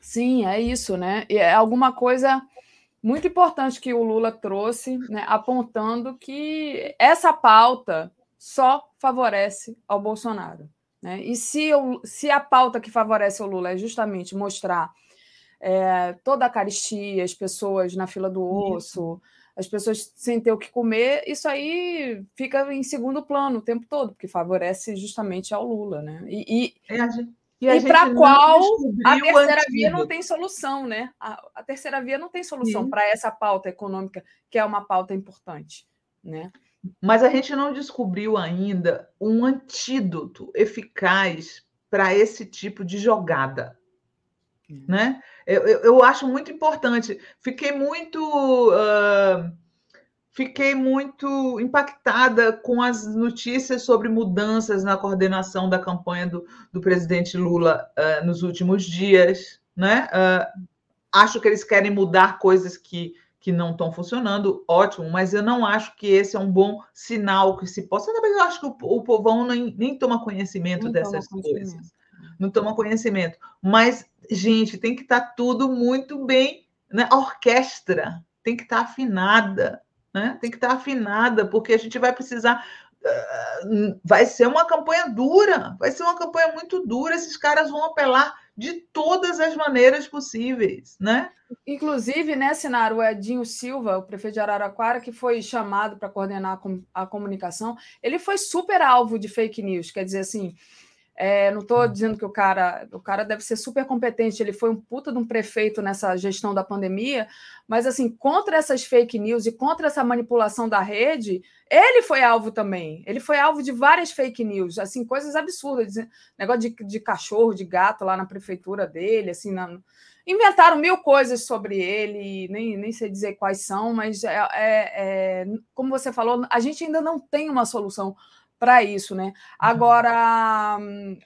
Sim, é isso, né? E é alguma coisa muito importante que o Lula trouxe, né, apontando que essa pauta só favorece ao Bolsonaro. Né? E se, eu, se a pauta que favorece o Lula é justamente mostrar é, toda a caristia, as pessoas na fila do osso, isso as pessoas sem ter o que comer, isso aí fica em segundo plano o tempo todo, porque favorece justamente ao Lula, né? E, e, e, e para qual a terceira via não tem solução, né? A, a terceira via não tem solução para essa pauta econômica, que é uma pauta importante, né? Mas a gente não descobriu ainda um antídoto eficaz para esse tipo de jogada. Né? Eu, eu, eu, acho muito importante. Fiquei muito. Uh, fiquei muito impactada com as notícias sobre mudanças na coordenação da campanha do, do presidente Lula uh, nos últimos dias. Né? Uh, acho que eles querem mudar coisas que, que não estão funcionando, ótimo, mas eu não acho que esse é um bom sinal que se possa. Eu acho que o, o povão nem, nem toma conhecimento nem dessas toma coisas. Conhecimento. Não toma conhecimento. Mas gente, tem que estar tá tudo muito bem, né? A orquestra tem que estar tá afinada, né? Tem que estar tá afinada, porque a gente vai precisar. Uh, vai ser uma campanha dura, vai ser uma campanha muito dura. Esses caras vão apelar de todas as maneiras possíveis, né? Inclusive, né, Sinara, o Edinho Silva, o prefeito de Araraquara, que foi chamado para coordenar a comunicação, ele foi super alvo de fake news, quer dizer assim, é, não estou dizendo que o cara, o cara deve ser super competente, ele foi um puta de um prefeito nessa gestão da pandemia, mas assim, contra essas fake news e contra essa manipulação da rede, ele foi alvo também. Ele foi alvo de várias fake news, assim, coisas absurdas, negócio de, de cachorro, de gato lá na prefeitura dele, assim, na, inventaram mil coisas sobre ele, nem, nem sei dizer quais são, mas é, é, é, como você falou, a gente ainda não tem uma solução para isso, né? Uhum. Agora,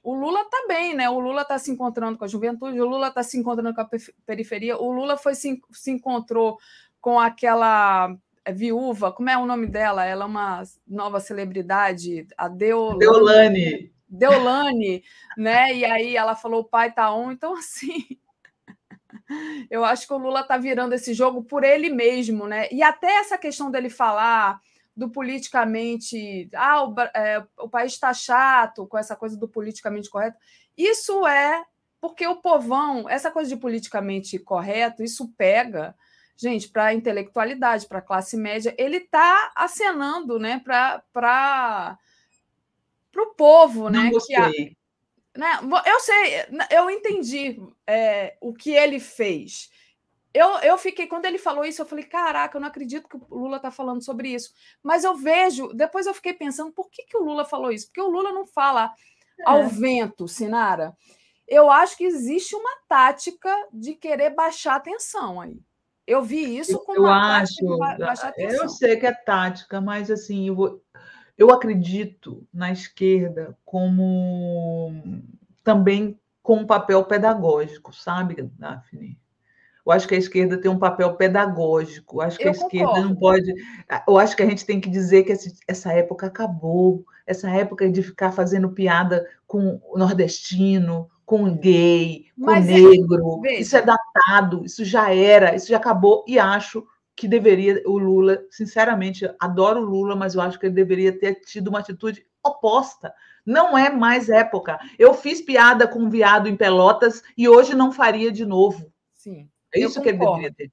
o Lula está bem, né? O Lula está se encontrando com a juventude, o Lula está se encontrando com a periferia, o Lula foi se, se encontrou com aquela é, viúva, como é o nome dela? Ela é uma nova celebridade, a Deolane. Deolane. Deolane, né? E aí ela falou: o pai tá on, então assim. Eu acho que o Lula está virando esse jogo por ele mesmo, né? E até essa questão dele falar do politicamente. Ah, o, é, o país está chato com essa coisa do politicamente correto. Isso é porque o povão, essa coisa de politicamente correto, isso pega, gente, para a intelectualidade, para a classe média, ele está acenando né, para o povo, Não né? Gostei. Que a, né? Eu sei, eu entendi é, o que ele fez eu, eu fiquei, quando ele falou isso, eu falei: caraca, eu não acredito que o Lula está falando sobre isso. Mas eu vejo, depois eu fiquei pensando, por que, que o Lula falou isso? Porque o Lula não fala é. ao vento, Sinara. Eu acho que existe uma tática de querer baixar a tensão aí. Eu vi isso com eu acho, baixar a tensão. Eu sei que é tática, mas assim, eu, vou, eu acredito na esquerda como também com um papel pedagógico, sabe, Daphne? Eu acho que a esquerda tem um papel pedagógico. Eu acho que eu a esquerda concordo. não pode. Eu acho que a gente tem que dizer que essa época acabou. Essa época de ficar fazendo piada com o nordestino, com gay, com Mas é negro. É... Isso é datado, isso já era, isso já acabou. E acho que deveria, o Lula, sinceramente, adoro o Lula, mas eu acho que ele deveria ter tido uma atitude oposta. Não é mais época. Eu fiz piada com um viado em Pelotas e hoje não faria de novo. Sim. É isso que ele deveria ter.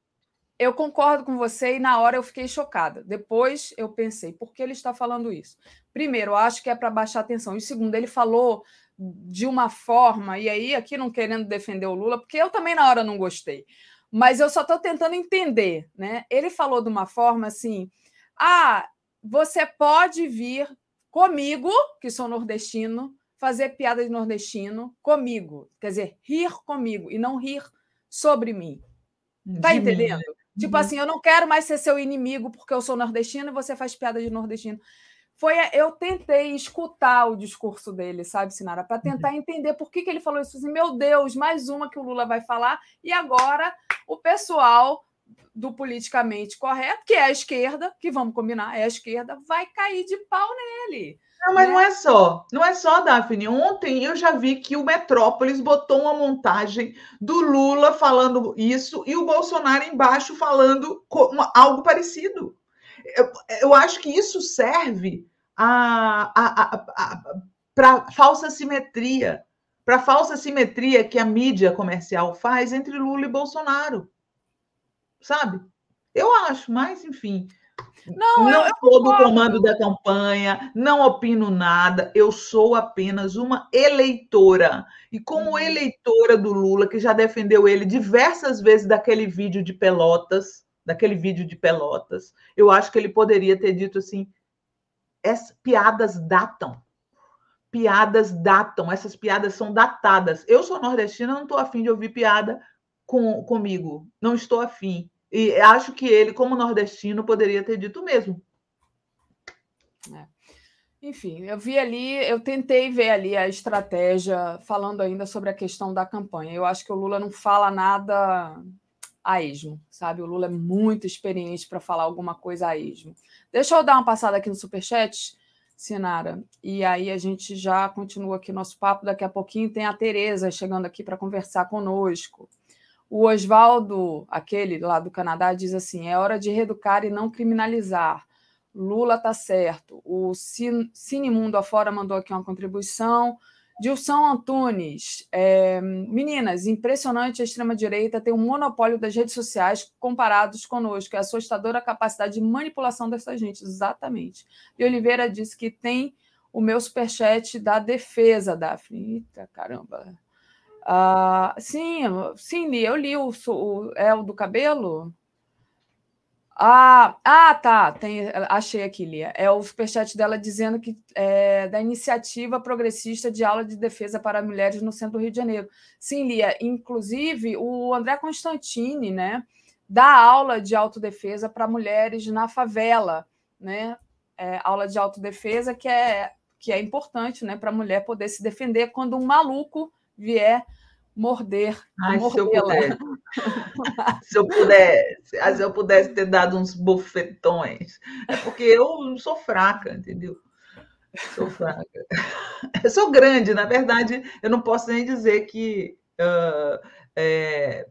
Eu concordo com você e na hora eu fiquei chocada. Depois eu pensei, por que ele está falando isso? Primeiro, eu acho que é para baixar a atenção. E segundo, ele falou de uma forma, e aí aqui não querendo defender o Lula, porque eu também na hora não gostei. Mas eu só estou tentando entender, né? Ele falou de uma forma assim: ah, você pode vir comigo, que sou nordestino, fazer piada de nordestino comigo. Quer dizer, rir comigo e não rir sobre mim. Tá entendendo? Mim. Tipo uhum. assim, eu não quero mais ser seu inimigo porque eu sou nordestino e você faz piada de nordestino. Foi, eu tentei escutar o discurso dele, sabe, Sinara, para tentar uhum. entender por que, que ele falou isso. Assim, Meu Deus, mais uma que o Lula vai falar, e agora o pessoal do politicamente correto, que é a esquerda, que vamos combinar, é a esquerda, vai cair de pau nele. Não, mas né? não é só, não é só, Daphne. Ontem eu já vi que o Metrópolis botou uma montagem do Lula falando isso e o Bolsonaro embaixo falando algo parecido. Eu, eu acho que isso serve a, a, a, para falsa simetria, para falsa simetria que a mídia comercial faz entre Lula e Bolsonaro. Sabe? Eu acho, mas enfim. Não, não sou do comando da campanha, não opino nada, eu sou apenas uma eleitora. E como uhum. eleitora do Lula, que já defendeu ele diversas vezes daquele vídeo de Pelotas, daquele vídeo de Pelotas, eu acho que ele poderia ter dito assim: as piadas datam. Piadas datam, essas piadas são datadas. Eu sou nordestina, não estou afim de ouvir piada com, comigo, não estou afim. E acho que ele, como nordestino, poderia ter dito mesmo. É. Enfim, eu vi ali, eu tentei ver ali a estratégia, falando ainda sobre a questão da campanha. Eu acho que o Lula não fala nada a esmo, sabe? O Lula é muito experiente para falar alguma coisa a esmo. Deixa eu dar uma passada aqui no Superchat, Sinara, e aí a gente já continua aqui nosso papo. Daqui a pouquinho tem a Tereza chegando aqui para conversar conosco. O Oswaldo, aquele lá do Canadá, diz assim: é hora de reeducar e não criminalizar. Lula tá certo. O Cinemundo afora mandou aqui uma contribuição. Dilson Antunes, é, meninas, impressionante a extrema-direita ter um monopólio das redes sociais comparados conosco. É assustadora a capacidade de manipulação dessa gente, exatamente. E Oliveira disse que tem o meu superchat da defesa, Daphne. Eita, caramba. Ah, sim, sim. Eu li o, o é o do cabelo. Ah, ah, tá. Tem, achei aqui, Lia. É o superchat dela dizendo que é da iniciativa progressista de aula de defesa para mulheres no centro do Rio de Janeiro. Sim, Lia. Inclusive, o André Constantini, né, dá aula de autodefesa para mulheres na favela, né? É, aula de autodefesa que é que é importante, né, para a mulher poder se defender quando um maluco vier morder. Ai, se eu, pudesse. se eu pudesse, se eu pudesse ter dado uns bofetões. É porque eu sou fraca, entendeu? Sou fraca. Eu sou grande, na verdade, eu não posso nem dizer que uh, é,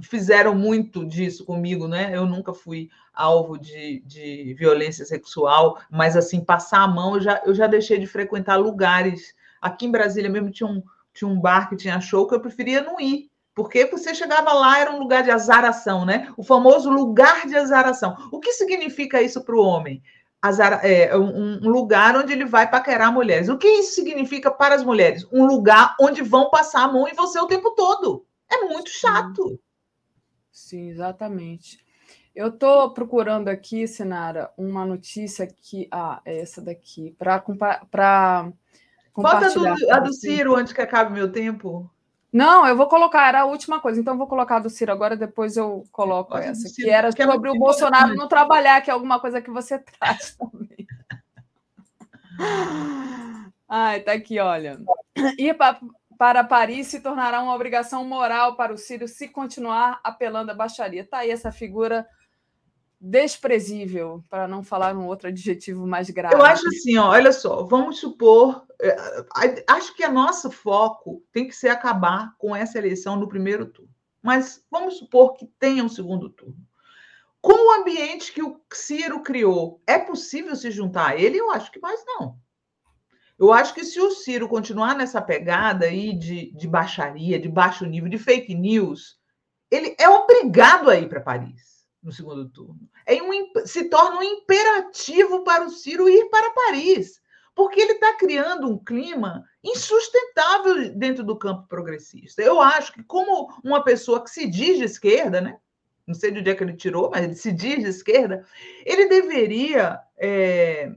fizeram muito disso comigo, né? Eu nunca fui alvo de, de violência sexual, mas assim, passar a mão, eu já, eu já deixei de frequentar lugares. Aqui em Brasília mesmo tinha um, tinha um bar que tinha show que eu preferia não ir. Porque você chegava lá, era um lugar de azaração, né? O famoso lugar de azaração. O que significa isso para o homem? Azar, é, um, um, lugar onde ele vai paquerar mulheres. O que isso significa para as mulheres? Um lugar onde vão passar a mão em você o tempo todo. É muito chato. Sim, exatamente. Eu estou procurando aqui, Sinara, uma notícia que. Ah, é essa daqui, para. Bota a do, Ciro antes que acabe meu tempo. Não, eu vou colocar, era a última coisa, então eu vou colocar a do Ciro agora, depois eu coloco essa, que era que sobre é o Bolsonaro não trabalhar, que é alguma coisa que você traz também. Ai, tá aqui, olha. Ir para, para Paris se tornará uma obrigação moral para o Ciro se continuar apelando à baixaria. Tá aí essa figura desprezível, para não falar um outro adjetivo mais grave. Eu acho assim, ó, olha só, vamos supor, é, acho que o nosso foco tem que ser acabar com essa eleição no primeiro turno. Mas vamos supor que tenha um segundo turno. Com o ambiente que o Ciro criou, é possível se juntar a ele? Eu acho que mais não. Eu acho que se o Ciro continuar nessa pegada aí de, de baixaria, de baixo nível, de fake news, ele é obrigado a ir para Paris no segundo turno. É um, se torna um imperativo para o Ciro ir para Paris, porque ele está criando um clima insustentável dentro do campo progressista. Eu acho que, como uma pessoa que se diz de esquerda, né? não sei de onde é que ele tirou, mas ele se diz de esquerda, ele deveria é,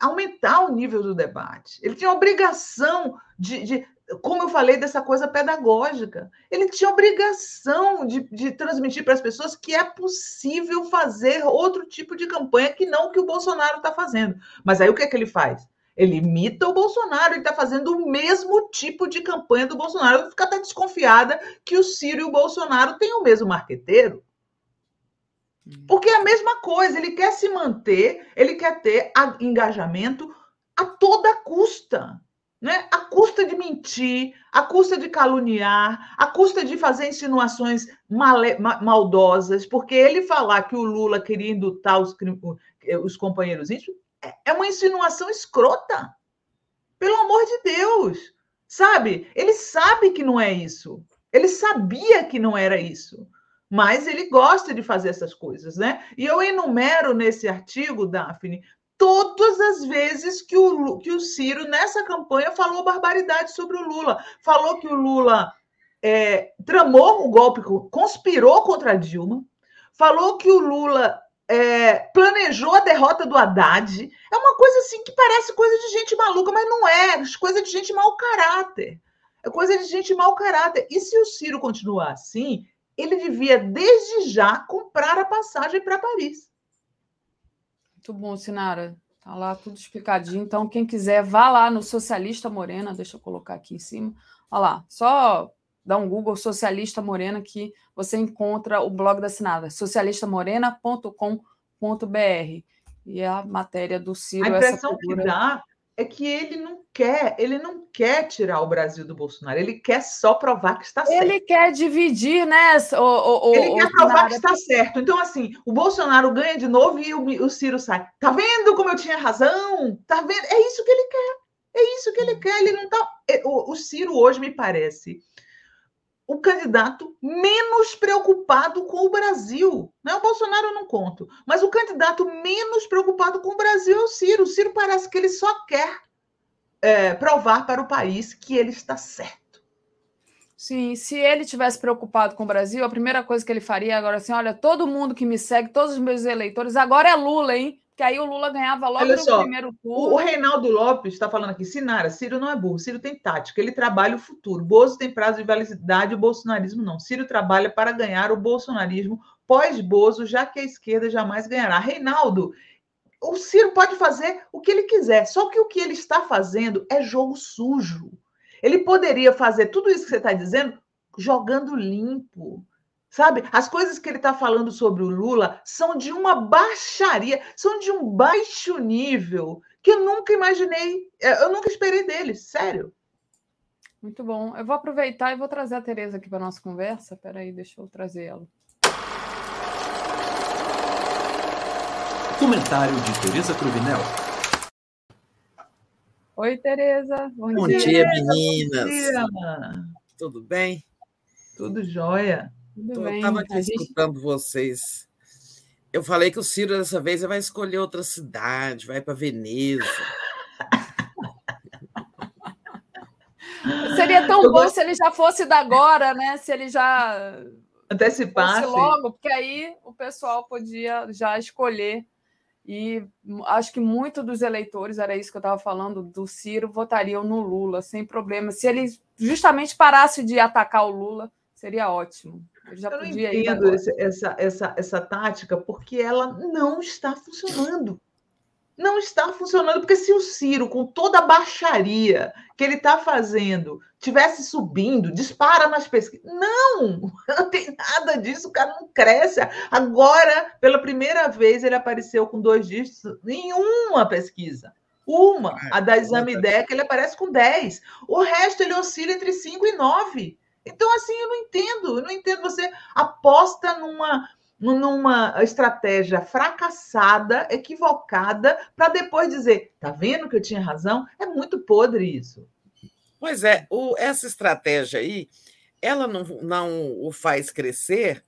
aumentar o nível do debate. Ele tinha a obrigação de, de como eu falei, dessa coisa pedagógica. Ele tinha obrigação de, de transmitir para as pessoas que é possível fazer outro tipo de campanha que não o que o Bolsonaro está fazendo. Mas aí o que é que ele faz? Ele imita o Bolsonaro, ele está fazendo o mesmo tipo de campanha do Bolsonaro. Eu fico até desconfiada que o Ciro e o Bolsonaro têm o mesmo marqueteiro. Porque é a mesma coisa, ele quer se manter, ele quer ter engajamento a toda custa né? a custa de mentir, a custa de caluniar, a custa de fazer insinuações male, maldosas, porque ele falar que o Lula queria indutar os, os companheiros íntimos é, é uma insinuação escrota. Pelo amor de Deus. Sabe? Ele sabe que não é isso. Ele sabia que não era isso. Mas ele gosta de fazer essas coisas, né? E eu enumero nesse artigo, Daphne, todas as vezes que o, que o Ciro, nessa campanha, falou barbaridade sobre o Lula. Falou que o Lula é, tramou o golpe, conspirou contra a Dilma, falou que o Lula é, planejou a derrota do Haddad. É uma coisa assim que parece coisa de gente maluca, mas não é. Coisa de gente mau caráter. É coisa de gente mau caráter. E se o Ciro continuar assim, ele devia, desde já, comprar a passagem para Paris. Muito bom, Sinara. Tá lá tudo explicadinho. Então, quem quiser, vá lá no Socialista Morena. Deixa eu colocar aqui em cima. Olha lá, só dá um Google Socialista Morena que você encontra o blog da Sinara, socialistamorena.com.br. E a matéria do Ciro. A impressão que dá é que ele não quer, ele não quer tirar o Brasil do Bolsonaro, ele quer só provar que está certo. Ele quer dividir, né? O, o, ele o, quer provar que está certo. Então, assim, o Bolsonaro ganha de novo e o, o Ciro sai. Tá vendo como eu tinha razão? Tá vendo? É isso que ele quer. É isso que ele quer. Ele não tá. É, o, o Ciro hoje me parece o candidato menos preocupado com o Brasil. Né? O Bolsonaro eu não conto, mas o candidato menos preocupado com o Brasil é o Ciro. O Ciro parece que ele só quer é, provar para o país que ele está certo. Sim, se ele tivesse preocupado com o Brasil, a primeira coisa que ele faria agora assim, olha, todo mundo que me segue, todos os meus eleitores, agora é Lula, hein? Que aí o Lula ganhava logo Olha no só, primeiro turno. O Reinaldo Lopes está falando aqui, Sinara, Ciro não é burro, Ciro tem tática, ele trabalha o futuro. Bozo tem prazo de validade, o bolsonarismo não. Ciro trabalha para ganhar o bolsonarismo pós-Bozo, já que a esquerda jamais ganhará. Reinaldo, o Ciro pode fazer o que ele quiser, só que o que ele está fazendo é jogo sujo. Ele poderia fazer tudo isso que você está dizendo jogando limpo, Sabe? As coisas que ele está falando sobre o Lula são de uma baixaria, são de um baixo nível que eu nunca imaginei, é, eu nunca esperei dele, sério. Muito bom. Eu vou aproveitar e vou trazer a Tereza aqui para nossa conversa. Peraí, deixa eu trazer ela. Comentário de Tereza Cruvinel. Oi, Tereza. Bom, bom dia, dia meninas. Bom dia. Tudo bem? Tudo jóia. Eu estava aqui gente... escutando vocês. Eu falei que o Ciro dessa vez vai escolher outra cidade, vai para Veneza. Seria tão bom se ele já fosse da agora, né? Se ele já Antecipasse. logo, porque aí o pessoal podia já escolher. E acho que muitos dos eleitores, era isso que eu estava falando, do Ciro, votariam no Lula, sem problema. Se ele justamente parasse de atacar o Lula, seria ótimo. Já eu não entendo essa, essa, essa tática, porque ela não está funcionando não está funcionando, porque se o Ciro, com toda a baixaria que ele está fazendo, tivesse subindo, dispara nas pesquisas. Não, não tem nada disso, o cara não cresce. Agora, pela primeira vez, ele apareceu com dois dígitos em uma pesquisa. Uma, é, a da Exame que ele aparece com 10. O resto ele oscila entre 5 e 9. Então, assim, eu não entendo. Eu não entendo. Você aposta numa, numa estratégia fracassada, equivocada, para depois dizer, tá vendo que eu tinha razão? É muito podre isso. Pois é, o, essa estratégia aí, ela não, não o faz crescer,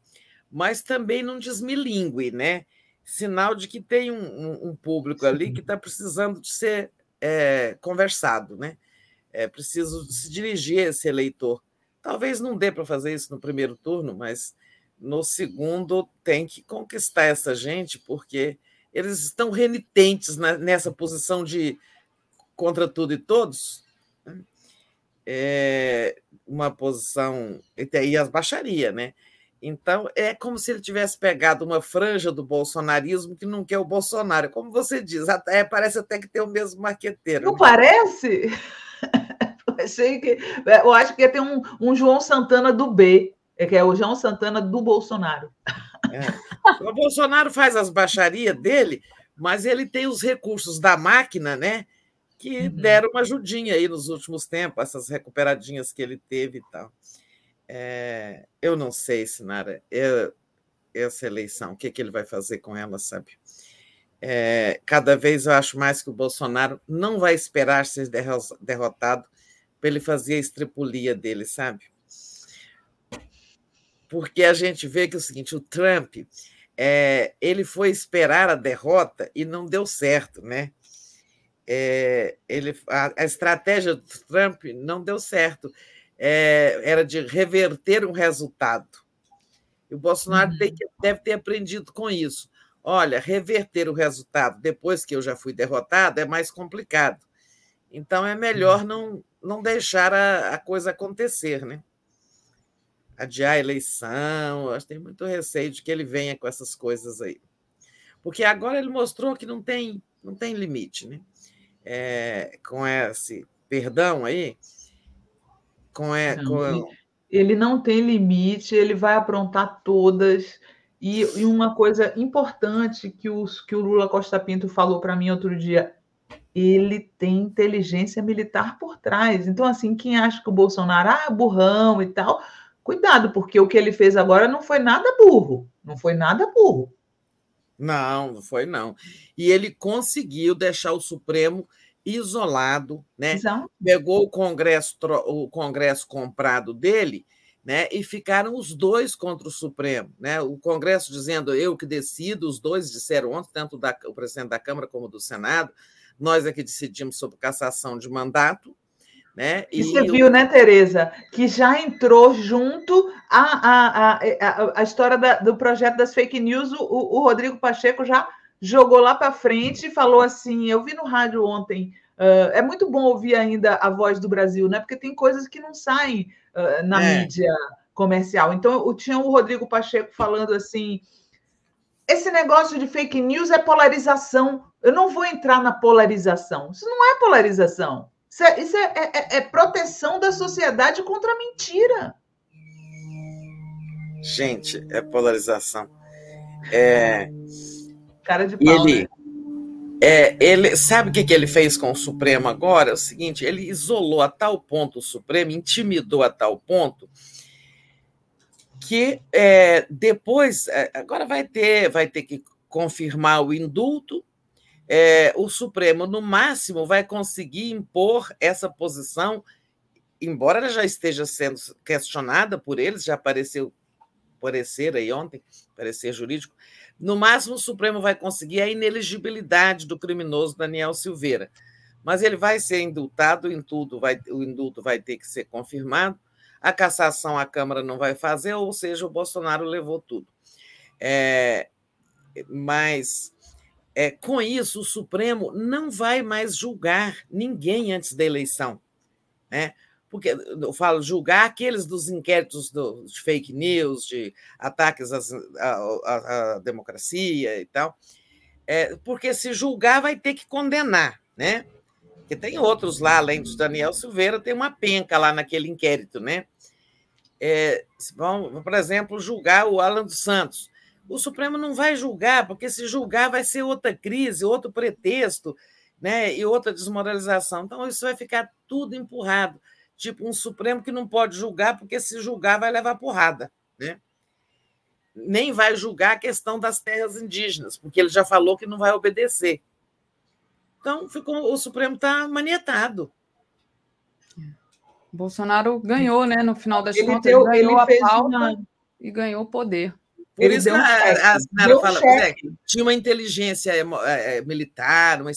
mas também não desmilingue, né? Sinal de que tem um, um público ali que está precisando de ser é, conversado, né? É preciso se dirigir a esse eleitor. Talvez não dê para fazer isso no primeiro turno, mas no segundo tem que conquistar essa gente, porque eles estão renitentes nessa posição de contra tudo e todos. Né? É uma posição. E aí as baixaria, né? Então, é como se ele tivesse pegado uma franja do bolsonarismo que não quer o Bolsonaro. Como você diz, até, parece até que tem o mesmo marqueteiro. Não né? parece? Achei que, eu acho que ia ter um, um João Santana do B é que é o João Santana do Bolsonaro. É. O Bolsonaro faz as baixarias dele, mas ele tem os recursos da máquina, né? Que uhum. deram uma ajudinha aí nos últimos tempos, essas recuperadinhas que ele teve e tal. É, eu não sei, Sinara, eu, essa eleição, o que, que ele vai fazer com ela, sabe? É, cada vez eu acho mais que o Bolsonaro não vai esperar ser derrotado para ele fazer a estripulia dele, sabe? porque a gente vê que é o seguinte, o Trump é, ele foi esperar a derrota e não deu certo, né? É, ele, a, a, estratégia do Trump não deu certo, é, era de reverter um resultado. E o Bolsonaro uhum. tem, deve ter aprendido com isso. Olha, reverter o resultado depois que eu já fui derrotado é mais complicado. Então é melhor uhum. não, não deixar a, a coisa acontecer, né? adiar a eleição. Acho que tem muito receio de que ele venha com essas coisas aí. Porque agora ele mostrou que não tem, não tem limite, né? É, com esse perdão aí, com, é, com... Ele não tem limite, ele vai aprontar todas. E, e uma coisa importante que, os, que o Lula Costa Pinto falou para mim outro dia, ele tem inteligência militar por trás. Então, assim, quem acha que o Bolsonaro ah, é burrão e tal, Cuidado, porque o que ele fez agora não foi nada burro. Não foi nada burro. Não, não foi não. E ele conseguiu deixar o Supremo isolado, né? Exato. Pegou o Congresso, o Congresso comprado dele, né? E ficaram os dois contra o Supremo, né? O Congresso dizendo eu que decido, os dois disseram ontem, tanto da, o presidente da Câmara como do Senado, nós é que decidimos sobre cassação de mandato, né? E, e você viu, né, Tereza, que já entrou junto a, a, a, a, história da, do projeto das fake news, o, o Rodrigo Pacheco já jogou lá para frente e falou assim: eu vi no rádio ontem. Uh, é muito bom ouvir ainda a voz do Brasil, né? Porque tem coisas que não saem uh, na é. mídia comercial. Então, tinha o Rodrigo Pacheco falando assim: esse negócio de fake news é polarização. Eu não vou entrar na polarização. Isso não é polarização. Isso, é, isso é, é, é, é proteção da sociedade contra a mentira. Gente, é polarização. É... Cara de pau, ele, né? é, ele sabe o que, que ele fez com o Supremo agora? É o seguinte: ele isolou a tal ponto o Supremo, intimidou a tal ponto que é, depois é, agora vai ter vai ter que confirmar o indulto é, o Supremo, no máximo, vai conseguir impor essa posição, embora ela já esteja sendo questionada por eles, já apareceu parecer aí ontem, parecer jurídico, no máximo o Supremo vai conseguir a ineligibilidade do criminoso Daniel Silveira. Mas ele vai ser indultado em tudo, vai, o indulto vai ter que ser confirmado. A cassação a Câmara não vai fazer, ou seja, o Bolsonaro levou tudo. É, mas é, com isso, o Supremo não vai mais julgar ninguém antes da eleição. Né? Porque eu falo julgar aqueles dos inquéritos do, de fake news, de ataques à, à, à, democracia e tal. É, porque se julgar, vai ter que condenar, né? Porque tem outros lá, além de Daniel Silveira, tem uma penca lá naquele inquérito, né? É, vão, por exemplo, julgar o Alan dos Santos o Supremo não vai julgar, porque se julgar vai ser outra crise, outro pretexto, né? E outra desmoralização. Então, isso vai ficar tudo empurrado. Tipo, um Supremo que não pode julgar, porque se julgar vai levar porrada. Né? Nem vai julgar a questão das terras indígenas, porque ele já falou que não vai obedecer. Então, ficou, o Supremo está manietado. Bolsonaro ganhou, né? No final das ele contas, deu, ele ganhou ele a pauta uma... e ganhou poder. Por ele isso a, a Sinara fala, é, tinha uma inteligência é, é, militar, uma,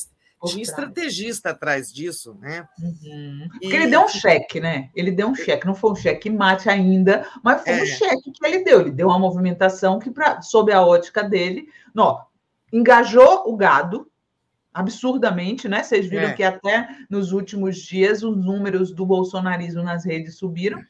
tinha estrategista atrás disso, né? Uhum. E... Porque ele deu um cheque, né? Ele deu um cheque, não foi um cheque mate ainda, mas foi é. um cheque que ele deu. Ele deu uma movimentação que, pra, sob a ótica dele, não, engajou o gado absurdamente, né? Vocês viram é. que até nos últimos dias os números do bolsonarismo nas redes subiram.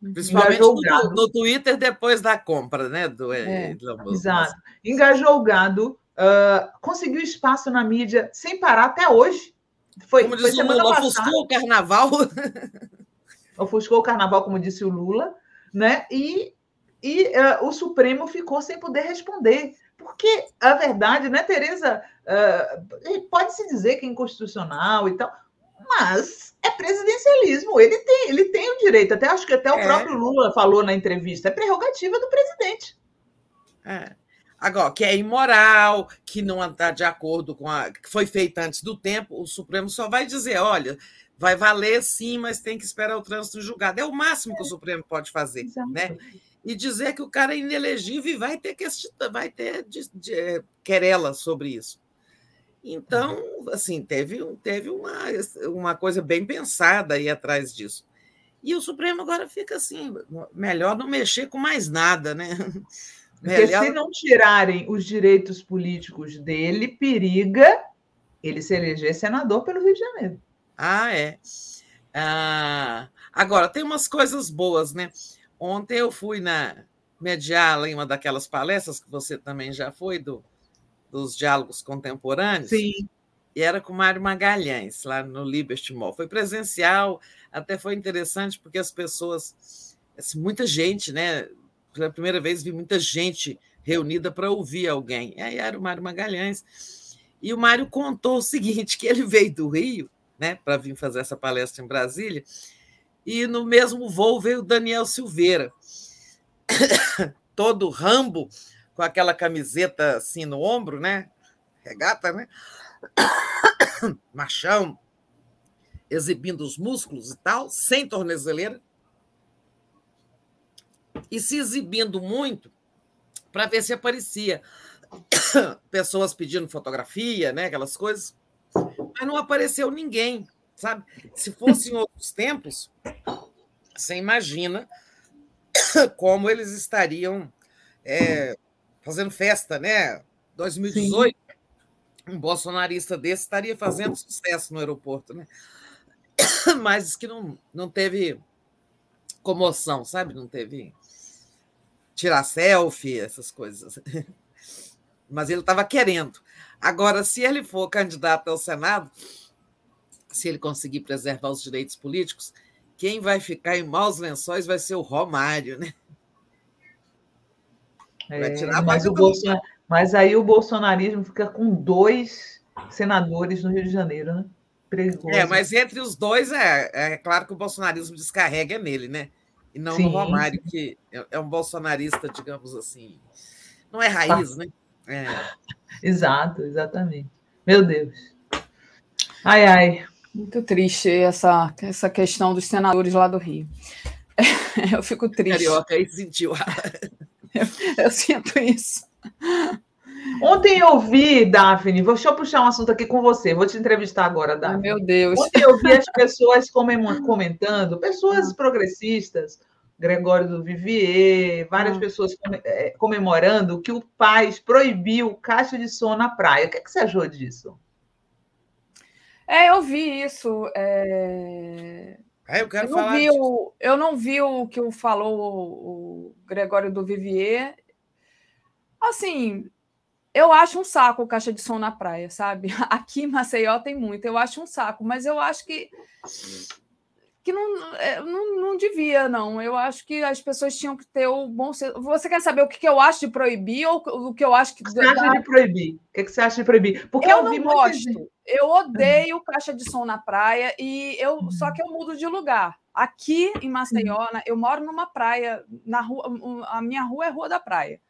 Principalmente no, no, Twitter depois da compra, né? Do, é, exato. Engajou o gado, uh, conseguiu espaço na mídia sem parar até hoje. Foi, como foi semana Lula, ofuscou o carnaval. ofuscou o carnaval, como disse o Lula, né? E, e uh, o Supremo ficou sem poder responder. Porque a verdade, né, Tereza? Uh, Pode-se dizer que é inconstitucional e tal, mas é presidencialismo. Ele tem, ele tem o direito. Até acho que até o é. próprio Lula falou na entrevista. É prerrogativa do presidente. É. Agora, que é imoral, que não está de acordo com a que foi feita antes do tempo, o Supremo só vai dizer: olha, vai valer sim, mas tem que esperar o trânsito julgado. É o máximo que o Supremo pode fazer, Exato. né? E dizer que o cara é inelegível e vai ter que vai ter de, de, de, querela sobre isso. Então, assim, teve, teve uma, uma coisa bem pensada aí atrás disso. E o Supremo agora fica assim, melhor não mexer com mais nada, né? Porque melhor... se não tirarem os direitos políticos dele, periga ele se eleger senador pelo Rio de Janeiro. Ah, é. Ah, agora, tem umas coisas boas, né? Ontem eu fui na mediar em uma daquelas palestras que você também já foi, do dos diálogos contemporâneos. Sim. E era com Mário Magalhães, lá no Liberty Mall. Foi presencial, até foi interessante, porque as pessoas, assim, muita gente, né? Pela primeira vez vi muita gente reunida para ouvir alguém. E aí era o Mário Magalhães. E o Mário contou o seguinte: que ele veio do Rio, né, para vir fazer essa palestra em Brasília, e no mesmo voo veio o Daniel Silveira, todo rambo, com aquela camiseta assim no ombro, né? Regata, né? Machão, exibindo os músculos e tal, sem tornezeleira. E se exibindo muito para ver se aparecia. Pessoas pedindo fotografia, né? Aquelas coisas. Mas não apareceu ninguém, sabe? Se fosse em outros tempos, você imagina como eles estariam é, fazendo festa, né? 2018, Sim. um bolsonarista desse estaria fazendo sucesso no aeroporto, né? Mas que não, não teve comoção, sabe? Não teve tirar selfie, essas coisas. Mas ele estava querendo. Agora, se ele for candidato ao Senado, se ele conseguir preservar os direitos políticos, quem vai ficar em maus lençóis vai ser o Romário, né? É, mas, o Bolson... mas aí o bolsonarismo fica com dois senadores no Rio de Janeiro, né? Perigoso. É, mas entre os dois, é, é claro que o bolsonarismo descarrega nele, né? E não Sim. no Romário, que é, é um bolsonarista, digamos assim. Não é raiz, né? É. Exato, exatamente. Meu Deus. Ai, ai. Muito triste essa, essa questão dos senadores lá do Rio. Eu fico triste. Carioca aí sentiu. Eu, eu sinto isso. Ontem eu vi, Daphne, deixa eu puxar um assunto aqui com você, vou te entrevistar agora, Daphne. meu Deus. Ontem eu vi as pessoas comentando, pessoas ah. progressistas, Gregório do Vivier, várias ah. pessoas é, comemorando que o Paz proibiu caixa de som na praia. O que, é que você achou disso? É, eu vi isso. É... É, eu quero eu falar. Vi o, eu não vi o que falou o, o Gregório do Vivier. Assim, eu acho um saco caixa de som na praia, sabe? Aqui em Maceió tem muito, eu acho um saco, mas eu acho que que não, é, não, não devia, não. Eu acho que as pessoas tinham que ter o bom senso. Você quer saber o que eu acho de proibir ou o que eu acho que. O que você acha de proibir? O que você acha de proibir? Porque eu, eu não gosto. Eu odeio caixa de som na praia e eu só que eu mudo de lugar. Aqui em Maceió, eu moro numa praia, na rua, a minha rua é Rua da Praia.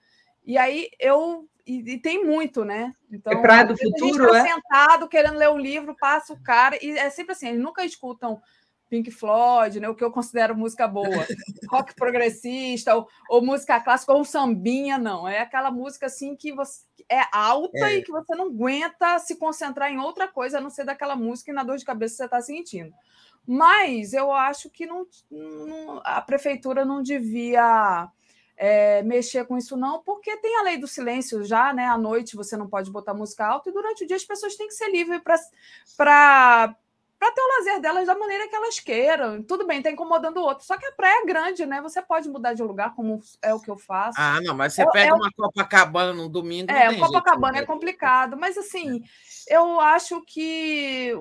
E aí eu e, e, tem muito, né? Então, é praia do futuro, a gente tá é? sentado querendo ler um livro, passa o cara e é sempre assim, eles nunca escutam Pink Floyd, né, o que eu considero música boa, rock progressista, ou, ou, música clássica, ou um sambinha, não. É aquela música assim que você é alta é. e que você não aguenta se concentrar em outra coisa, a não ser daquela música e na dor de cabeça que você está sentindo. Mas eu acho que não, não a prefeitura não devia é, mexer com isso, não, porque tem a lei do silêncio já, né? À noite você não pode botar música alta e durante o dia as pessoas têm que ser livres para para ter o lazer delas da maneira que elas queiram. Tudo bem, está incomodando o outro. Só que a praia é grande, né? Você pode mudar de lugar, como é o que eu faço. Ah, não, mas você é, pega é... uma Copacabana no domingo. É, Copacabana é complicado, mas assim, eu acho que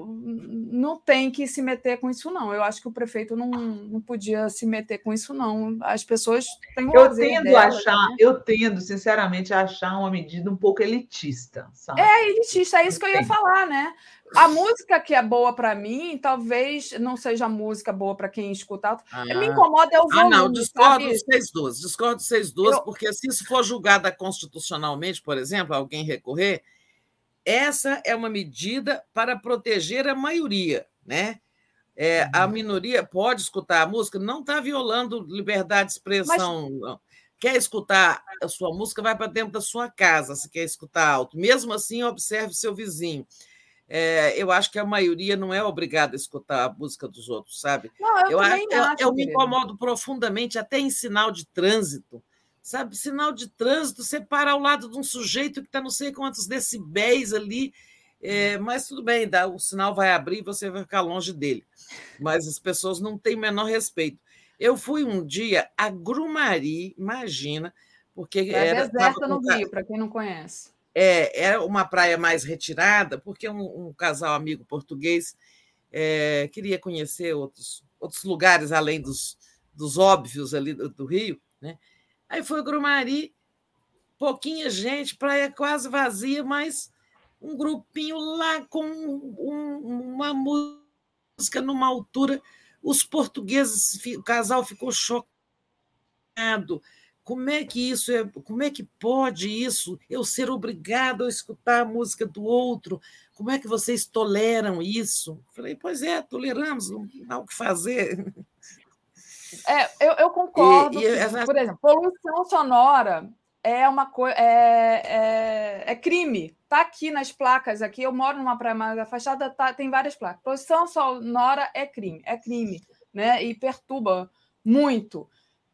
não tem que se meter com isso, não. Eu acho que o prefeito não, não podia se meter com isso, não. As pessoas têm o Eu tendo delas, achar, né? eu tendo, sinceramente, a achar uma medida um pouco elitista. Sabe? É elitista, é isso que eu ia falar, né? A música que é boa para mim, talvez não seja música boa para quem escuta. Ah. Me incomoda é o volume. Ah, não, discordo dos 612. Discordo dos 612, eu... porque se isso for julgada constitucionalmente, por exemplo, alguém recorrer, essa é uma medida para proteger a maioria, né? É, a uhum. minoria pode escutar a música, não está violando liberdade de expressão. Mas... Quer escutar a sua música, vai para dentro da sua casa, se quer escutar alto. Mesmo assim, observe seu vizinho é, eu acho que a maioria não é obrigada a escutar a música dos outros, sabe? Não, eu, eu, acho, eu, eu me incomodo profundamente, até em sinal de trânsito. Sabe, sinal de trânsito, você para ao lado de um sujeito que está não sei quantos decibéis ali, é, mas tudo bem, dá, o sinal vai abrir e você vai ficar longe dele. Mas as pessoas não têm o menor respeito. Eu fui um dia a Grumari, imagina, porque é era. Deserta no Rio, para quem não conhece é, é uma praia mais retirada, porque um, um casal amigo português é, queria conhecer outros, outros lugares além dos, dos óbvios ali do, do Rio. Né? Aí foi Grumari, pouquinha gente, praia quase vazia, mas um grupinho lá com um, uma música numa altura. Os portugueses, o casal ficou chocado como é que isso é, como é que pode isso, eu ser obrigado a escutar a música do outro? Como é que vocês toleram isso? Falei, pois é, toleramos, não há o que fazer. É, eu, eu concordo. E, e, por exemplo, poluição sonora é uma coisa é, é, é, crime. Está aqui nas placas aqui. Eu moro numa praia mais afastada, tá, tem várias placas. Poluição sonora é crime, é crime, né? E perturba muito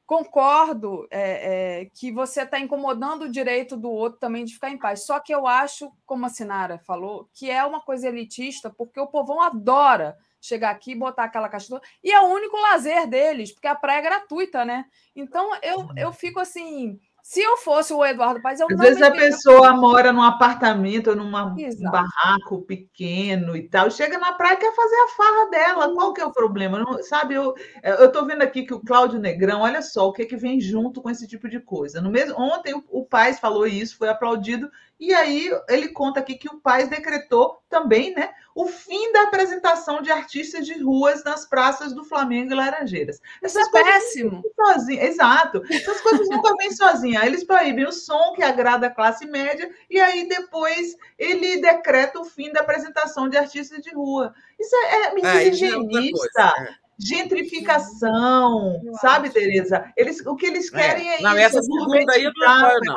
concordo é, é, que você está incomodando o direito do outro também de ficar em paz. Só que eu acho, como a Sinara falou, que é uma coisa elitista, porque o povão adora chegar aqui e botar aquela caixa. E é o único lazer deles, porque a praia é gratuita, né? Então eu, eu fico assim se eu fosse o Eduardo Paes, eu Às vezes a pessoa mora num apartamento num barraco pequeno e tal, chega na praia e quer fazer a farra dela. Qual que é o problema? Não, sabe, eu estou vendo aqui que o Cláudio Negrão, olha só o que, é que vem junto com esse tipo de coisa. No mesmo, ontem o, o Paes falou isso, foi aplaudido, e aí ele conta aqui que o Paes decretou também né, o fim da apresentação de artistas de ruas nas praças do Flamengo e Laranjeiras. Essas Isso é péssimo. Sozinha. Exato. Essas coisas nunca vêm sozinhas. Eles proíbem o som que agrada a classe média e aí depois ele decreta o fim da apresentação de artistas de rua. Isso é, é medida é, higienista. É gentrificação, sabe, Tereza? Eles, o que eles é. querem é, é não, isso. Essa segunda aí eu não, não.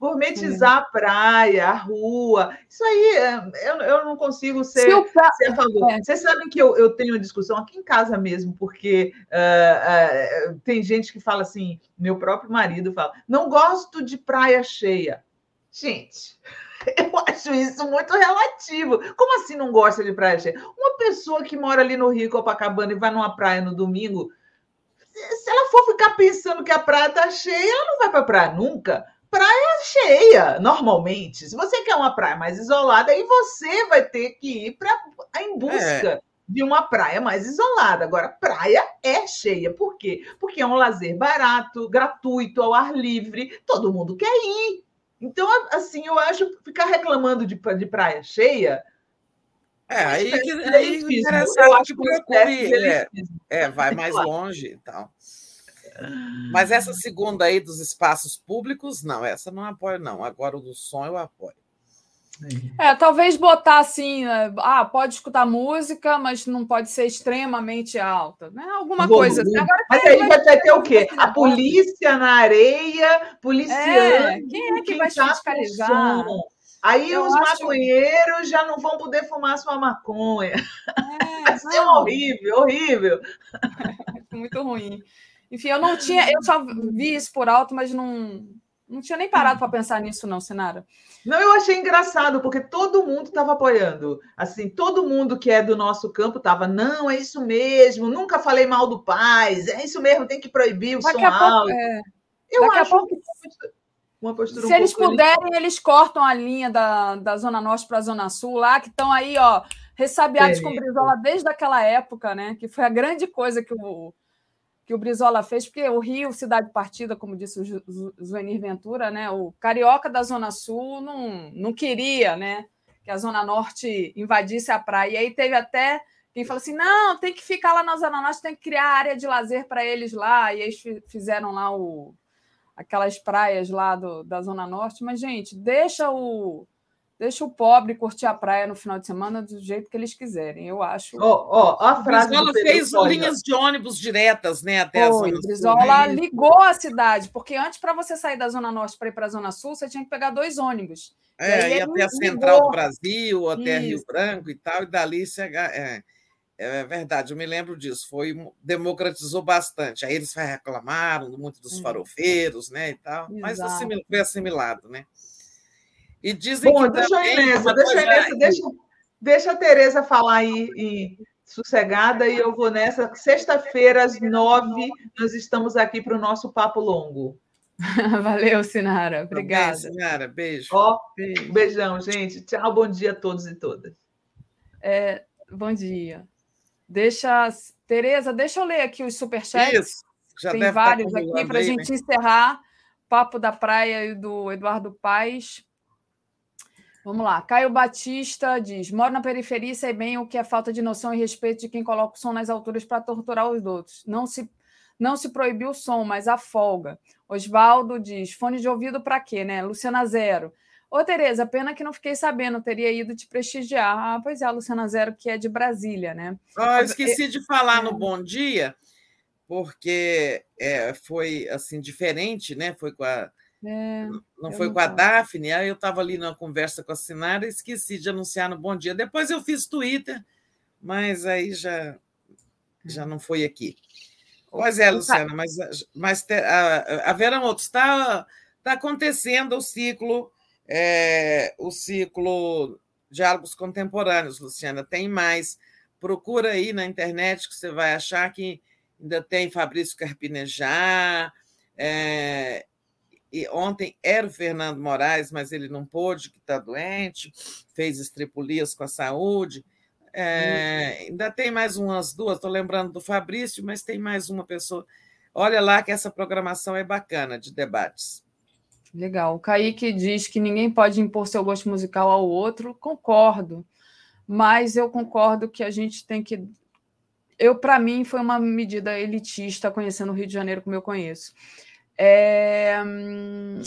Gourmetizar a praia, a rua. Isso aí, é, eu, eu não consigo ser, pra... ser a favor. É. Vocês sabem que eu, eu tenho uma discussão aqui em casa mesmo, porque uh, uh, tem gente que fala assim, meu próprio marido fala, não gosto de praia cheia. Gente, eu acho isso muito relativo. Como assim não gosta de praia cheia? Uma pessoa que mora ali no Rio, Copacabana, e vai numa praia no domingo, se ela for ficar pensando que a praia está cheia, ela não vai para a praia nunca. Praia cheia, normalmente. Se você quer uma praia mais isolada, aí você vai ter que ir pra, em busca é. de uma praia mais isolada. Agora, praia é cheia. Por quê? Porque é um lazer barato, gratuito, ao ar livre. Todo mundo quer ir. Então, assim, eu acho ficar reclamando de, de praia cheia é, aí, que, aí interessante que procure, é, é, vai mais longe e tal. Mas essa segunda aí dos espaços públicos, não, essa não apoio, não. Agora o do som eu apoio. É, talvez botar assim, né, ah, pode escutar música, mas não pode ser extremamente alta, né? Alguma coisa assim. Agora, mas aí vai, vai ter o quê? A polícia na areia, policiando. É, quem é que vai tá fiscalizar? Aí eu os maconheiros já não vão poder fumar sua maconha. É, Vai ser horrível, horrível. Muito ruim. Enfim, eu não tinha, eu só vi isso por alto, mas não, não tinha nem parado para pensar nisso, não, Sinara. Não, eu achei engraçado, porque todo mundo estava apoiando. Assim, todo mundo que é do nosso campo estava, não, é isso mesmo, nunca falei mal do paz, é isso mesmo, tem que proibir o Daqui som alto. É... Eu Daqui acho a pouco uma postura Se um eles puderem, eles cortam a linha da, da Zona Norte para a Zona Sul lá, que estão aí, ó, ressabiados com Brizola desde aquela época, né? Que foi a grande coisa que o, que o Brizola fez, porque o Rio, cidade partida, como disse o Zuenir Ventura, né? O carioca da Zona Sul não, não queria, né? Que a Zona Norte invadisse a praia. E aí teve até quem falou assim: não, tem que ficar lá na Zona Norte, tem que criar área de lazer para eles lá. E eles fizeram lá o aquelas praias lá do, da Zona Norte, mas, gente, deixa o. Deixa o pobre curtir a praia no final de semana do jeito que eles quiserem. Eu acho. Oh, oh, a frase. Brizola fez linhas de ônibus diretas, né? Até Foi, a Zona Brizola Sul, ligou a cidade, porque antes, para você sair da Zona Norte para ir para a Zona Sul, você tinha que pegar dois ônibus. É, ia até a Central do Brasil, até Isso. Rio Branco e tal, e dali você. É, é verdade, eu me lembro disso. Foi democratizou bastante. Aí eles reclamaram muito dos hum. farofeiros, né, e tal. Exato. Mas assimil, foi assimilado, né? E dizem Bom, que deixa nessa, deixa, nessa deixa, deixa a Tereza falar aí e sossegada e eu vou nessa. Sexta-feira às nove nós estamos aqui para o nosso papo longo. Valeu, Sinara. Obrigada. Beijo, Sinara. Beijo. Ó, beijo. Beijão, gente. Tchau, bom dia a todos e todas. É, bom dia. Deixa. Tereza, deixa eu ler aqui os superchats. Isso. Já Tem vários aqui para a gente né? encerrar. Papo da Praia e do Eduardo Paes. Vamos lá. Caio Batista diz: moro na periferia e sei bem o que é falta de noção e respeito de quem coloca o som nas alturas para torturar os outros. Não se, não se proibiu o som, mas a folga. Oswaldo diz: fone de ouvido para quê, né? Luciana Zero. Ô, Tereza, pena que não fiquei sabendo, teria ido te prestigiar. Ah, pois é, a Luciana Zero, que é de Brasília, né? Ah, eu esqueci de falar é. no Bom Dia, porque é, foi assim diferente, né? Foi com a. É, não foi não com a Daphne, aí eu estava ali na conversa com a Sinara e esqueci de anunciar no Bom Dia. Depois eu fiz Twitter, mas aí já, já não foi aqui. Pois é, Luciana, mas, mas a, a Vera Motos está tá acontecendo o ciclo é, o ciclo Diálogos Contemporâneos, Luciana. Tem mais. Procura aí na internet que você vai achar que ainda tem Fabrício Carpinejar. É, e ontem era o Fernando Moraes, mas ele não pôde, que está doente, fez estripulias com a saúde. É, ainda tem mais umas duas, estou lembrando do Fabrício, mas tem mais uma pessoa. Olha lá que essa programação é bacana de debates. Legal. O Kaique diz que ninguém pode impor seu gosto musical ao outro. Concordo. Mas eu concordo que a gente tem que. Eu, para mim, foi uma medida elitista, conhecendo o Rio de Janeiro como eu conheço. É...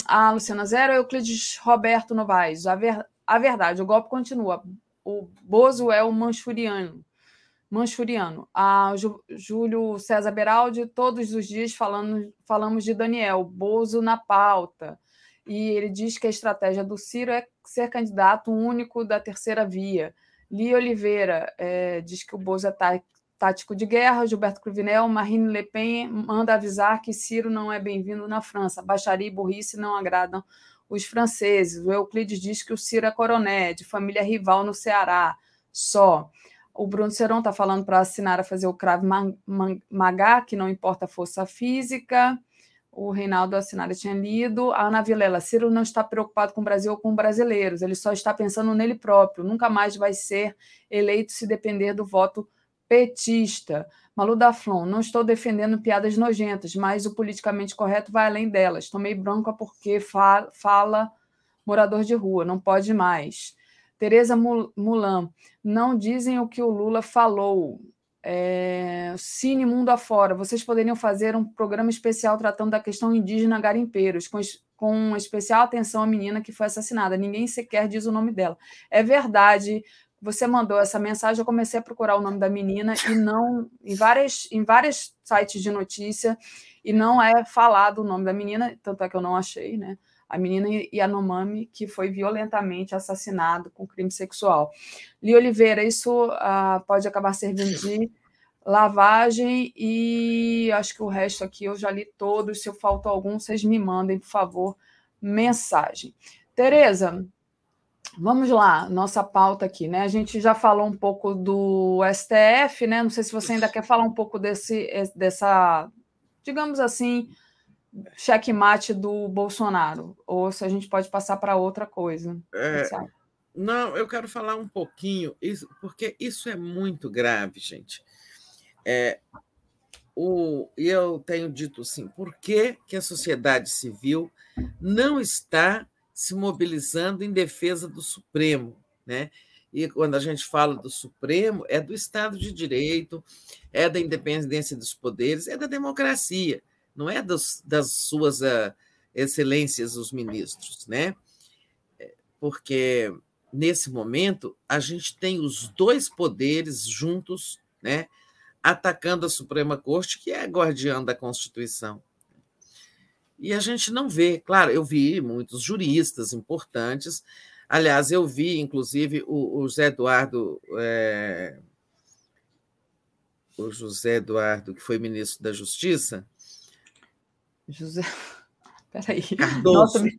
A Luciana Zero, Euclides Roberto Novaes. A, ver... a verdade, o golpe continua. O Bozo é o manchuriano. Manchuriano. A Júlio César Beraldi, todos os dias falando, falamos de Daniel, Bozo na pauta. e ele diz que a estratégia do Ciro é ser candidato único da terceira via. Li Oliveira é, diz que o Bozo é tá, tático de guerra. Gilberto Cruvinel, Marine Le Pen manda avisar que Ciro não é bem-vindo na França. Baixaria e burrice não agradam os franceses. O Euclides diz que o Ciro é coroné, de família rival no Ceará. Só. O Bruno Seron está falando para assinar a fazer o Krav Maga, que não importa a força física o Reinaldo Assinara tinha lido. A Ana Vilela, Ciro não está preocupado com o Brasil ou com brasileiros, ele só está pensando nele próprio. Nunca mais vai ser eleito se depender do voto petista. Malu Daflon, não estou defendendo piadas nojentas, mas o politicamente correto vai além delas. Tomei bronca porque fa fala morador de rua, não pode mais. Tereza Mulan, não dizem o que o Lula falou é, Cine Mundo Afora, vocês poderiam fazer um programa especial tratando da questão indígena garimpeiros, com, com especial atenção à menina que foi assassinada. Ninguém sequer diz o nome dela. É verdade. Você mandou essa mensagem, eu comecei a procurar o nome da menina e não em várias em vários sites de notícia e não é falado o nome da menina, tanto é que eu não achei, né? A menina Yanomami, que foi violentamente assassinado com crime sexual. Li Oliveira, isso ah, pode acabar servindo de lavagem e acho que o resto aqui eu já li todos. Se eu faltou algum, vocês me mandem, por favor, mensagem. Tereza, vamos lá, nossa pauta aqui, né? A gente já falou um pouco do STF, né? Não sei se você ainda quer falar um pouco desse, dessa, digamos assim, checkmate do Bolsonaro, ou se a gente pode passar para outra coisa. É, não, eu quero falar um pouquinho, porque isso é muito grave, gente. É, o, eu tenho dito assim, por que, que a sociedade civil não está se mobilizando em defesa do Supremo? Né? E quando a gente fala do Supremo, é do Estado de Direito, é da independência dos poderes, é da democracia, não é dos, das suas uh, excelências, os ministros, né? É, porque nesse momento a gente tem os dois poderes juntos, né? atacando a Suprema Corte, que é guardiã da Constituição. E a gente não vê, claro, eu vi muitos juristas importantes, aliás, eu vi, inclusive, o, o José Eduardo. É, o José Eduardo, que foi ministro da Justiça. José. Peraí. Cardoso. Nossa, Cardoso.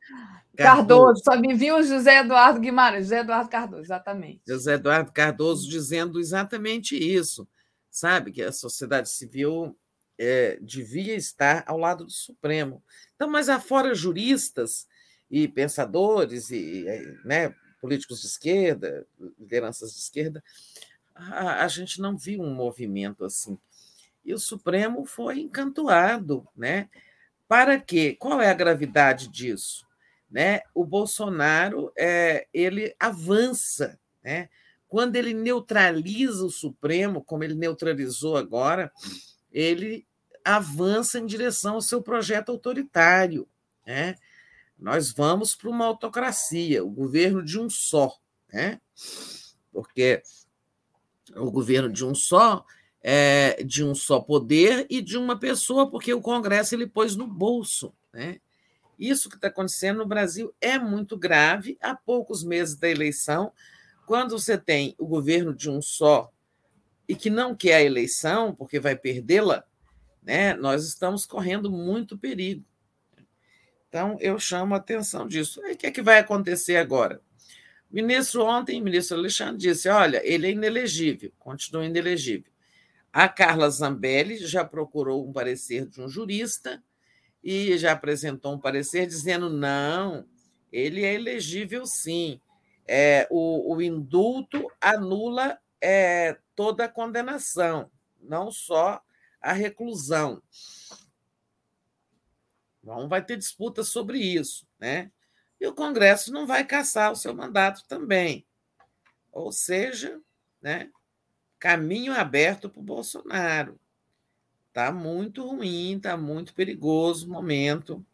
Cardoso, só me viu o José Eduardo Guimarães, José Eduardo Cardoso, exatamente. José Eduardo Cardoso dizendo exatamente isso sabe? Que a sociedade civil é, devia estar ao lado do Supremo. Então, mas afora juristas e pensadores e né, políticos de esquerda, lideranças de esquerda, a, a, gente não viu um movimento assim. E o Supremo foi encantoado, né? Para quê? Qual é a gravidade disso? Né? O Bolsonaro é, ele avança, né? Quando ele neutraliza o Supremo, como ele neutralizou agora, ele avança em direção ao seu projeto autoritário. Né? Nós vamos para uma autocracia, o governo de um só. Né? Porque o governo de um só é de um só poder e de uma pessoa, porque o Congresso ele pôs no bolso. Né? Isso que está acontecendo no Brasil é muito grave. Há poucos meses da eleição, quando você tem o governo de um só e que não quer a eleição, porque vai perdê-la, né, nós estamos correndo muito perigo. Então, eu chamo a atenção disso. E o que, é que vai acontecer agora? O ministro ontem, o ministro Alexandre, disse: olha, ele é inelegível, continua inelegível. A Carla Zambelli já procurou um parecer de um jurista e já apresentou um parecer dizendo: não, ele é elegível sim é, o, o, indulto anula é, toda a condenação, não só a reclusão. Não vai ter disputa sobre isso, né? E o Congresso não vai caçar o seu mandato também. Ou seja, né, caminho aberto para o Bolsonaro. Está muito ruim, está muito perigoso o momento,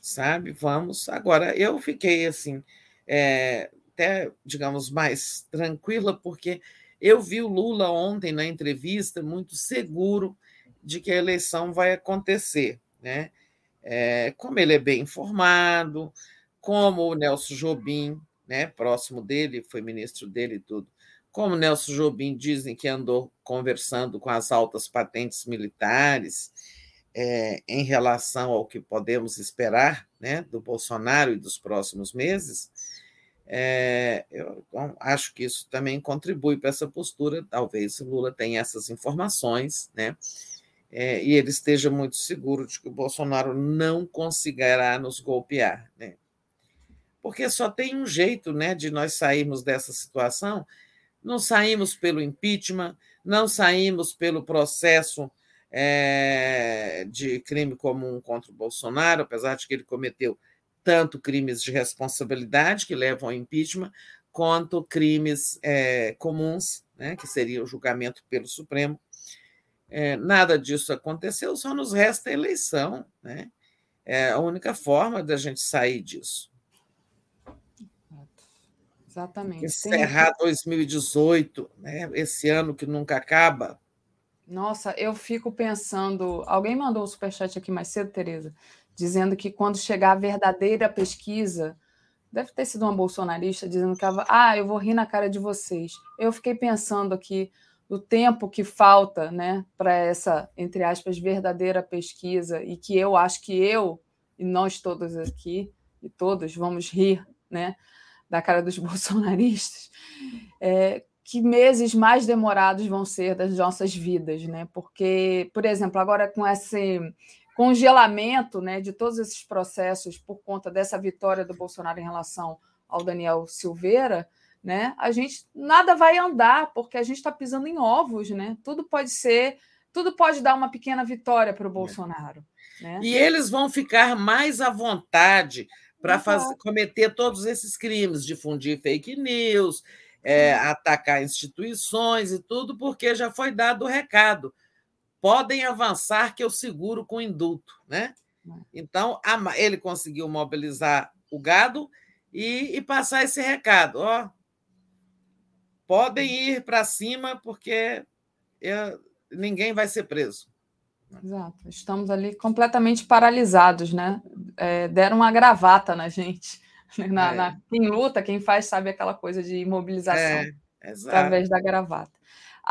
sabe? Vamos. Agora, eu fiquei assim. É, até, digamos, mais tranquila, porque eu vi o Lula ontem na entrevista muito seguro de que a eleição vai acontecer, né? é, como ele é bem informado, como o Nelson Jobim, né, próximo dele, foi ministro dele e tudo, como Nelson Jobim dizem que andou conversando com as altas patentes militares é, em relação ao que podemos esperar né, do Bolsonaro e dos próximos meses, é, eu então, acho que isso também contribui para essa postura. Talvez Lula tenha essas informações, né? É, e ele esteja muito seguro de que o Bolsonaro não conseguirá nos golpear, né? Porque só tem um jeito, né, de nós sairmos dessa situação. Não saímos pelo impeachment, não saímos pelo processo é, de crime comum contra o Bolsonaro, apesar de que ele cometeu tanto crimes de responsabilidade, que levam ao impeachment, quanto crimes é, comuns, né, que seria o julgamento pelo Supremo. É, nada disso aconteceu, só nos resta a eleição. Né? É a única forma da gente sair disso. Exatamente. Encerrar 2018, né? esse ano que nunca acaba. Nossa, eu fico pensando. Alguém mandou o um superchat aqui mais cedo, Tereza, dizendo que quando chegar a verdadeira pesquisa, deve ter sido uma bolsonarista dizendo que ah, eu vou rir na cara de vocês. Eu fiquei pensando aqui do tempo que falta, né, para essa entre aspas verdadeira pesquisa e que eu acho que eu e nós todos aqui e todos vamos rir, né, da cara dos bolsonaristas. É, que meses mais demorados vão ser das nossas vidas, né? Porque, por exemplo, agora com esse congelamento né, de todos esses processos por conta dessa vitória do Bolsonaro em relação ao Daniel Silveira, né, a gente nada vai andar porque a gente está pisando em ovos, né? Tudo pode ser, tudo pode dar uma pequena vitória para o Bolsonaro. Né? E eles vão ficar mais à vontade para cometer todos esses crimes, difundir fake news, é, atacar instituições e tudo, porque já foi dado o recado podem avançar que eu seguro com indulto, né? Então, ele conseguiu mobilizar o gado e, e passar esse recado, ó, podem ir para cima porque eu, ninguém vai ser preso. Exato, estamos ali completamente paralisados, né? É, deram uma gravata na gente. Na, é. na, quem luta, quem faz, sabe aquela coisa de imobilização é, através da gravata.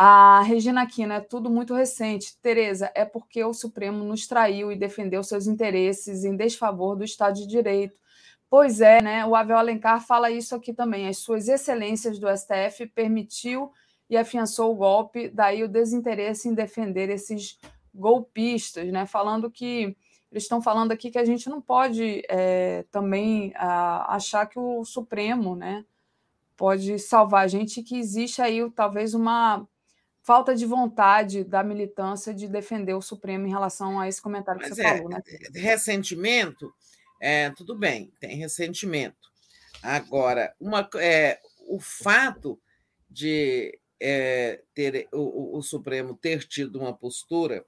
A Regina Aquino é tudo muito recente. Tereza, é porque o Supremo nos traiu e defendeu seus interesses em desfavor do Estado de Direito. Pois é, né? O Avel Alencar fala isso aqui também. As suas excelências do STF permitiu e afiançou o golpe, daí o desinteresse em defender esses golpistas, né? Falando que eles estão falando aqui que a gente não pode é, também a, achar que o Supremo, né, pode salvar a gente, que existe aí talvez uma falta de vontade da militância de defender o Supremo em relação a esse comentário que Mas você é, falou, né? Ressentimento, é, tudo bem, tem ressentimento. Agora, uma, é, o fato de é, ter o, o, Supremo ter tido uma postura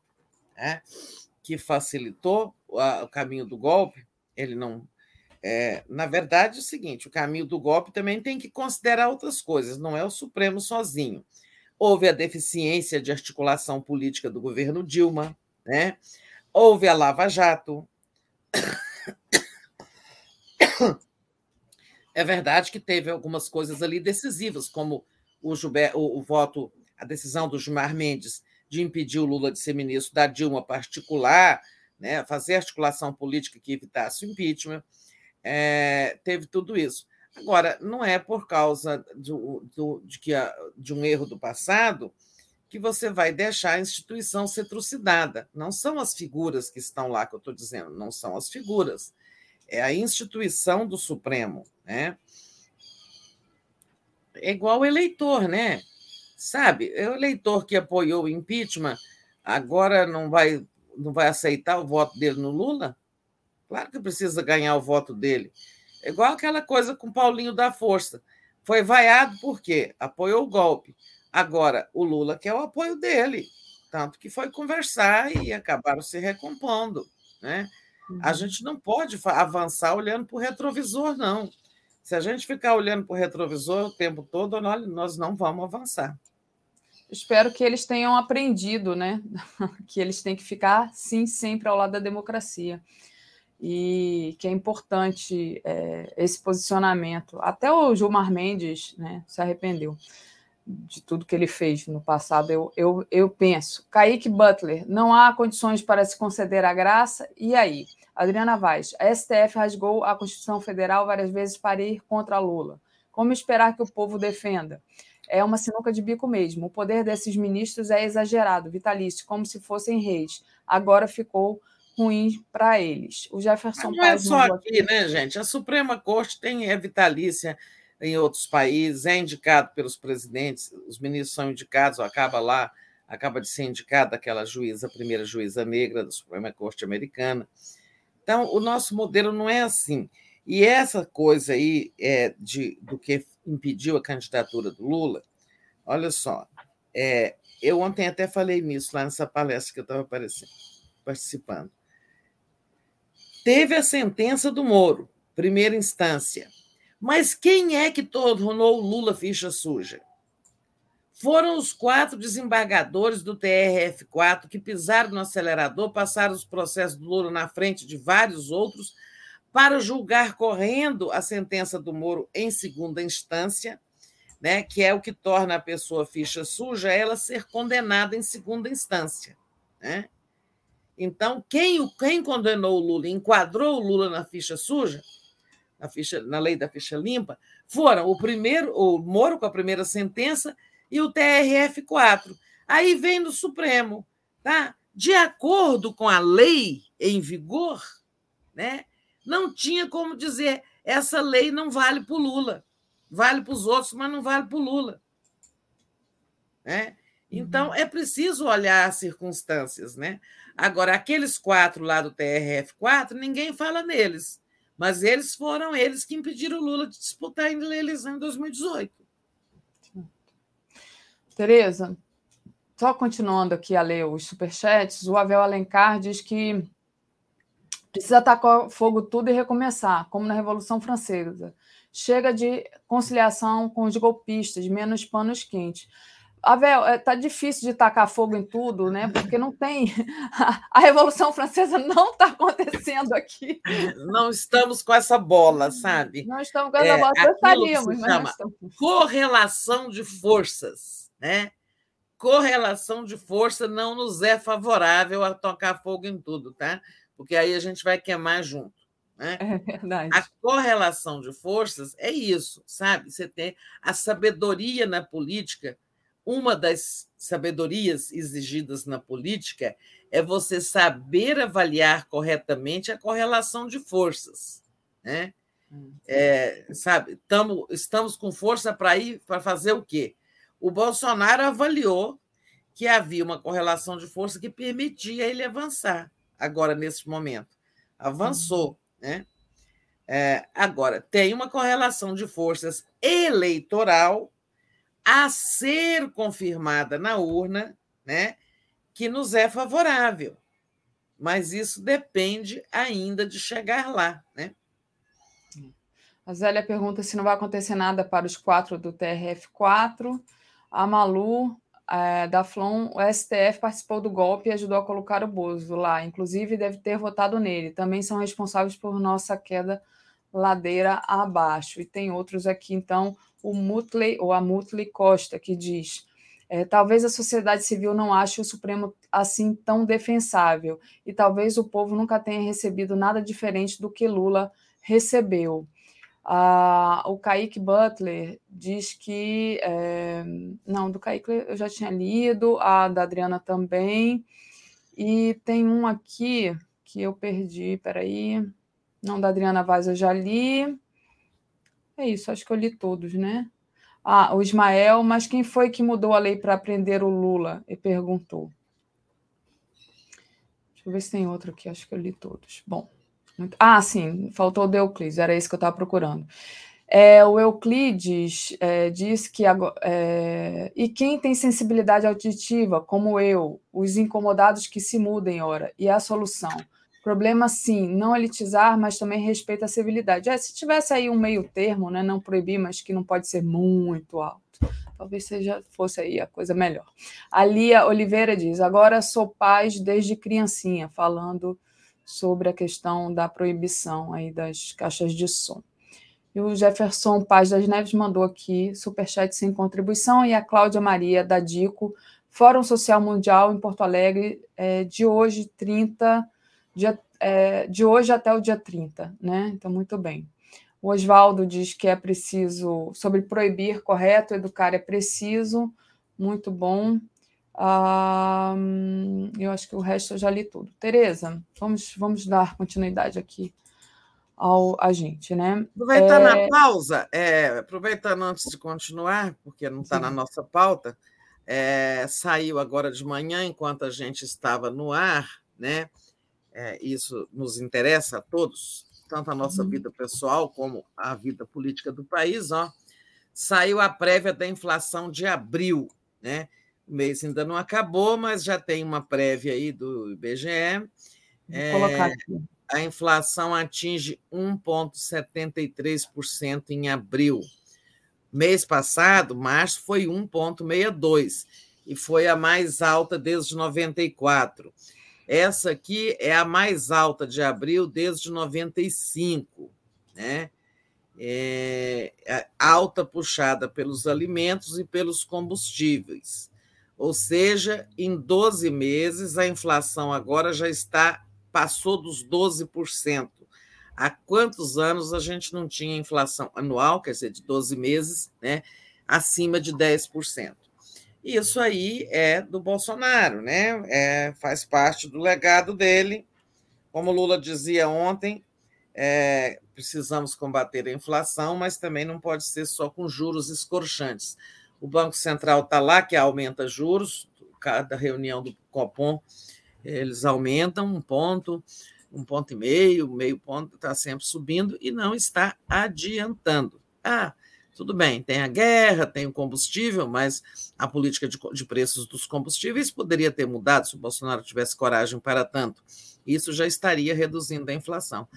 né, que facilitou o, o caminho do golpe, ele não. É, na verdade, é o seguinte: o caminho do golpe também tem que considerar outras coisas, não é o Supremo sozinho houve a deficiência de articulação política do governo Dilma, né? houve a Lava Jato. É verdade que teve algumas coisas ali decisivas, como o, o, o voto, a decisão do Gilmar Mendes de impedir o Lula de ser ministro da Dilma particular, né, fazer articulação política que evitasse o impeachment, é, teve tudo isso. Agora, não é por causa do, do, de, que de um erro do passado que você vai deixar a instituição ser trucidada. Não são as figuras que estão lá que eu estou dizendo, não são as figuras. É a instituição do Supremo. Né? É igual o eleitor, né? Sabe, é o eleitor que apoiou o impeachment agora não vai, não vai aceitar o voto dele no Lula? Claro que precisa ganhar o voto dele. É igual aquela coisa com Paulinho da Força. Foi vaiado porque apoiou o golpe. Agora, o Lula quer o apoio dele. Tanto que foi conversar e acabaram se recompondo. Né? Uhum. A gente não pode avançar olhando para o retrovisor, não. Se a gente ficar olhando para o retrovisor o tempo todo, nós não vamos avançar. Espero que eles tenham aprendido, né? que eles têm que ficar, sim, sempre ao lado da democracia. E que é importante é, esse posicionamento. Até o Gilmar Mendes né, se arrependeu de tudo que ele fez no passado, eu, eu, eu penso. Kaique Butler, não há condições para se conceder a graça, e aí? Adriana Vaz, a STF rasgou a Constituição Federal várias vezes para ir contra Lula. Como esperar que o povo defenda? É uma sinuca de bico mesmo. O poder desses ministros é exagerado, vitalício, como se fossem reis. Agora ficou ruim para eles. O Jefferson Não é só aqui, né, gente? A Suprema Corte tem é vitalícia em outros países, é indicado pelos presidentes, os ministros são indicados, acaba lá, acaba de ser indicada aquela juíza, a primeira juíza negra da Suprema Corte Americana. Então, o nosso modelo não é assim. E essa coisa aí é, de, do que impediu a candidatura do Lula, olha só, é, eu ontem até falei nisso lá nessa palestra que eu estava participando. Teve a sentença do Moro, primeira instância. Mas quem é que tornou o Lula ficha suja? Foram os quatro desembargadores do TRF4 que pisaram no acelerador, passaram os processos do Lula na frente de vários outros para julgar correndo a sentença do Moro em segunda instância, né, que é o que torna a pessoa ficha suja ela ser condenada em segunda instância. Né? Então, quem, quem condenou o Lula, enquadrou o Lula na ficha suja, na, ficha, na lei da ficha limpa, foram o primeiro, o Moro com a primeira sentença e o TRF4. Aí vem no Supremo, tá? De acordo com a lei em vigor, né? Não tinha como dizer essa lei não vale para o Lula, vale para os outros, mas não vale para o Lula. Né? Então, uhum. é preciso olhar as circunstâncias. Né? Agora, aqueles quatro lá do TRF4, ninguém fala neles. Mas eles foram eles que impediram o Lula de disputar a eleição em 2018. Tereza, só continuando aqui a ler os superchats, o Avel Alencar diz que precisa tacar fogo tudo e recomeçar, como na Revolução Francesa. Chega de conciliação com os golpistas, menos panos quentes. Avel, é, tá difícil de tacar fogo em tudo, né? Porque não tem. A Revolução Francesa não está acontecendo aqui. Não estamos com essa bola, sabe? Não estamos com essa é, bola. Gostaríamos, mas chama estamos... correlação de forças, né? Correlação de força não nos é favorável a tocar fogo em tudo, tá? Porque aí a gente vai queimar junto. Né? É verdade. A correlação de forças é isso, sabe? Você tem a sabedoria na política uma das sabedorias exigidas na política é você saber avaliar corretamente a correlação de forças. Né? Hum, é, sabe, tamo, estamos com força para ir para fazer o quê? O Bolsonaro avaliou que havia uma correlação de força que permitia ele avançar agora nesse momento. Avançou, né? É, agora, tem uma correlação de forças eleitoral a ser confirmada na urna, né, que nos é favorável. Mas isso depende ainda de chegar lá, né? A Zélia pergunta se não vai acontecer nada para os quatro do TRF4. A Malu, é, da Flon, o STF participou do golpe e ajudou a colocar o Bozo lá. Inclusive, deve ter votado nele. Também são responsáveis por nossa queda ladeira abaixo. E tem outros aqui, então, o Mutley, ou a Mutley Costa, que diz: é, talvez a sociedade civil não ache o Supremo assim tão defensável, e talvez o povo nunca tenha recebido nada diferente do que Lula recebeu. Ah, o Kaique Butler diz que. É, não, do Kaique eu já tinha lido, a da Adriana também. E tem um aqui que eu perdi, peraí. Não, da Adriana Vaz eu já li. É isso, acho que eu li todos, né? Ah, o Ismael, mas quem foi que mudou a lei para prender o Lula? E perguntou. Deixa eu ver se tem outro aqui, acho que eu li todos. Bom. Muito... Ah, sim, faltou o Euclides, era isso que eu estava procurando. É, o Euclides é, diz que. É, e quem tem sensibilidade auditiva, como eu, os incomodados que se mudem, ora, e a solução? Problema, sim, não elitizar, mas também respeito à civilidade. É, se tivesse aí um meio termo, né, não proibir, mas que não pode ser muito alto, talvez seja fosse aí a coisa melhor. A Lia Oliveira diz: agora sou paz desde criancinha, falando sobre a questão da proibição aí das caixas de som. E o Jefferson Paz das Neves mandou aqui superchat sem contribuição e a Cláudia Maria da Dico, Fórum Social Mundial em Porto Alegre, é, de hoje, 30, dia, é, de hoje até o dia 30, né? Então, muito bem. O Oswaldo diz que é preciso, sobre proibir, correto, educar é preciso, muito bom. Ah, eu acho que o resto eu já li tudo. Tereza, vamos, vamos dar continuidade aqui ao agente, né? Aproveitando é... a pausa, é, aproveitando antes de continuar, porque não está na nossa pauta, é, saiu agora de manhã, enquanto a gente estava no ar, né? É, isso nos interessa a todos, tanto a nossa uhum. vida pessoal como a vida política do país, ó. Saiu a prévia da inflação de abril, né? O mês ainda não acabou, mas já tem uma prévia aí do IBGE. É, a inflação atinge 1,73% em abril. Mês passado, março, foi 1,62% e foi a mais alta desde 94. Essa aqui é a mais alta de abril desde 95, né? É, é alta puxada pelos alimentos e pelos combustíveis. Ou seja, em 12 meses, a inflação agora já está passou dos 12%. Há quantos anos a gente não tinha inflação anual, quer dizer, de 12 meses, né, acima de 10%? Isso aí é do Bolsonaro, né? É, faz parte do legado dele. Como Lula dizia ontem, é, precisamos combater a inflação, mas também não pode ser só com juros escorchantes. O Banco Central está lá, que aumenta juros, cada reunião do Copom eles aumentam um ponto, um ponto e meio, meio ponto, está sempre subindo e não está adiantando. Ah, tudo bem, tem a guerra, tem o combustível, mas a política de, de preços dos combustíveis poderia ter mudado se o Bolsonaro tivesse coragem para tanto. Isso já estaria reduzindo a inflação.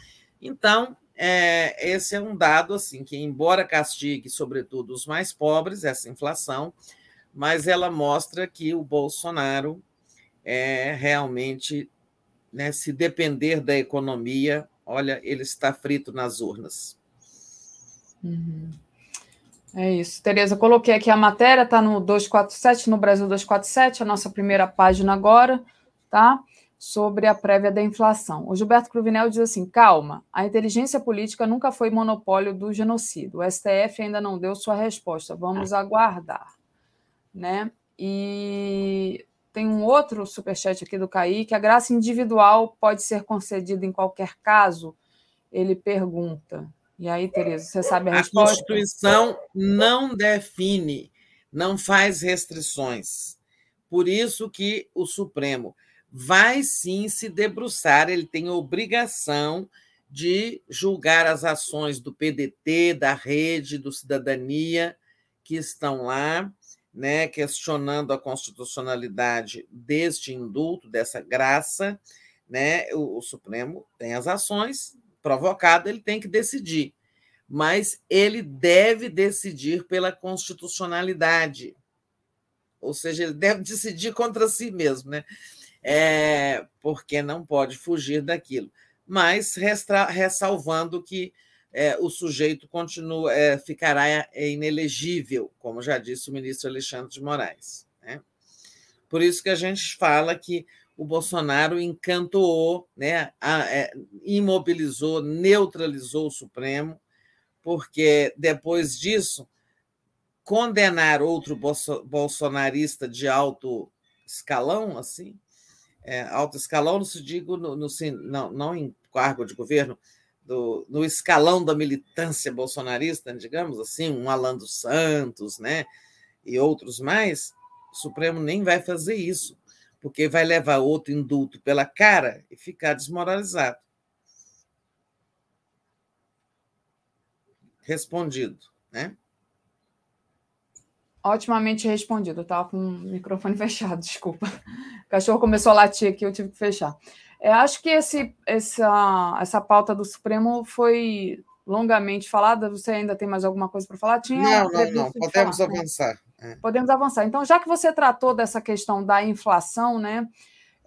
Então, é, esse é um dado assim que, embora castigue, sobretudo, os mais pobres, essa inflação, mas ela mostra que o Bolsonaro é realmente, né, se depender da economia, olha, ele está frito nas urnas. Uhum. É isso. Tereza, coloquei aqui a matéria, está no 247, no Brasil 247, a nossa primeira página agora, tá? Sobre a prévia da inflação. O Gilberto Cruvinel diz assim: calma, a inteligência política nunca foi monopólio do genocídio. O STF ainda não deu sua resposta. Vamos aguardar. Né? E tem um outro superchat aqui do Kaique. A graça individual pode ser concedida em qualquer caso? Ele pergunta. E aí, Tereza, você sabe a, a resposta? A Constituição não define, não faz restrições. Por isso que o Supremo vai sim se debruçar, ele tem obrigação de julgar as ações do PDT, da Rede, do Cidadania, que estão lá, né, questionando a constitucionalidade deste indulto, dessa graça, né, o, o Supremo tem as ações provocadas, ele tem que decidir, mas ele deve decidir pela constitucionalidade, ou seja, ele deve decidir contra si mesmo, né? É, porque não pode fugir daquilo, mas restra, ressalvando que é, o sujeito continua, é, ficará é, inelegível, como já disse o ministro Alexandre de Moraes. Né? Por isso que a gente fala que o Bolsonaro encantou, né, é, imobilizou, neutralizou o Supremo, porque depois disso, condenar outro bolsonarista de alto escalão, assim, é, alto escalão, não se digo no, no, não, não em cargo de governo, do, no escalão da militância bolsonarista, digamos assim, um Alan dos Santos, né, e outros mais, o Supremo nem vai fazer isso, porque vai levar outro indulto pela cara e ficar desmoralizado. Respondido, né? Otimamente respondido. Estava com o microfone fechado, desculpa. O cachorro começou a latir aqui, eu tive que fechar. Eu acho que esse, essa, essa pauta do Supremo foi longamente falada. Você ainda tem mais alguma coisa para falar? Tinha não, não, não. Podemos falar, avançar. Né? Podemos avançar. Então, já que você tratou dessa questão da inflação, né,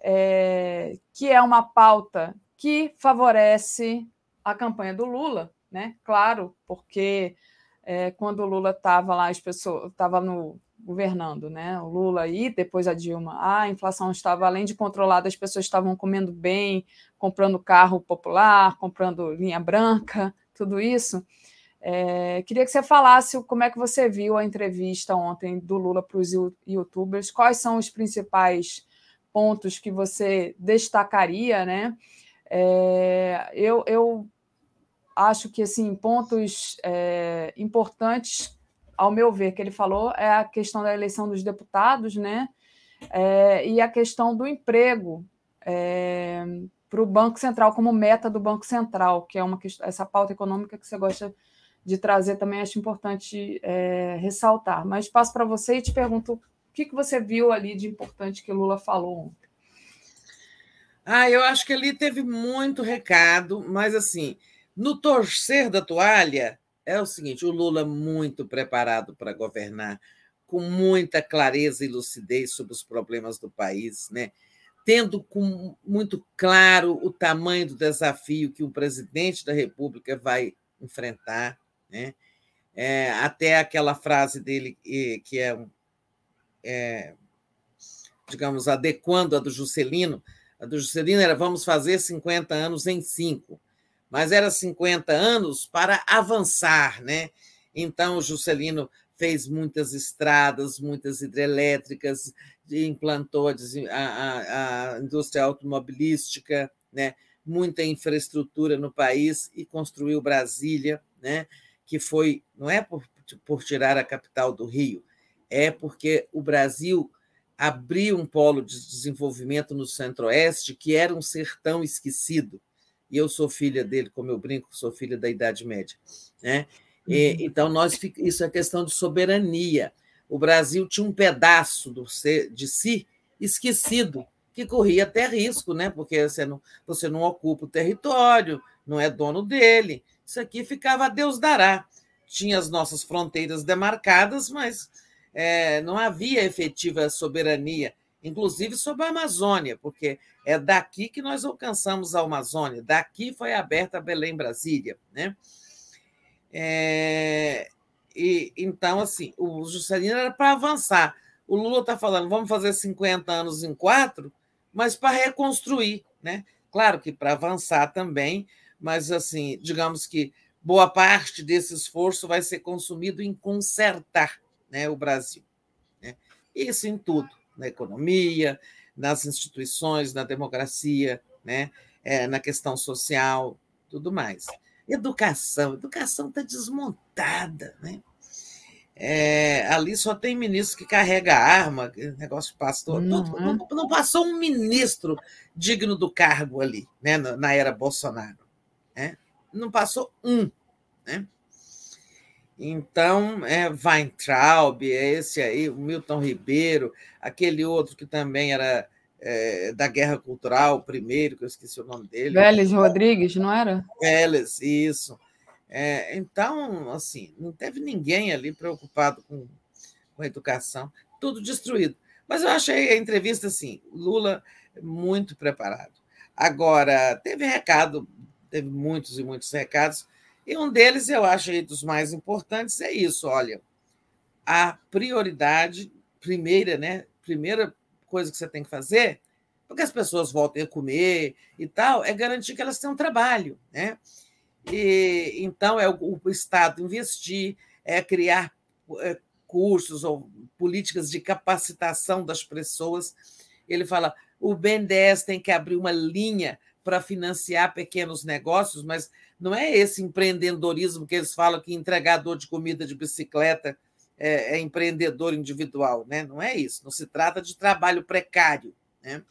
é, que é uma pauta que favorece a campanha do Lula, né? Claro, porque é, quando o Lula estava lá, as pessoas estava no governando, né? O Lula e depois a Dilma, a inflação estava além de controlada, as pessoas estavam comendo bem, comprando carro popular, comprando linha branca, tudo isso. É, queria que você falasse como é que você viu a entrevista ontem do Lula para os youtubers, quais são os principais pontos que você destacaria, né? É, eu, eu acho que assim pontos é, importantes, ao meu ver, que ele falou é a questão da eleição dos deputados, né? É, e a questão do emprego é, para o Banco Central como meta do Banco Central, que é uma essa pauta econômica que você gosta de trazer também acho importante é, ressaltar. Mas passo para você e te pergunto o que, que você viu ali de importante que Lula falou ontem. Ah, eu acho que ali teve muito recado, mas assim, no torcer da toalha é o seguinte: o Lula muito preparado para governar, com muita clareza e lucidez sobre os problemas do país, né? tendo com, muito claro o tamanho do desafio que o presidente da República vai enfrentar, né? É, até aquela frase dele que é, é, digamos, adequando a do Juscelino. A do Juscelino era vamos fazer 50 anos em cinco, mas era 50 anos para avançar, né? Então, o Juscelino fez muitas estradas, muitas hidrelétricas, implantou a, a, a indústria automobilística, né? muita infraestrutura no país e construiu Brasília, né? Que foi, não é por, por tirar a capital do Rio, é porque o Brasil abriu um polo de desenvolvimento no Centro-Oeste que era um sertão esquecido. E eu sou filha dele, como eu brinco, sou filha da Idade Média. Né? E, uhum. então, nós, isso é questão de soberania. O Brasil tinha um pedaço do, de si esquecido, que corria até risco, né? porque você não, você não ocupa o território, não é dono dele. Isso aqui ficava a Deus dará. Tinha as nossas fronteiras demarcadas, mas é, não havia efetiva soberania, inclusive sobre a Amazônia, porque é daqui que nós alcançamos a Amazônia, daqui foi aberta a Belém-Brasília. Né? É, e, então, assim, o Juscelino era para avançar. O Lula está falando, vamos fazer 50 anos em quatro, mas para reconstruir. Né? Claro que para avançar também, mas assim, digamos que boa parte desse esforço vai ser consumido em consertar né, o Brasil. Né? Isso em tudo, na economia, nas instituições, na democracia, né, é, na questão social, tudo mais. Educação, educação está desmontada, né? É, ali só tem ministro que carrega arma, negócio passou. Uhum. Não, não, passou um ministro digno do cargo ali, né, na era Bolsonaro. Não passou um. Né? Então, é Weintraub, é esse aí, o Milton Ribeiro, aquele outro que também era é, da Guerra Cultural, o primeiro, que eu esqueci o nome dele. Vélez Rodrigues, não era? Vélez, isso. É, então, assim, não teve ninguém ali preocupado com, com a educação, tudo destruído. Mas eu achei a entrevista assim, Lula muito preparado. Agora, teve recado teve muitos e muitos recados, e um deles, eu acho aí dos mais importantes, é isso: olha, a prioridade, primeira, né? Primeira coisa que você tem que fazer, porque as pessoas voltem a comer e tal, é garantir que elas tenham trabalho, né? E, então, é o, o Estado investir, é criar é, cursos ou políticas de capacitação das pessoas. Ele fala: o BNDES tem que abrir uma linha para financiar pequenos negócios, mas não é esse empreendedorismo que eles falam que entregador de comida de bicicleta é, é empreendedor individual, né? Não é isso. Não se trata de trabalho precário, né?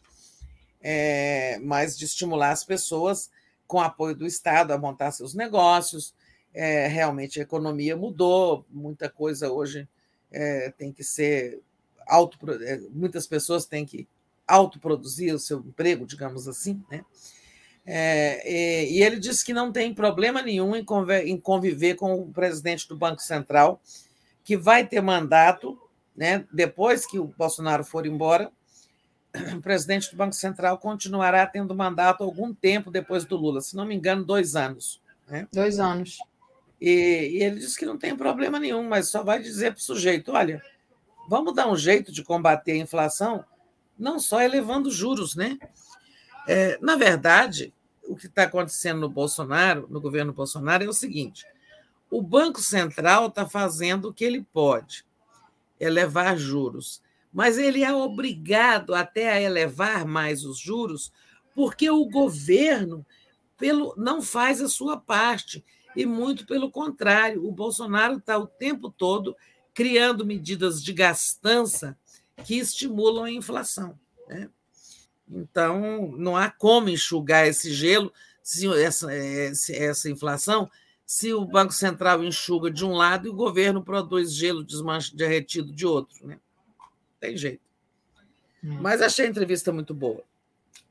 É, mas de estimular as pessoas com apoio do Estado a montar seus negócios. É, realmente a economia mudou, muita coisa hoje é, tem que ser auto, é, muitas pessoas têm que autoproduzir o seu emprego, digamos assim, né? É, e, e, ele disse que não tem problema nenhum em, conviver, em conviver com o presidente do Banco Central, que vai ter mandato, né, depois que o Bolsonaro for embora, o presidente do Banco Central continuará tendo mandato algum tempo depois do Lula, se não me engano, dois anos. Né? Dois anos. E, e ele disse que não tem problema nenhum, mas só vai dizer para o sujeito: olha, vamos dar um jeito de combater a inflação, não só elevando juros, né? É, na verdade, que está acontecendo no Bolsonaro, no governo Bolsonaro, é o seguinte: o Banco Central está fazendo o que ele pode, elevar juros, mas ele é obrigado até a elevar mais os juros, porque o governo pelo, não faz a sua parte. E muito pelo contrário, o Bolsonaro está o tempo todo criando medidas de gastança que estimulam a inflação. Então, não há como enxugar esse gelo, se essa, essa inflação, se o Banco Central enxuga de um lado e o governo produz gelo derretido de outro. Né? Tem jeito. Hum. Mas achei a entrevista muito boa.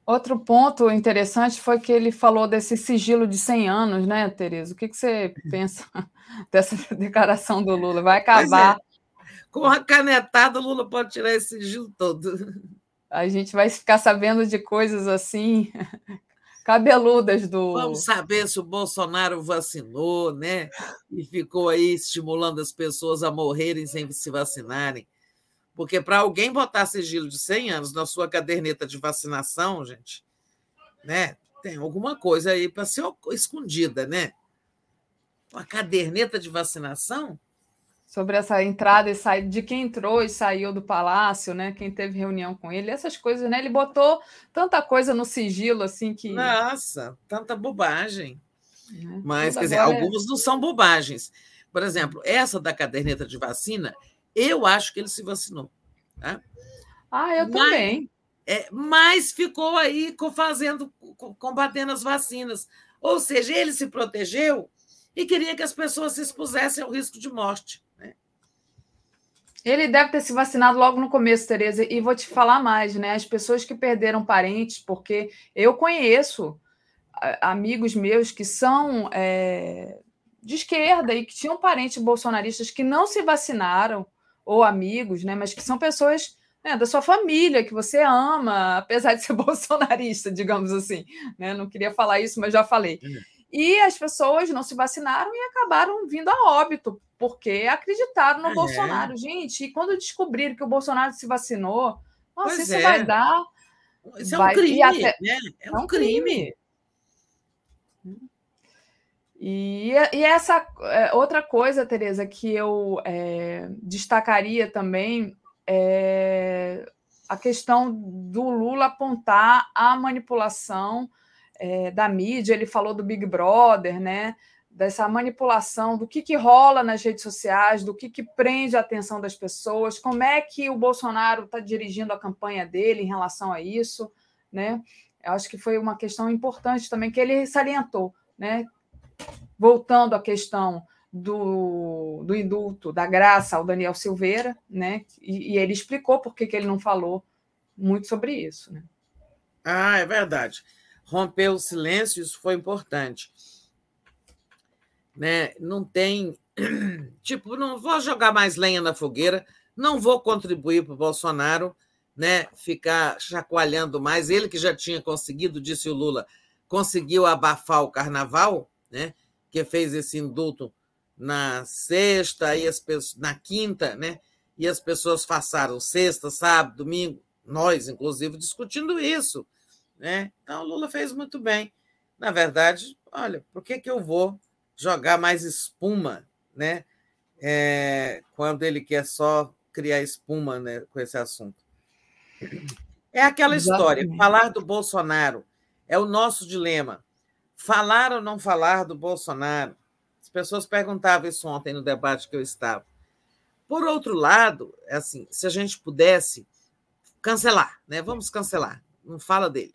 Outro ponto interessante foi que ele falou desse sigilo de 100 anos, né, Tereza? O que, que você pensa dessa declaração do Lula? Vai é. acabar. É. Com uma canetada, o Lula pode tirar esse sigilo todo. A gente vai ficar sabendo de coisas assim, cabeludas do. Vamos saber se o Bolsonaro vacinou, né? E ficou aí estimulando as pessoas a morrerem sem se vacinarem. Porque para alguém botar sigilo de 100 anos na sua caderneta de vacinação, gente, né? Tem alguma coisa aí para ser escondida, né? Uma caderneta de vacinação? Sobre essa entrada e saída de quem entrou e saiu do palácio, né? Quem teve reunião com ele, essas coisas, né? Ele botou tanta coisa no sigilo assim que. Nossa, tanta bobagem. É, Mas, quer dizer, agora... algumas não são bobagens. Por exemplo, essa da caderneta de vacina, eu acho que ele se vacinou. Tá? Ah, eu mas, também. É, mas ficou aí fazendo, combatendo as vacinas. Ou seja, ele se protegeu e queria que as pessoas se expusessem ao risco de morte. Ele deve ter se vacinado logo no começo, Tereza. E vou te falar mais, né? As pessoas que perderam parentes, porque eu conheço amigos meus que são é, de esquerda e que tinham parentes bolsonaristas que não se vacinaram ou amigos, né? Mas que são pessoas né, da sua família que você ama, apesar de ser bolsonarista, digamos assim. Né? Não queria falar isso, mas já falei. É. E as pessoas não se vacinaram e acabaram vindo a óbito, porque acreditaram no é. Bolsonaro. Gente, e quando descobriram que o Bolsonaro se vacinou, nossa, pois isso é. vai dar. Isso é um crime, até... né? É um, é um crime. crime. E, e essa é, outra coisa, Tereza, que eu é, destacaria também é a questão do Lula apontar a manipulação é, da mídia. Ele falou do Big Brother, né? Dessa manipulação do que, que rola nas redes sociais, do que, que prende a atenção das pessoas, como é que o Bolsonaro está dirigindo a campanha dele em relação a isso, né? Eu acho que foi uma questão importante também que ele salientou, né? voltando à questão do, do indulto da graça ao Daniel Silveira, né? E, e ele explicou por que, que ele não falou muito sobre isso. Né? Ah, é verdade. Romper o silêncio, isso foi importante. Né? Não tem. Tipo, não vou jogar mais lenha na fogueira, não vou contribuir para o Bolsonaro né, ficar chacoalhando mais. Ele que já tinha conseguido, disse o Lula, conseguiu abafar o carnaval, né? que fez esse indulto na sexta e as pessoas, na quinta, né? E as pessoas passaram sexta, sábado, domingo, nós, inclusive, discutindo isso. Né? Então, o Lula fez muito bem. Na verdade, olha, por que, que eu vou jogar mais espuma né? É, quando ele quer só criar espuma né, com esse assunto? É aquela história, Exatamente. falar do Bolsonaro é o nosso dilema. Falar ou não falar do Bolsonaro? As pessoas perguntavam isso ontem no debate que eu estava. Por outro lado, é assim, se a gente pudesse cancelar, né? Vamos cancelar, não fala dele.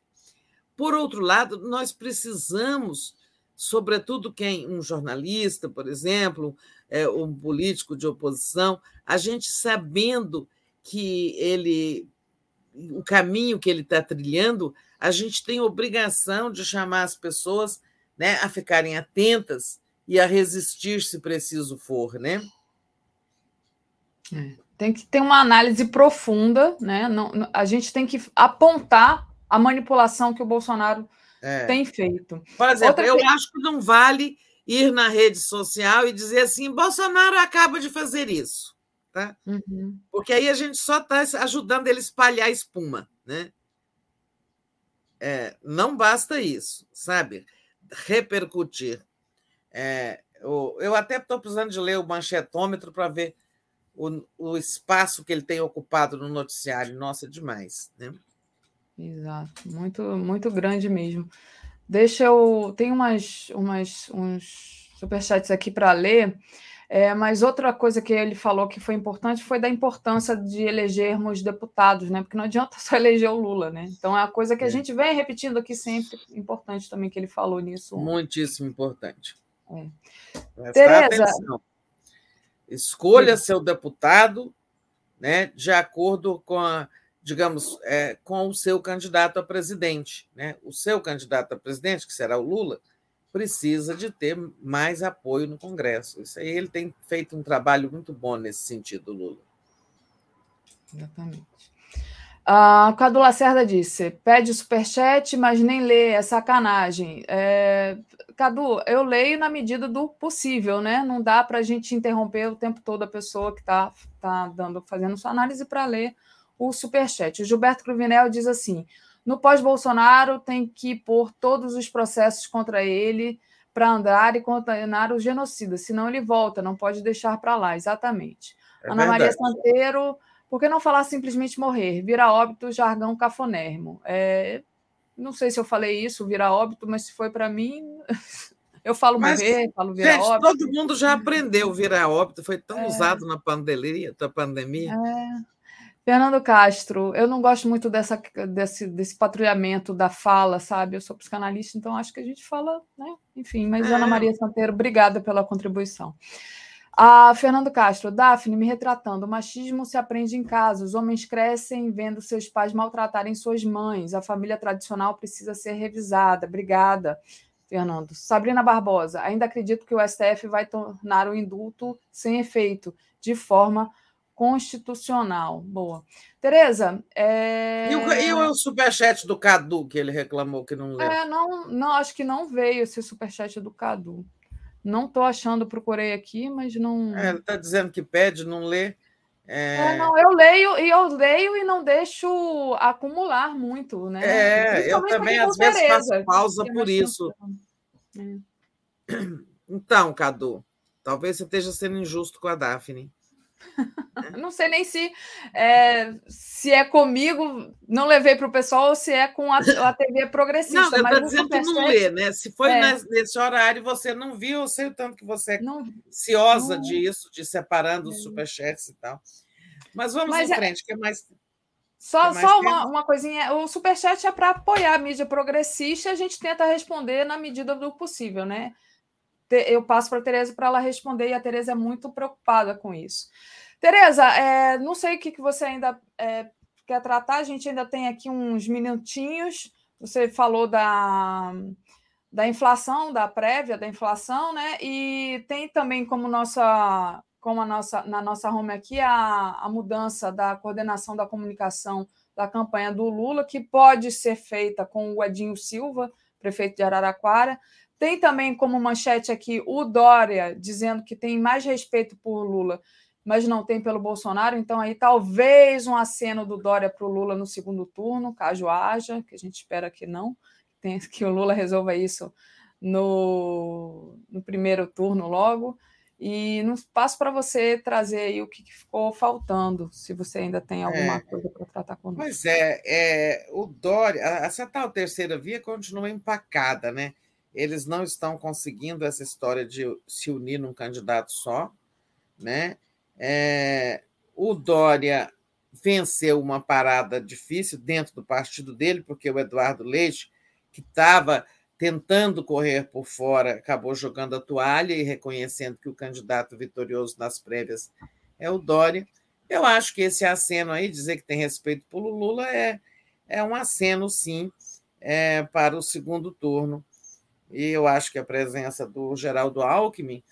Por outro lado, nós precisamos, sobretudo quem, um jornalista, por exemplo, é, um político de oposição, a gente sabendo que ele, o caminho que ele está trilhando, a gente tem obrigação de chamar as pessoas né, a ficarem atentas e a resistir se preciso for, né? É, tem que ter uma análise profunda, né? Não, a gente tem que apontar a manipulação que o Bolsonaro é. tem feito. Por exemplo, Outra eu que... acho que não vale ir na rede social e dizer assim: Bolsonaro acaba de fazer isso. Tá? Uhum. Porque aí a gente só está ajudando ele a espalhar espuma. Né? É, não basta isso, sabe? Repercutir. É, eu, eu até estou precisando de ler o manchetômetro para ver o, o espaço que ele tem ocupado no noticiário. Nossa, demais. Né? Exato, muito, muito grande mesmo. Deixa eu. Tem umas, umas, uns superchats aqui para ler. É, mas outra coisa que ele falou que foi importante foi da importância de elegermos deputados, né? Porque não adianta só eleger o Lula, né? Então é a coisa que a é. gente vem repetindo aqui sempre, importante também que ele falou nisso. Muitíssimo importante. É. Tereza, atenção. Escolha Sim. seu deputado, né? De acordo com a digamos, é, com o seu candidato a presidente. Né? O seu candidato a presidente, que será o Lula, precisa de ter mais apoio no Congresso. Isso aí ele tem feito um trabalho muito bom nesse sentido, Lula. Exatamente. Uh, Cadu Lacerda disse: pede superchat, mas nem lê, é sacanagem. É, Cadu, eu leio na medida do possível, né? Não dá para a gente interromper o tempo todo a pessoa que está tá dando, fazendo sua análise para ler o superchat. O Gilberto Cruvinel diz assim: no pós-Bolsonaro tem que pôr todos os processos contra ele para andar e condenar o genocida, senão ele volta, não pode deixar para lá, exatamente. É Ana Maria Santeiro, por que não falar simplesmente morrer? Vira óbito, jargão cafonérrimo. É, não sei se eu falei isso, vira óbito, mas se foi para mim, eu falo mas, morrer, falo vira gente, óbito. Todo mundo já aprendeu virar óbito, foi tão é, usado na pandemia. Na pandemia. É. Fernando Castro, eu não gosto muito dessa, desse, desse patrulhamento da fala, sabe? Eu sou psicanalista, então acho que a gente fala, né? Enfim, mas é. Ana Maria Santeiro, obrigada pela contribuição. A Fernando Castro, Daphne, me retratando, o machismo se aprende em casa, os homens crescem vendo seus pais maltratarem suas mães, a família tradicional precisa ser revisada. Obrigada, Fernando. Sabrina Barbosa, ainda acredito que o STF vai tornar o indulto sem efeito, de forma constitucional. Boa. Tereza. É... E, o, e o superchat do Cadu, que ele reclamou que não leu? É, não, não, acho que não veio esse superchat do Cadu. Não estou achando, procurei aqui, mas não. É, ele está dizendo que pede, não lê. É... é... não, eu leio e eu leio e não deixo acumular muito, né? É, eu também às vezes Tereza, faço pausa por isso. É. Então, Cadu, talvez você esteja sendo injusto com a Daphne. Não sei nem se é, se é comigo, não levei para o pessoal, ou se é com a, a TV progressista. Não, eu estou dizendo que não lê, né? Se foi é. nesse horário você não viu, eu sei o tanto que você é não, ansiosa não... disso, de separando os superchats e tal. Mas vamos Mas em é frente, que é mais. Só, só uma, uma coisinha: o superchat é para apoiar a mídia progressista e a gente tenta responder na medida do possível, né? Eu passo para a Tereza para ela responder, e a Tereza é muito preocupada com isso. Tereza, é, não sei o que, que você ainda é, quer tratar, a gente ainda tem aqui uns minutinhos. Você falou da, da inflação, da prévia da inflação, né? E tem também como nossa, como a nossa, na nossa home aqui a, a mudança da coordenação da comunicação da campanha do Lula, que pode ser feita com o Edinho Silva, prefeito de Araraquara. Tem também como manchete aqui o Dória dizendo que tem mais respeito por Lula, mas não tem pelo Bolsonaro. Então, aí talvez um aceno do Dória para o Lula no segundo turno, caso haja, que a gente espera que não, que o Lula resolva isso no, no primeiro turno logo. E não passo para você trazer aí o que, ficou faltando, se você ainda tem alguma é, coisa para tratar conosco. Pois é, é, o Dória, essa tal terceira via continua empacada, né? Eles não estão conseguindo essa história de se unir num candidato só. Né? É, o Dória venceu uma parada difícil dentro do partido dele, porque o Eduardo Leite, que estava tentando correr por fora, acabou jogando a toalha e reconhecendo que o candidato vitorioso nas prévias é o Dória. Eu acho que esse aceno aí, dizer que tem respeito pelo Lula, é, é um aceno, sim, é, para o segundo turno e eu acho que a presença do Geraldo Alckmin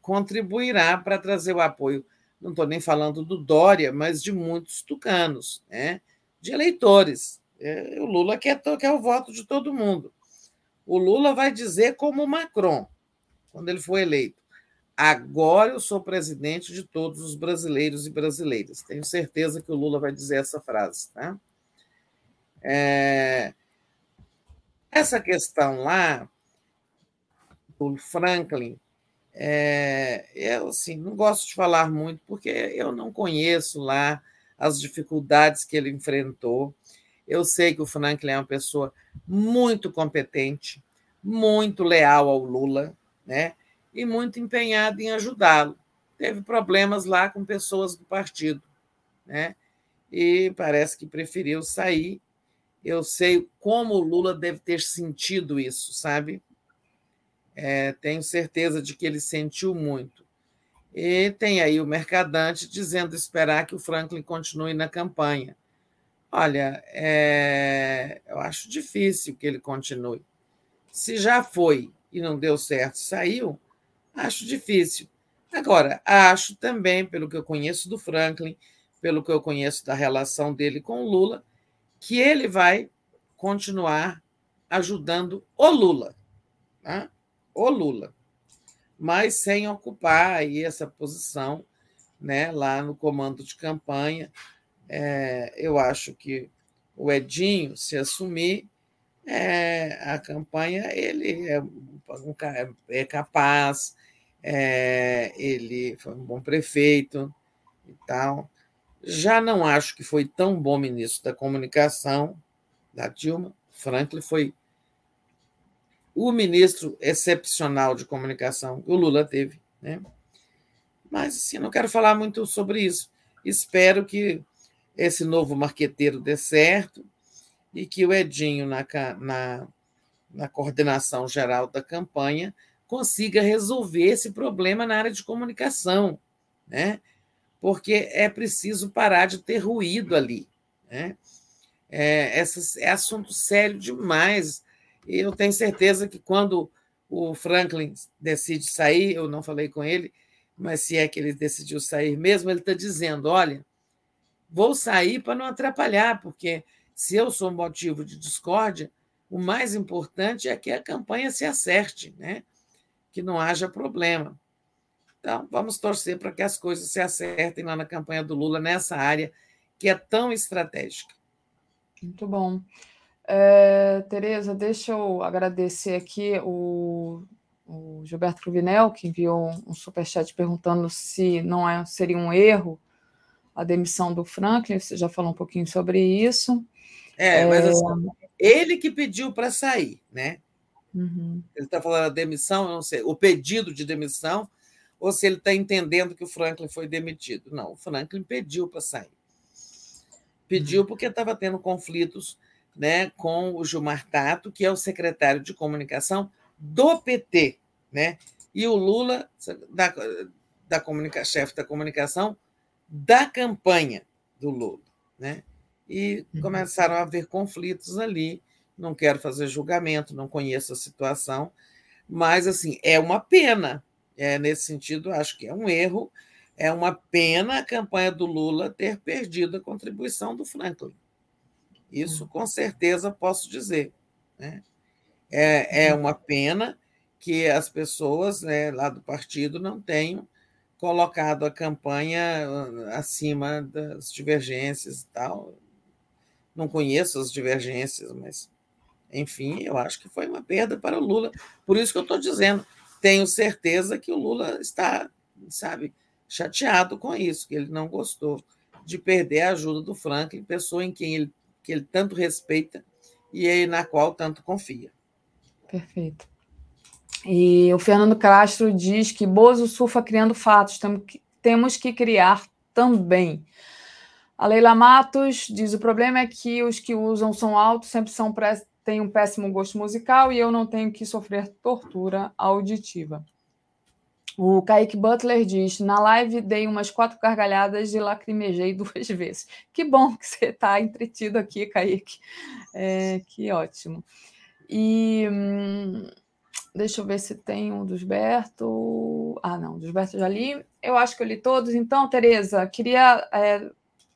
contribuirá para trazer o apoio. não estou nem falando do Dória, mas de muitos tucanos, né? de eleitores. É, o Lula quer, quer o voto de todo mundo. O Lula vai dizer como o Macron, quando ele for eleito. Agora eu sou presidente de todos os brasileiros e brasileiras. Tenho certeza que o Lula vai dizer essa frase. Tá? É... Essa questão lá Franklin, é... eu assim, não gosto de falar muito, porque eu não conheço lá as dificuldades que ele enfrentou. Eu sei que o Franklin é uma pessoa muito competente, muito leal ao Lula, né? E muito empenhado em ajudá-lo. Teve problemas lá com pessoas do partido, né? E parece que preferiu sair. Eu sei como o Lula deve ter sentido isso, sabe? É, tenho certeza de que ele sentiu muito. E tem aí o Mercadante dizendo esperar que o Franklin continue na campanha. Olha, é, eu acho difícil que ele continue. Se já foi e não deu certo, saiu, acho difícil. Agora, acho também, pelo que eu conheço do Franklin, pelo que eu conheço da relação dele com o Lula, que ele vai continuar ajudando o Lula. Né? O Lula. Mas sem ocupar aí essa posição né, lá no comando de campanha é, eu acho que o Edinho, se assumir, é, a campanha, ele é, é capaz, é, ele foi um bom prefeito e tal. Já não acho que foi tão bom ministro da comunicação da Dilma. Franklin foi o ministro excepcional de comunicação que o Lula teve. Né? Mas assim, não quero falar muito sobre isso. Espero que esse novo marqueteiro dê certo e que o Edinho, na, na, na coordenação geral da campanha, consiga resolver esse problema na área de comunicação, né? porque é preciso parar de ter ruído ali. Né? É, essa, é assunto sério demais. E eu tenho certeza que quando o Franklin decide sair, eu não falei com ele, mas se é que ele decidiu sair mesmo, ele está dizendo: olha, Vou sair para não atrapalhar, porque se eu sou motivo de discórdia, o mais importante é que a campanha se acerte, né? que não haja problema. Então, vamos torcer para que as coisas se acertem lá na campanha do Lula, nessa área que é tão estratégica. Muito bom. É, Tereza, deixa eu agradecer aqui o, o Gilberto Cruvinel, que enviou um superchat perguntando se não é, seria um erro a demissão do Franklin, você já falou um pouquinho sobre isso. É, mas é... Assim, ele que pediu para sair, né? Uhum. Ele está falando a demissão, eu não sei, o pedido de demissão, ou se ele está entendendo que o Franklin foi demitido. Não, o Franklin pediu para sair. Pediu uhum. porque estava tendo conflitos né, com o Gilmar Tato, que é o secretário de comunicação do PT, né? E o Lula, da, da comunica, chefe da comunicação, da campanha do Lula. Né? E uhum. começaram a haver conflitos ali. Não quero fazer julgamento, não conheço a situação, mas assim é uma pena. É, nesse sentido, acho que é um erro. É uma pena a campanha do Lula ter perdido a contribuição do Franklin. Isso uhum. com certeza posso dizer. Né? É, é uhum. uma pena que as pessoas né, lá do partido não tenham colocado a campanha ah, acima das divergências e tal. Não conheço as divergências, mas, enfim, eu acho que foi uma perda para o Lula. Por isso que eu estou dizendo, tenho certeza que o Lula está, sabe, chateado com isso, que ele não gostou de perder a ajuda do Franklin, pessoa em quem ele, que ele tanto respeita e na qual tanto confia. Perfeito. E o Fernando Castro diz que Bozo surfa criando fatos, temos que criar também. A Leila Matos diz: o problema é que os que usam som alto sempre são têm um péssimo gosto musical e eu não tenho que sofrer tortura auditiva. O Kaique Butler diz: na live dei umas quatro gargalhadas e lacrimejei duas vezes. Que bom que você está entretido aqui, Kaique. É, que ótimo. E. Hum, Deixa eu ver se tem um dos Berto. Ah, não, dos Berto já li. Eu acho que eu li todos. Então, Tereza, queria é,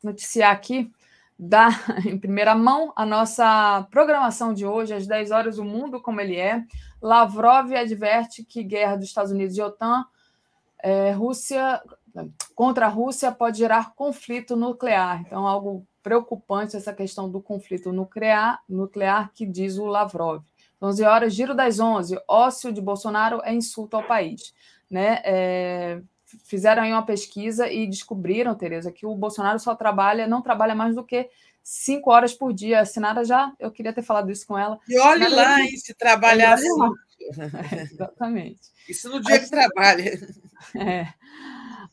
noticiar aqui, dar em primeira mão a nossa programação de hoje, às 10 horas, o mundo como ele é. Lavrov adverte que guerra dos Estados Unidos e OTAN, é, Rússia contra a Rússia pode gerar conflito nuclear. Então, algo preocupante essa questão do conflito nuclear, nuclear que diz o Lavrov. 11 horas, giro das 11. Ócio de Bolsonaro é insulto ao país. Né? É, fizeram aí uma pesquisa e descobriram, Tereza, que o Bolsonaro só trabalha, não trabalha mais do que cinco horas por dia. A Sinara já, eu queria ter falado isso com ela. E olhe Sinara lá, hein, se trabalhar assim. É, exatamente. Isso no dia As... que trabalha. É.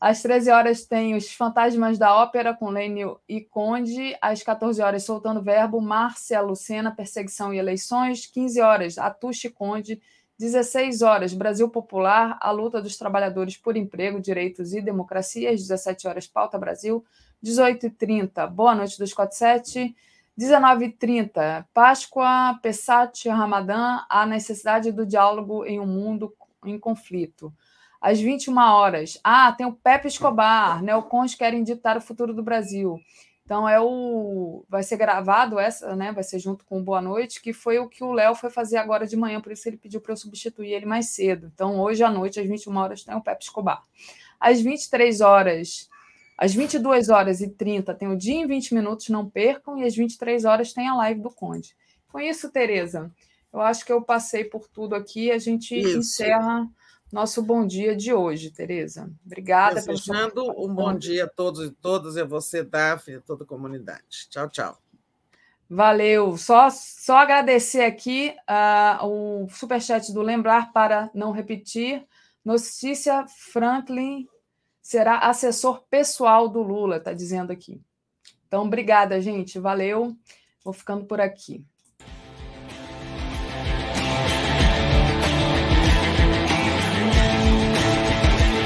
Às 13 horas tem os Fantasmas da Ópera com Lênio e Conde. Às 14 horas, Soltando Verbo, Márcia Lucena, Perseguição e Eleições. 15 horas, Atushi Conde. 16 horas, Brasil Popular, a luta dos trabalhadores por emprego, direitos e democracia. Às 17 horas, Pauta Brasil. 18h30, Boa Noite 247. 19h30, Páscoa, Pessat, Ramadã, a necessidade do diálogo em um mundo em conflito às 21 horas. Ah, tem o Pepe Escobar, neocons querem ditar o futuro do Brasil. Então é o vai ser gravado essa, né? Vai ser junto com o Boa Noite, que foi o que o Léo foi fazer agora de manhã, por isso ele pediu para eu substituir ele mais cedo. Então hoje à noite às 21 horas tem o Pepe Escobar. Às 23 horas, às 22 horas e 30 tem o dia em 20 minutos, não percam, e às 23 horas tem a live do Conde. Com isso, Tereza, eu acho que eu passei por tudo aqui, a gente isso. encerra nosso bom dia de hoje, Tereza. Obrigada. Desejando um bom dia a todos e todas, e a você, Daphne, e a toda a comunidade. Tchau, tchau. Valeu. Só, só agradecer aqui uh, o superchat do Lembrar para não repetir. Notícia Franklin será assessor pessoal do Lula, está dizendo aqui. Então, obrigada, gente. Valeu. Vou ficando por aqui.